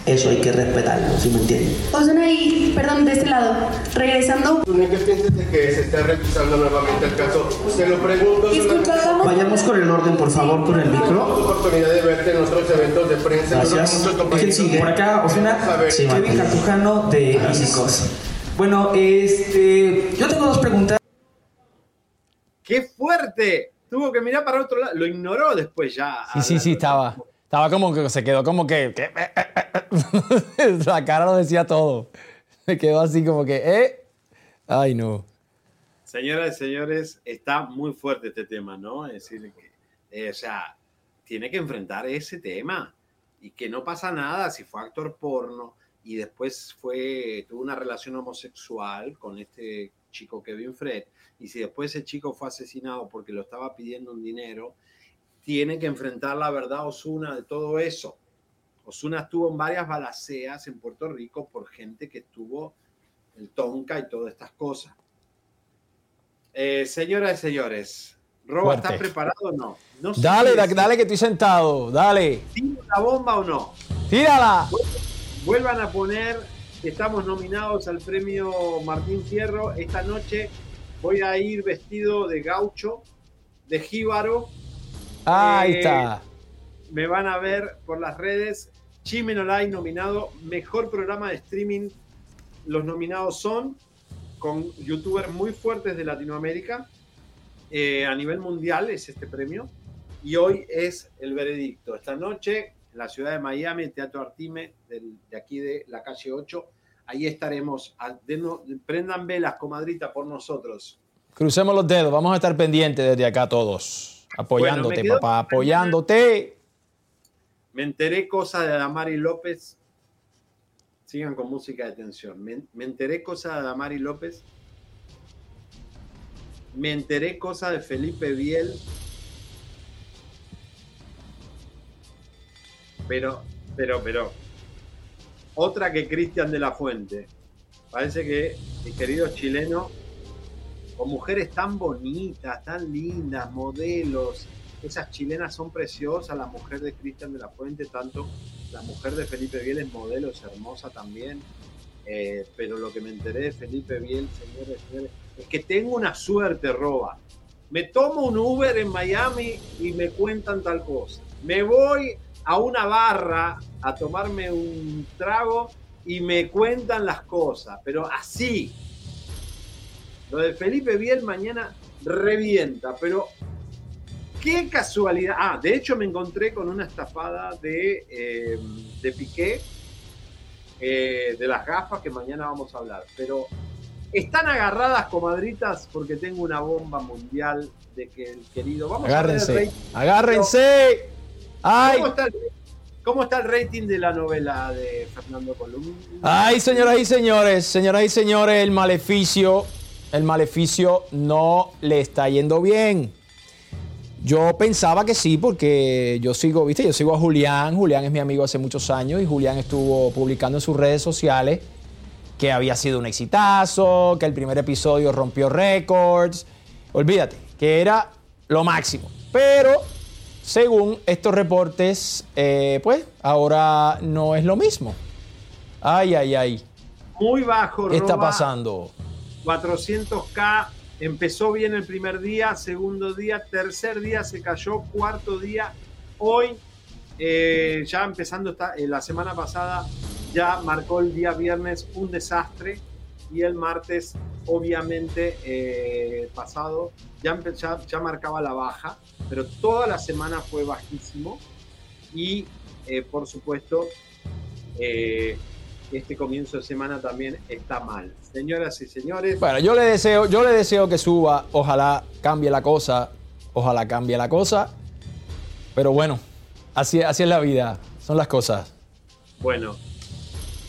eso hay que respetarlo, ¿sí me entiendes?
Osuna, y perdón, de este lado, regresando.
¿Qué piensas de que se está revisando nuevamente el caso? Se lo pregunto.
Disculpa,
Vayamos con el orden, por favor, con el micro.
oportunidad de verte en otros eventos de prensa.
Gracias. ¿Quién sigue? Por acá, Osuna, sí, Kevin Cartujano de Físicos. Bueno, este, yo tengo dos preguntas.
¡Qué fuerte! Tuvo que mirar para otro lado. Lo ignoró después ya.
Sí, sí, sí, estaba. Estaba como que se quedó como que. la cara lo decía todo. Se quedó así como que, ¿eh? Ay, no.
Señoras y señores, está muy fuerte este tema, ¿no? Es decir, que, eh, o sea, tiene que enfrentar ese tema y que no pasa nada si fue actor porno y después fue, tuvo una relación homosexual con este chico Kevin Fred y si después ese chico fue asesinado porque lo estaba pidiendo un dinero tiene que enfrentar la verdad Osuna de todo eso. Osuna estuvo en varias balaceas en Puerto Rico por gente que estuvo el Tonka y todas estas cosas. Eh, señoras y señores, Roba, ¿estás preparado o no? no
dale, dale que estoy sentado, dale.
¿Tiro la bomba o no?
¡Tírala!
Vuelvan a poner que estamos nominados al premio Martín Fierro. Esta noche voy a ir vestido de gaucho, de jíbaro
Ahí eh, está.
Me van a ver por las redes. Chimen Online nominado Mejor Programa de Streaming. Los nominados son con youtubers muy fuertes de Latinoamérica. Eh, a nivel mundial es este premio. Y hoy es el veredicto. Esta noche la ciudad de Miami, el Teatro Artime, de aquí de la calle 8. Ahí estaremos. prendan velas, comadrita, por nosotros.
Crucemos los dedos. Vamos a estar pendientes desde acá todos. Apoyándote, papá, apoyándote.
Me enteré cosas de Damari López. Sigan con música de tensión. Me, enteré cosas de Damari López. Me enteré cosas de Felipe Biel. Pero, pero, pero. Otra que Cristian de la Fuente. Parece que mi querido chileno con mujeres tan bonitas, tan lindas, modelos. Esas chilenas son preciosas, la mujer de Cristian de la Fuente, tanto la mujer de Felipe Biel es modelo, es hermosa también. Eh, pero lo que me enteré de Felipe Biel, señores, señores, es que tengo una suerte, roba. Me tomo un Uber en Miami y me cuentan tal cosa. Me voy a una barra a tomarme un trago y me cuentan las cosas, pero así, lo de Felipe Biel mañana revienta, pero qué casualidad. Ah, de hecho me encontré con una estafada de, eh, de Piqué, eh, de las gafas que mañana vamos a hablar. Pero están agarradas, comadritas, porque tengo una bomba mundial de que el querido. Vamos
agárrense, a agárrense. Ay.
¿Cómo está, el rating de la novela de Fernando Column?
Ay, señoras y señores, señoras y señores, el maleficio el maleficio no le está yendo bien. Yo pensaba que sí, porque yo sigo, viste, yo sigo a Julián. Julián es mi amigo hace muchos años y Julián estuvo publicando en sus redes sociales que había sido un exitazo, que el primer episodio rompió récords. Olvídate, que era lo máximo. Pero según estos reportes, eh, pues ahora no es lo mismo. Ay, ay, ay.
Muy bajo.
¿Qué está pasando?
400k. Empezó bien el primer día, segundo día, tercer día se cayó, cuarto día. Hoy, eh, ya empezando esta- eh, la semana pasada, ya marcó el día viernes un desastre y el martes, obviamente, eh, pasado, ya, ya, ya marcaba la baja, pero toda la semana fue bajísimo y, eh, por supuesto, eh, este comienzo de semana también está mal. Señoras y señores,
Bueno, yo le deseo, yo le deseo que suba. Ojalá cambie la cosa. Ojalá cambie la cosa. Pero bueno, así, así es la vida. Son las cosas.
Bueno,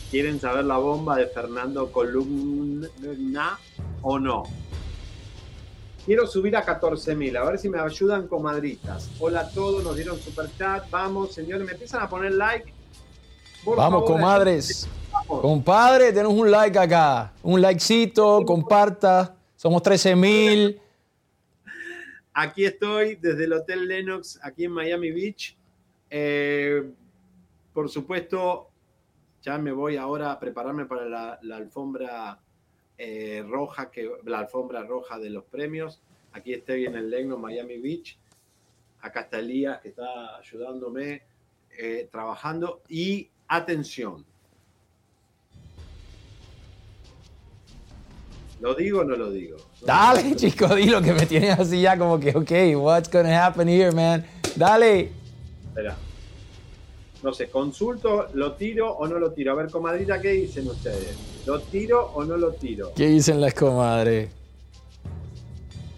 ¿quieren saber la bomba de Fernando Columna o no? Quiero subir a 14.000, a ver si me ayudan, comadritas. Hola a todos, nos dieron super chat. Vamos, señores, me empiezan a poner like. Por
Vamos,
favor,
comadres.
vamos.
Compadre, tenemos un like acá. Un likecito, comparta. Somos 13 mil.
Aquí estoy desde el Hotel Lennox, aquí en Miami Beach. Eh, por supuesto, ya me voy ahora a prepararme para la, la alfombra eh, roja, que, la alfombra roja de los premios. Aquí estoy en el Lennox, Miami Beach. Acá está Elías, que está ayudándome, eh, trabajando. Y atención. ¿Lo digo o no lo digo?
Dale, chico, dilo que me tienes así ya como que, ok, what's gonna happen here, man? Dale.
Espera. No sé, consulto, lo tiro o no lo tiro. A ver, comadrita, ¿qué dicen ustedes? ¿Lo tiro o no lo tiro?
¿Qué dicen las comadres?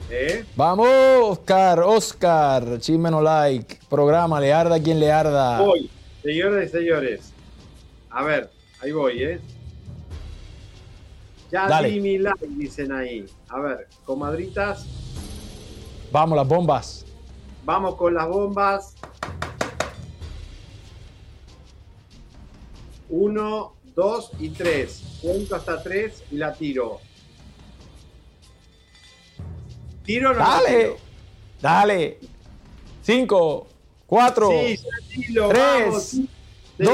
¿Eh?
Vamos, Oscar, Oscar, chisme no like. Programa, le arda quien le arda.
Voy, señores y señores. A ver, ahí voy, ¿eh? Ya
Dale.
di mi like, dicen ahí. A ver, comadritas,
Vamos, las bombas.
vamos con las bombas. Uno, dos y tres. Cuento hasta tres y la tiro. ¿Tiro no
Dale,
tiro?
dale. Cinco, cuatro,
Sí, Santilo,
tres,
vamos.
dos,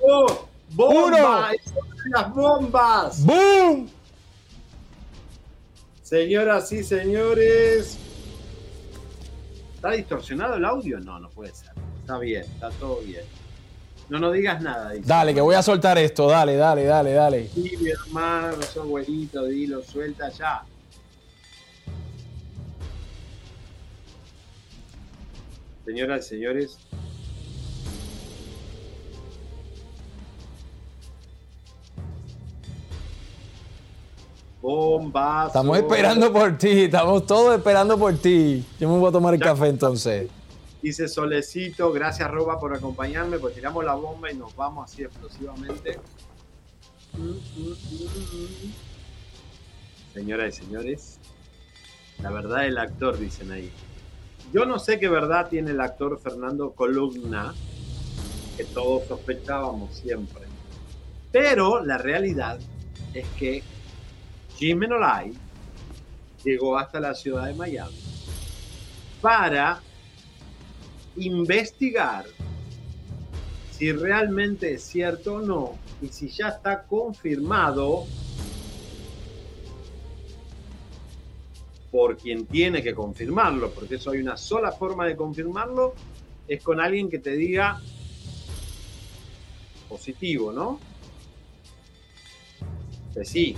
vamos. ¡Bomba!
uno.
¡Esas son las bombas!
¡Boom!
Señoras y señores. ¿Está distorsionado el audio? No, no puede ser. Está bien, está todo bien. No nos digas nada, dice.
Dale, que voy a soltar esto. Dale, dale, dale, dale.
Sí, mi hermano, sos güerito, dilo, suelta ya. Señoras y señores, bombas.
Estamos esperando por ti, estamos todos esperando por ti. Yo me voy a tomar el café entonces.
Dice Solecito, gracias Roba por acompañarme, pues tiramos la bomba y nos vamos así explosivamente. Señoras y señores, la verdad del actor, dicen ahí. Yo no sé qué verdad tiene el actor Fernando Columna, que todos sospechábamos siempre. Pero la realidad es que Jim Menolai llegó hasta la ciudad de Miami para investigar si realmente es cierto o no y si ya está confirmado por quien tiene que confirmarlo, porque eso hay una sola forma de confirmarlo, es con alguien que te diga positivo, ¿no? Que sí,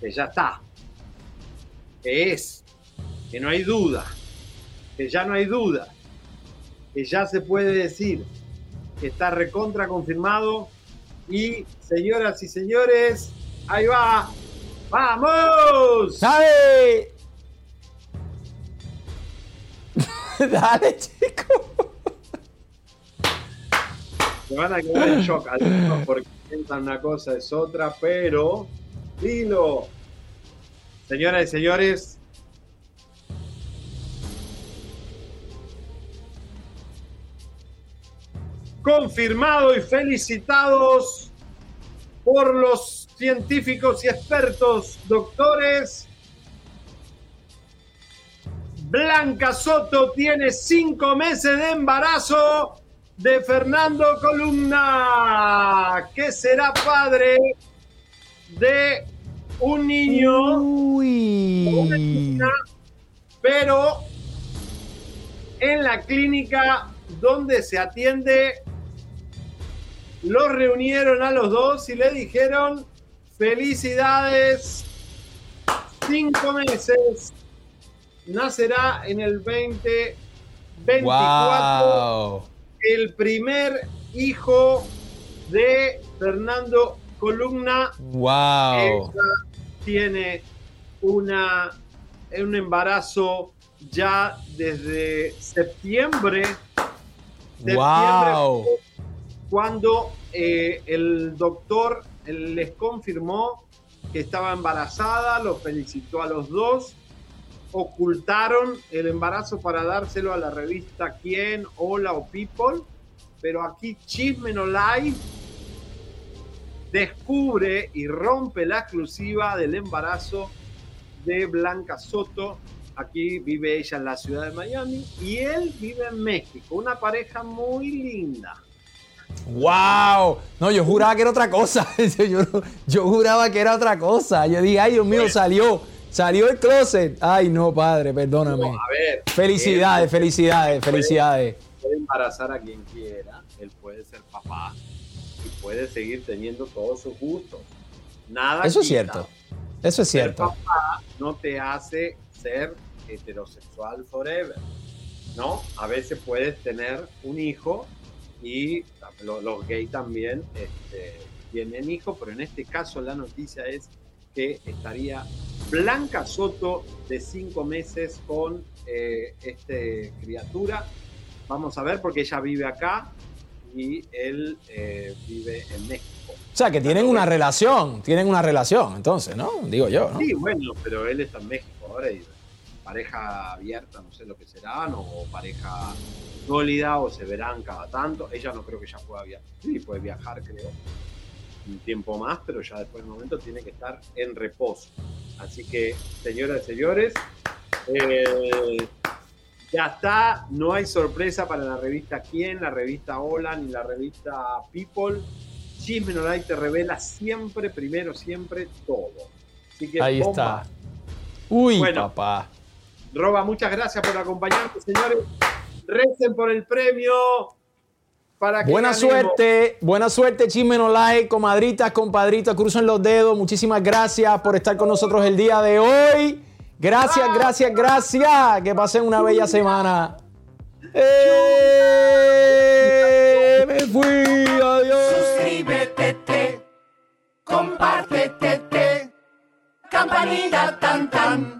que ya está, que es, que no hay duda, que ya no hay duda, que ya se puede decir que está recontra confirmado y señoras y señores, ahí va, vamos.
¡Dale! Dale, chico.
Se van a quedar en shock algunos porque piensan una cosa es otra, pero dilo. Señoras y señores, confirmado y felicitados por los científicos y expertos doctores. Blanca Soto tiene cinco meses de embarazo de Fernando Columna, que será padre de un niño, una niña, pero en la clínica donde se atiende, los reunieron a los dos y le dijeron, felicidades, cinco meses, nacerá en el 2024 el primer hijo de Fernando Columna.
Wow.
tiene una, un embarazo ya desde septiembre.
Wow.
Cuando eh, el doctor les confirmó que estaba embarazada, lo felicitó a los dos, ocultaron el embarazo para dárselo a la revista Quién, Hola o People, pero aquí Chisme No Live descubre y rompe la exclusiva del embarazo de Blanca Soto. Aquí vive ella en la ciudad de Miami y él vive en México. Una pareja muy linda.
¡Wow! No, yo juraba que era otra cosa. Yo, yo juraba que era otra cosa. Yo dije, ay, Dios mío, salió. Salió el closet. Ay, no, padre, perdóname.
a ver,
felicidades, felicidades, felicidades.
Puede embarazar a quien quiera. Él puede ser papá y puede seguir teniendo todos sus gustos. Nada.
Eso es cierto. Eso es
Ser
cierto.
papá no te hace ser heterosexual forever. ¿No? A veces puedes tener un hijo y lo- los gays también este, tienen hijos, pero en este caso la noticia es que estaría Blanca Soto de cinco meses con eh, este criatura. Vamos a ver porque ella vive acá y él eh, vive en México.
O sea, que tienen una relación, tienen una relación, entonces, ¿no? Digo yo, ¿no?
Sí, bueno, pero él está en México ahora y pareja abierta, no sé lo que serán, o pareja sólida, o se verán cada tanto. Ella no creo que ya pueda viajar. Sí, puede viajar, creo, un tiempo más, pero ya después del momento tiene que estar en reposo. Así que, señoras y señores, eh, ya está, no hay sorpresa para la revista Quién, la revista Hola, ni la revista People. Chisme No Like te revela siempre, primero, siempre todo. Así que
Ahí
bomba.
está. Uy,
Bueno.
papá.
Roba, muchas gracias por acompañarnos, señores. Recen por el premio. Para que
Buena
ganemos.
suerte, buena suerte, Chisme No Like, comadritas, compadritas, crucen los dedos. Muchísimas gracias por estar con nosotros el día de hoy. Gracias, gracias, gracias. Que pasen una bella semana. ¡Eh! Me fui, adiós.
Suscríbete, te, compártete, te, campanita tan tan.